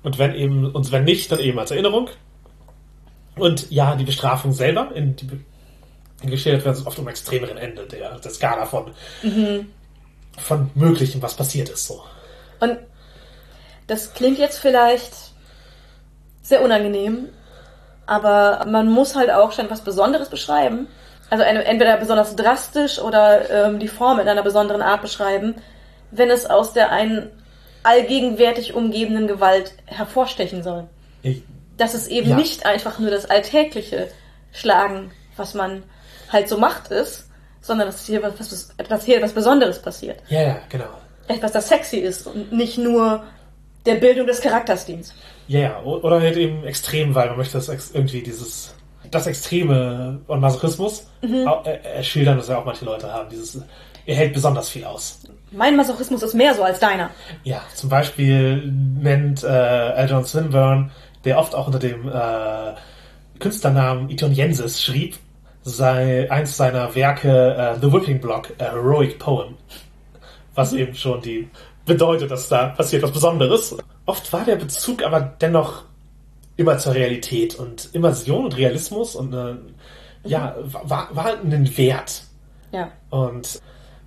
Und wenn eben, und wenn nicht, dann eben als Erinnerung. Und ja, die Bestrafung selber, in die, geschildert wird es oft am extremeren Ende der, der Skala von, von Möglichem, was passiert ist. So. Und das klingt jetzt vielleicht sehr unangenehm, aber man muss halt auch schon was Besonderes beschreiben. Also eine, entweder besonders drastisch oder ähm, die Form in einer besonderen Art beschreiben, wenn es aus der einen allgegenwärtig umgebenden Gewalt hervorstechen soll. Ich, Dass es eben Ja. nicht einfach nur das alltägliche Schlagen, was man halt so macht, ist, sondern dass hier was, was, dass hier etwas Besonderes passiert. ja, ja, genau. Etwas, das sexy ist und nicht nur der Bildung des Charakters dient. Ja, o- oder halt eben extrem, weil man möchte das irgendwie dieses, das Extreme und Masochismus au- äh, äh, schildern, das ja auch manche Leute haben. Dieses, er hält besonders viel aus. Mein Masochismus ist mehr so als deiner. Ja, zum Beispiel nennt äh, L. John Swinburne, der oft auch unter dem äh, Künstlernamen Itoniensis schrieb, sei eins seiner Werke äh, The Whipping Block, a Heroic Poem. Was eben schon die bedeutet, dass da passiert was Besonderes. Oft war der Bezug aber dennoch immer zur Realität und Immersion und Realismus und äh, ja, war, war ein Wert. Ja. Und,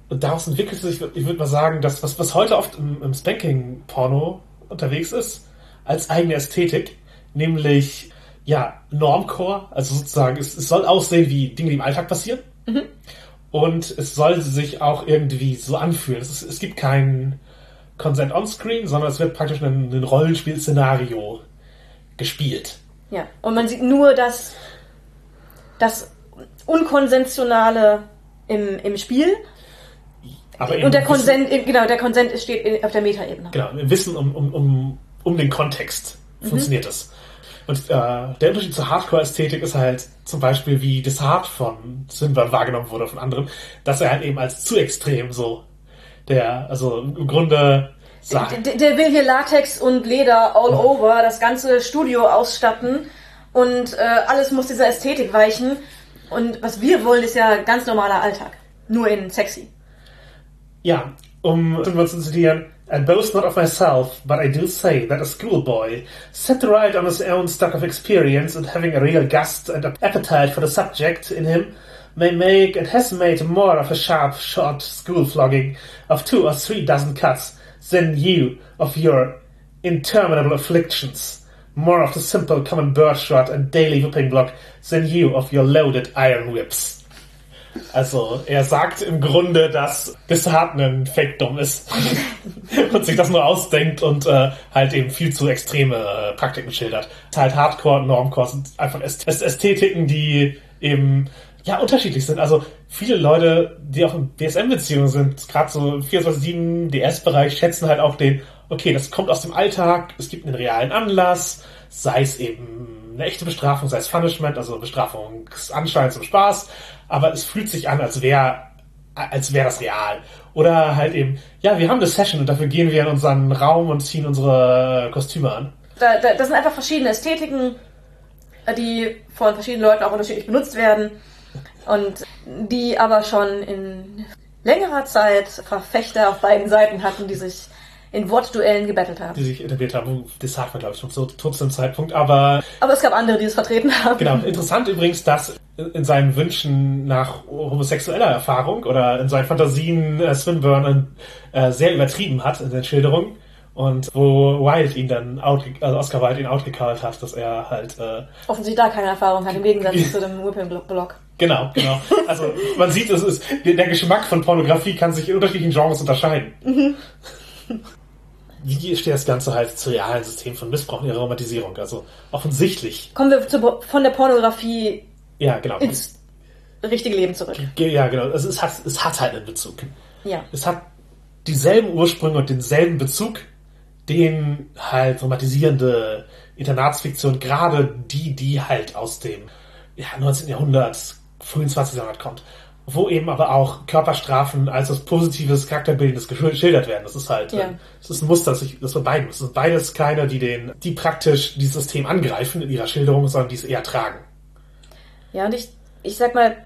und daraus entwickelt sich, ich würde mal sagen, das, was, was heute oft im, im Spanking-Porno unterwegs ist, als eigene Ästhetik, nämlich, ja, Normcore, also sozusagen, es, es soll aussehen wie Dinge, die im Alltag passieren. und es soll sich auch irgendwie so anfühlen. Es, es gibt keinen Consent on-Screen, sondern es wird praktisch ein, ein Rollenspiel-Szenario gespielt. Ja, und man sieht nur das, das Unkonventionale im, im Spiel. Aber Und der Konsent, genau, der Konsent steht auf der Metaebene. Genau, im Wissen um, um, um, um den Kontext funktioniert es. Und äh, der Unterschied zur Hardcore-Ästhetik ist halt zum Beispiel, wie Desart von Swinburne wahrgenommen wurde von anderen, dass er halt eben als zu extrem so der, also im Grunde sagt, Der, der will hier Latex und Leder all over, das ganze Studio ausstatten und äh, alles muss dieser Ästhetik weichen. Und was wir wollen, ist ja ganz normaler Alltag. Nur in sexy. ja, um Swinburne zu zitieren, I boast not of myself, but I do say that a schoolboy, set right on his own stock of experience and having a real gust and appetite for the subject in him, may make and has made more of a sharp, short school flogging of two or three dozen cuts than you of your interminable afflictions, more of the simple common birdshot and daily whipping block than you of your loaded iron whips. Also, er sagt im Grunde, dass Desart ein Fake-Dumm ist [laughs] und sich das nur ausdenkt und äh, halt eben viel zu extreme äh, Praktiken schildert. Ist halt Hardcore Normcore sind einfach Äst Äst- Ästhetiken, die eben ja unterschiedlich sind. Also viele Leute, die auch in BSM-Beziehungen sind, gerade so im 24-7 DS-Bereich, schätzen halt auch den, okay, das kommt aus dem Alltag, es gibt einen realen Anlass, sei es eben eine echte Bestrafung, sei es Punishment, also Bestrafungsanschein zum Spaß, aber es fühlt sich an, als wäre als wäre das real. Oder halt eben, ja, wir haben eine Session und dafür gehen wir in unseren Raum und ziehen unsere Kostüme an. Da, da, das sind einfach verschiedene Ästhetiken, die von verschiedenen Leuten auch unterschiedlich benutzt werden und die aber schon in längerer Zeit Verfechter auf beiden Seiten hatten, die sich in Wortduellen gebettelt haben. die sich etabliert haben. Das sagt man, glaube ich, schon so tot zum Zeitpunkt. Aber Aber es gab andere, die es vertreten haben. genau, [laughs] interessant übrigens, dass in seinen Wünschen nach homosexueller Erfahrung oder in seinen Fantasien äh, Swinburne äh, sehr übertrieben hat in den Schilderungen. Und wo Wilde ihn dann out, also Oscar Wilde ihn outgecallt hat, dass er halt äh, Offensichtlich da keine Erfahrung hat, im Gegensatz zu dem Whipping-Block. Genau, genau. Also man sieht, es ist der Geschmack von Pornografie kann sich in unterschiedlichen Genres unterscheiden. [laughs] Wie steht das Ganze halt zu realen System von Missbrauch und ihrer Romantisierung? Also offensichtlich. Kommen wir zu, von der Pornografie Ja, genau. ins richtige Leben zurück. Ja, genau. Also es hat, es hat halt einen Bezug. Ja. Es hat dieselben Ursprünge und denselben Bezug, den halt romantisierende Internatsfiktion, gerade die, die halt aus dem ja, 19. Jahrhundert, frühen 20. Jahrhundert kommt, wo eben aber auch Körperstrafen als was Positives, Charakterbildendes geschildert werden. Das ist halt, Ja. äh, das ist ein Muster, das, ich, das von beiden. Es sind beides keine, die den, die praktisch dieses System angreifen in ihrer Schilderung, sondern die es eher tragen. Ja, und ich, ich sag mal,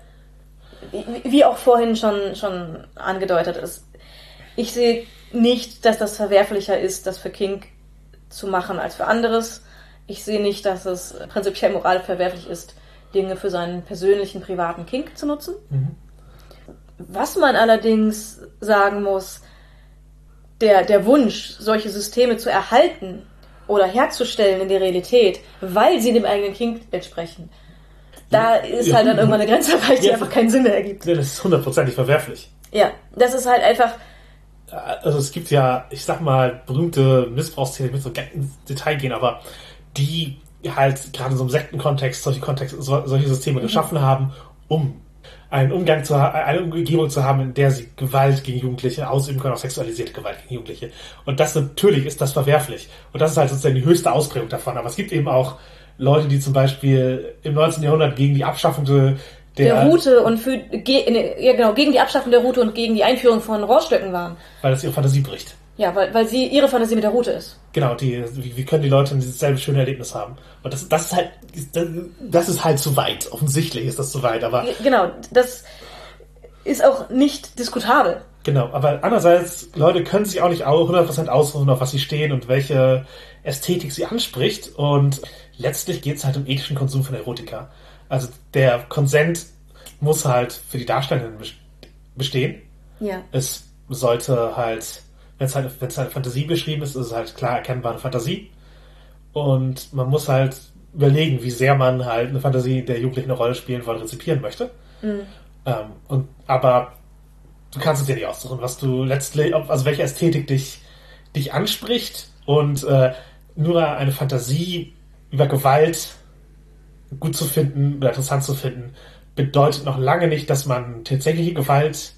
wie- auch vorhin schon, schon angedeutet ist, ich sehe nicht, dass das verwerflicher ist, das für King zu machen als für anderes. Ich sehe nicht, dass es prinzipiell moralisch verwerflich ist, Dinge für seinen persönlichen, privaten King zu nutzen. Was man allerdings sagen muss, der, der Wunsch, solche Systeme zu erhalten oder herzustellen in der Realität, weil sie dem eigenen King entsprechen, da ist Ja. halt dann irgendwann eine Grenze erreicht, die Ja. einfach keinen Sinn mehr ergibt. Das ist hundertprozentig verwerflich. Ja, das ist halt einfach, also es gibt ja, ich sag mal, berühmte Missbrauchsszenen, ich will so ins Detail gehen, aber die halt gerade so im Sektenkontext solche Kontexte, so, solche Systeme geschaffen haben, um einen Umgang zu eine Umgebung zu haben, in der sie Gewalt gegen Jugendliche ausüben können, auch sexualisierte Gewalt gegen Jugendliche. Und das natürlich ist das verwerflich. Und das ist halt sozusagen die höchste Ausprägung davon. Aber es gibt eben auch Leute, die zum Beispiel im 19. Jahrhundert gegen die Abschaffung der, der Route und für, ge, ja genau, gegen die Abschaffung der Route und gegen die Einführung von Rohrstöcken waren. weil das ihre Fantasie bricht. Ja, weil, weil sie ihre Fantasie mit der Route ist. Genau, die, wie, können die Leute dieses selbe schöne Erlebnis haben? Und das, das ist halt, das, ist halt zu weit. Offensichtlich ist das zu weit, aber Ge- Genau, das ist auch nicht diskutabel. genau. Aber andererseits, Leute können sich auch nicht au- 100% ausruhen, auf was sie stehen und welche Ästhetik sie anspricht. Und letztlich geht es halt um ethischen Konsum von Erotika. Also der Konsent muss halt für die Darstellenden bes- bestehen. Ja. es sollte halt, wenn es halt, wenn es halt Fantasie beschrieben ist, ist es halt klar erkennbare Fantasie. Und man muss halt überlegen, wie sehr man halt eine Fantasie der Jugendlichen eine Rolle spielen wollen, rezipieren möchte. Ähm, und, aber du kannst es dir nicht aussuchen, was du letztlich, also welche Ästhetik dich, dich anspricht und äh, nur eine Fantasie über Gewalt gut zu finden oder interessant zu finden, bedeutet noch lange nicht, dass man tatsächliche Gewalt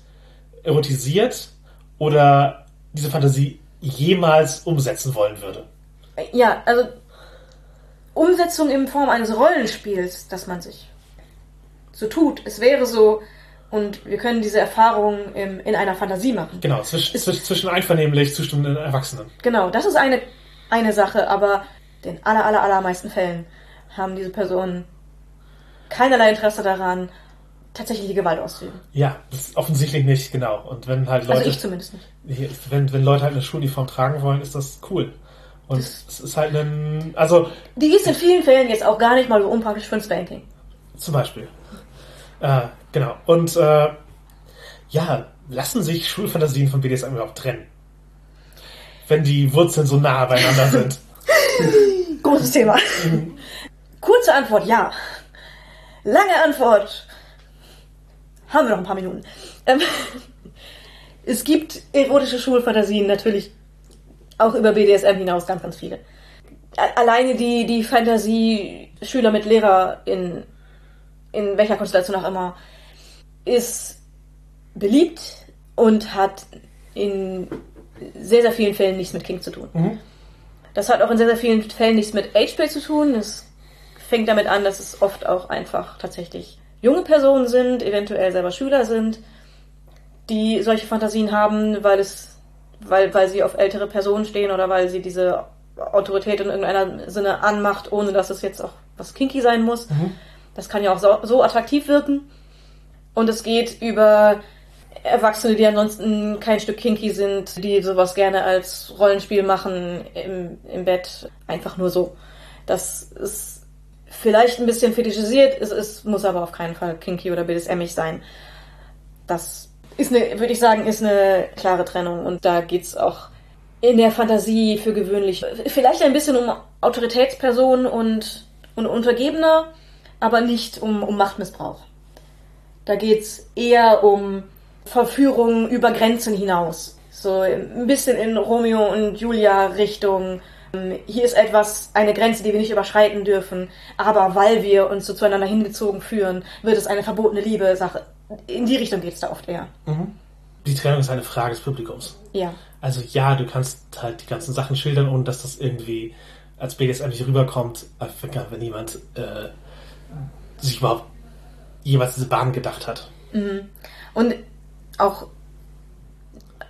erotisiert oder diese Fantasie jemals umsetzen wollen würde. Ja, also Umsetzung in Form eines Rollenspiels, dass man sich so tut. Es wäre so, und wir können diese Erfahrung im, in einer Fantasie machen. Genau, zwischen, zwischen einvernehmlich zustimmenden Erwachsenen. Genau, das ist eine, eine Sache, aber den aller, aller, allermeisten Fällen haben diese Personen keinerlei Interesse daran, tatsächlich die Gewalt auszuüben. Ja, das ist offensichtlich nicht, genau. Und wenn halt Leute. Also ich zumindest nicht. Wenn, wenn Leute halt eine Schuluniform tragen wollen, ist das cool. Und das es ist halt ein. Also. Die ist in vielen Fällen jetzt auch gar nicht mal so unpraktisch für ein Spanking. Zum Beispiel. Äh, genau. Und äh, ja, lassen sich Schulfantasien von BDSM überhaupt trennen? Wenn die Wurzeln so nah beieinander sind. [laughs] [laughs] Großes Thema. Kurze Antwort, ja. Lange Antwort. Haben wir noch ein paar Minuten. Ähm, [laughs] es gibt erotische Schulfantasien natürlich auch über BDSM hinaus ganz, ganz viele. Alleine die, die Fantasie Schüler mit Lehrer in, in welcher Konstellation auch immer ist beliebt und hat in sehr, sehr vielen Fällen nichts mit King zu tun. Mhm. Das hat auch in sehr, sehr vielen Fällen nichts mit Ageplay zu tun. Es fängt damit an, dass es oft auch einfach tatsächlich junge Personen sind, eventuell selber Schüler sind, die solche Fantasien haben, weil es, weil, weil sie auf ältere Personen stehen oder weil sie diese Autorität in irgendeiner Sinne anmacht, ohne dass es jetzt auch was kinky sein muss. Mhm. Das kann ja auch so, so attraktiv wirken. Und es geht über Erwachsene, die ansonsten kein Stück kinky sind, die sowas gerne als Rollenspiel machen im, im Bett, einfach nur so. Das ist vielleicht ein bisschen fetischisiert, es, es muss aber auf keinen Fall kinky oder BDSMig sein. Das ist eine, würde ich sagen, ist eine klare Trennung und da geht's auch in der Fantasie für gewöhnlich vielleicht ein bisschen um Autoritätspersonen und, und Untergebene, aber nicht um, um Machtmissbrauch. Da geht's eher um Verführung über Grenzen hinaus. So ein bisschen in Romeo und Julia Richtung. Ähm, hier ist etwas, eine Grenze, die wir nicht überschreiten dürfen, aber weil wir uns so zueinander hingezogen führen, wird es eine verbotene Liebe-Sache. In die Richtung geht es da oft eher. Mhm. Die Trennung ist eine Frage des Publikums. Ja. Also ja, du kannst halt die ganzen Sachen schildern, ohne dass das irgendwie als BDSM nicht rüberkommt, wenn niemand äh, sich überhaupt jeweils diese Bahn gedacht hat. Mhm. Und auch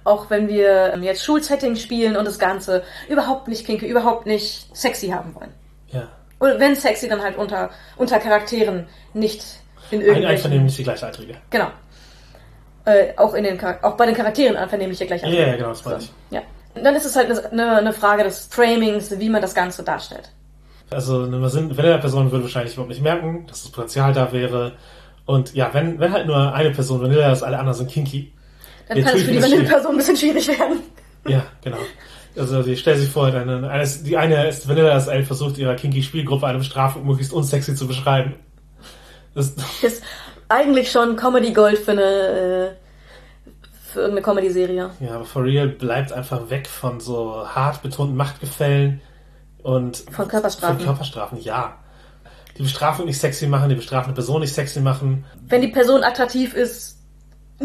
auch wenn wir jetzt Schulsetting spielen und das Ganze überhaupt nicht kinky, überhaupt nicht sexy haben wollen. Ja. Und wenn sexy, dann halt unter, unter Charakteren, nicht in irgendwelchen... Ein einvernehmliche Gleichaltrige. Genau. Äh, auch, in den, auch bei den Charakteren einvernehmliche Gleichaltrige. Ja, ja, genau, das meine ich. Ja. Und dann ist es halt eine, eine Frage des Framings, wie man das Ganze darstellt. Also eine Vanilla-Person würde wahrscheinlich überhaupt nicht merken, dass das Potenzial da wäre. Und ja, wenn, wenn halt nur eine Person Vanilla ist, alle anderen sind kinky, dann kann es für die Vanille-Person ein bisschen schwierig werden. Ja, genau. Also die stell sich vor, eine, eine, die eine ist Vanilla ist ein versucht, ihrer kinky Spielgruppe eine Bestrafung möglichst unsexy zu beschreiben. Das [laughs] ist eigentlich schon Comedy Gold für eine äh, für irgendeine Comedy-Serie. Ja, aber For Real bleibt einfach weg von so hart betonten Machtgefällen und von Körperstrafen. Von Körperstrafen, ja. Die Bestrafung nicht sexy machen, die bestrafende Person nicht sexy machen. Wenn die Person attraktiv ist,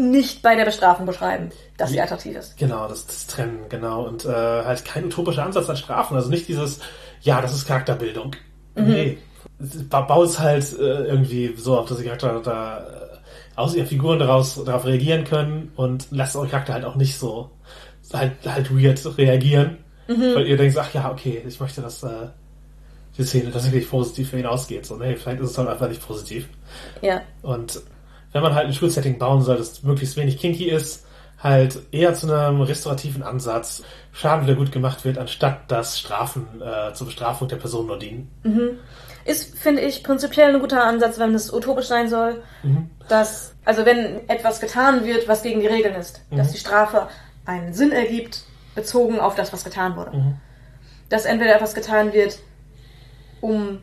nicht bei der Bestrafung beschreiben, dass sie attraktiv ist. Genau, das, das Trennen, genau. Und äh, halt kein utopischer Ansatz an Strafen. Also nicht dieses, ja, das ist Charakterbildung. Mhm. Nee. Bau es halt äh, irgendwie so auf, dass die Charakter da aus ihren Figuren daraus, darauf reagieren können und lasst eure Charakter halt auch nicht so halt, halt weird reagieren. Mhm. Weil ihr denkt, ach ja, okay, ich möchte, dass äh, die Szene tatsächlich positiv für ihn ausgeht. So, nee, vielleicht ist es halt einfach nicht positiv. Ja. Und wenn man halt ein Schulsetting bauen soll, das möglichst wenig kinky ist, halt eher zu einem restaurativen Ansatz Schaden wieder gut gemacht wird, anstatt dass Strafen äh, zur Bestrafung der Person nur dienen. Mhm. Ist, finde ich, prinzipiell ein guter Ansatz, wenn es utopisch sein soll, mhm. dass, also wenn etwas getan wird, was gegen die Regeln ist, mhm. dass die Strafe einen Sinn ergibt, bezogen auf das, was getan wurde. Mhm. Dass entweder etwas getan wird, um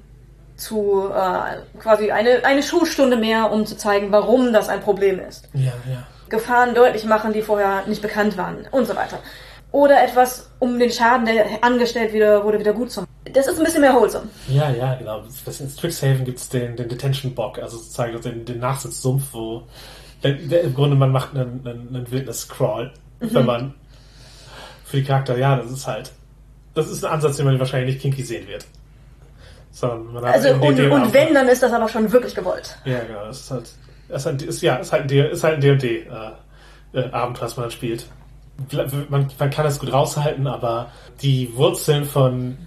zu äh, quasi eine, eine Schulstunde mehr, um zu zeigen, warum das ein Problem ist. Ja, ja. Gefahren deutlich machen, die vorher nicht bekannt waren und so weiter. Oder etwas, um den Schaden, der angestellt wieder, wurde, wieder gut zu machen. Das ist ein bisschen mehr wholesome. Ja, ja, genau. Das in Strixhaven gibt's den, den Detention Bock, also sozusagen den, den Nachsitzsumpf, wo der, im Grunde man macht einen, einen, einen Wildnis-Crawl, wenn man für die Charakter, ja, das ist halt, das ist ein Ansatz, den man wahrscheinlich nicht kinky sehen wird. Sondern Also und, und wenn, dann ist das aber schon wirklich gewollt. Ja, genau, das ist halt, das ist halt, ist, ja, ist halt ist halt ein D&D, äh, äh, Abenteuer, was man dann spielt. Man, man kann es gut raushalten, aber die Wurzeln von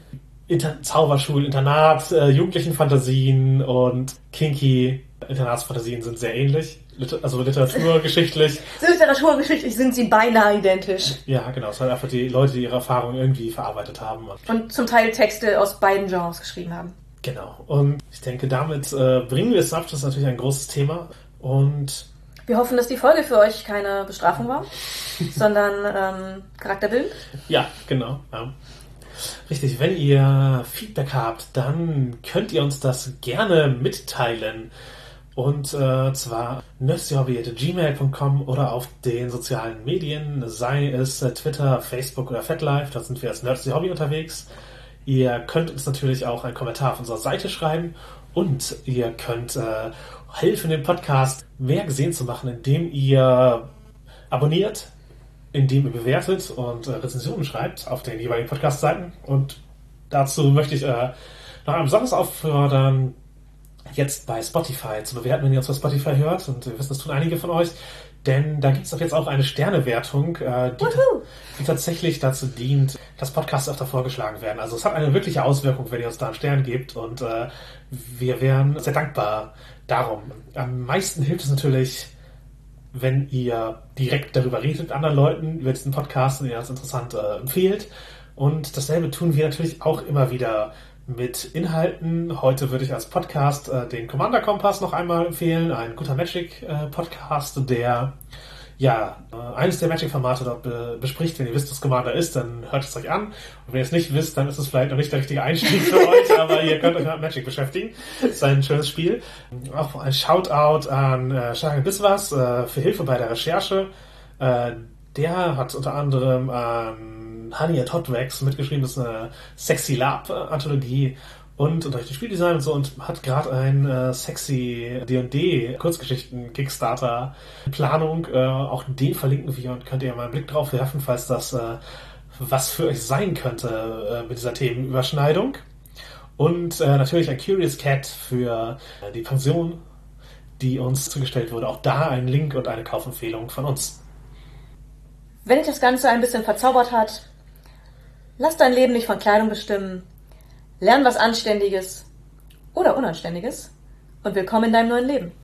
Inter Zauberschul, Internat, äh, jugendlichen Fantasien und kinky Internatsfantasien sind sehr ähnlich. Liter also literaturgeschichtlich. [laughs] Literaturgeschichtlich sind sie beinahe identisch. Ja, genau. Es sind einfach die Leute, die ihre Erfahrungen irgendwie verarbeitet haben. Und zum Teil Texte aus beiden Genres geschrieben haben. Genau. Und ich denke, damit äh, bringen wir es ab. Das ist natürlich ein großes Thema. Und Wir hoffen, dass die Folge für euch keine Bestrafung war, [laughs] sondern ähm, Charakterbild. Ja, genau. Ja. Richtig, wenn ihr Feedback habt, dann könnt ihr uns das gerne mitteilen. Und äh, zwar nerdstyhobby.gmail.com oder auf den sozialen Medien, sei es äh, Twitter, Facebook oder FetLife, da sind wir als Nerdsty Hobby unterwegs. Ihr könnt uns natürlich auch einen Kommentar auf unserer Seite schreiben und ihr könnt äh, helfen, den Podcast mehr gesehen zu machen, indem ihr abonniert, indem ihr bewertet und äh, Rezensionen schreibt auf den jeweiligen Podcast-Seiten. Und dazu möchte ich äh, noch einmal besonders auffordern, jetzt bei Spotify zu bewerten, wenn ihr uns bei Spotify hört. Und wir wissen, das tun einige von euch. Denn da gibt es doch jetzt auch eine Sternewertung, äh, die, die tatsächlich dazu dient, dass Podcasts öfter vorgeschlagen werden. Also es hat eine wirkliche Auswirkung, wenn ihr uns da einen Stern gebt. Und äh, wir wären sehr dankbar darum. Am meisten hilft es natürlich, wenn ihr direkt darüber redet mit anderen Leuten, über diesen Podcast und ihr das interessant äh, empfehlt. Und dasselbe tun wir natürlich auch immer wieder mit Inhalten. Heute würde ich als Podcast äh, den Commander Kompass noch einmal empfehlen, ein guter Magic äh, Podcast, der ja äh, eines der Magic-Formate dort be bespricht. Wenn ihr wisst, was Commander ist, dann hört es euch an. Und wenn ihr es nicht wisst, dann ist es vielleicht noch nicht der richtige Einstieg für [laughs] euch, aber ihr könnt euch mit Magic beschäftigen. Es ist ein schönes Spiel. Auch ein Shoutout an äh, Shagan Biswas äh, für Hilfe bei der Recherche. Äh, der hat unter anderem an Honey at Hot Wax mitgeschrieben, das ist eine Sexy Lab Anthologie und unterrichtet Spieldesign und so und hat gerade ein äh, sexy D&D Kurzgeschichten Kickstarter Planung. Äh, auch den verlinken wir und könnt ihr mal einen Blick drauf werfen, falls das äh, was für euch sein könnte äh, mit dieser Themenüberschneidung. Und äh, natürlich ein Curious Cat für äh, die Pension, die uns zugestellt wurde. Auch da ein Link und eine Kaufempfehlung von uns. Wenn dich das Ganze ein bisschen verzaubert hat, lass dein Leben nicht von Kleidung bestimmen. Lern was Anständiges oder Unanständiges und willkommen in deinem neuen Leben.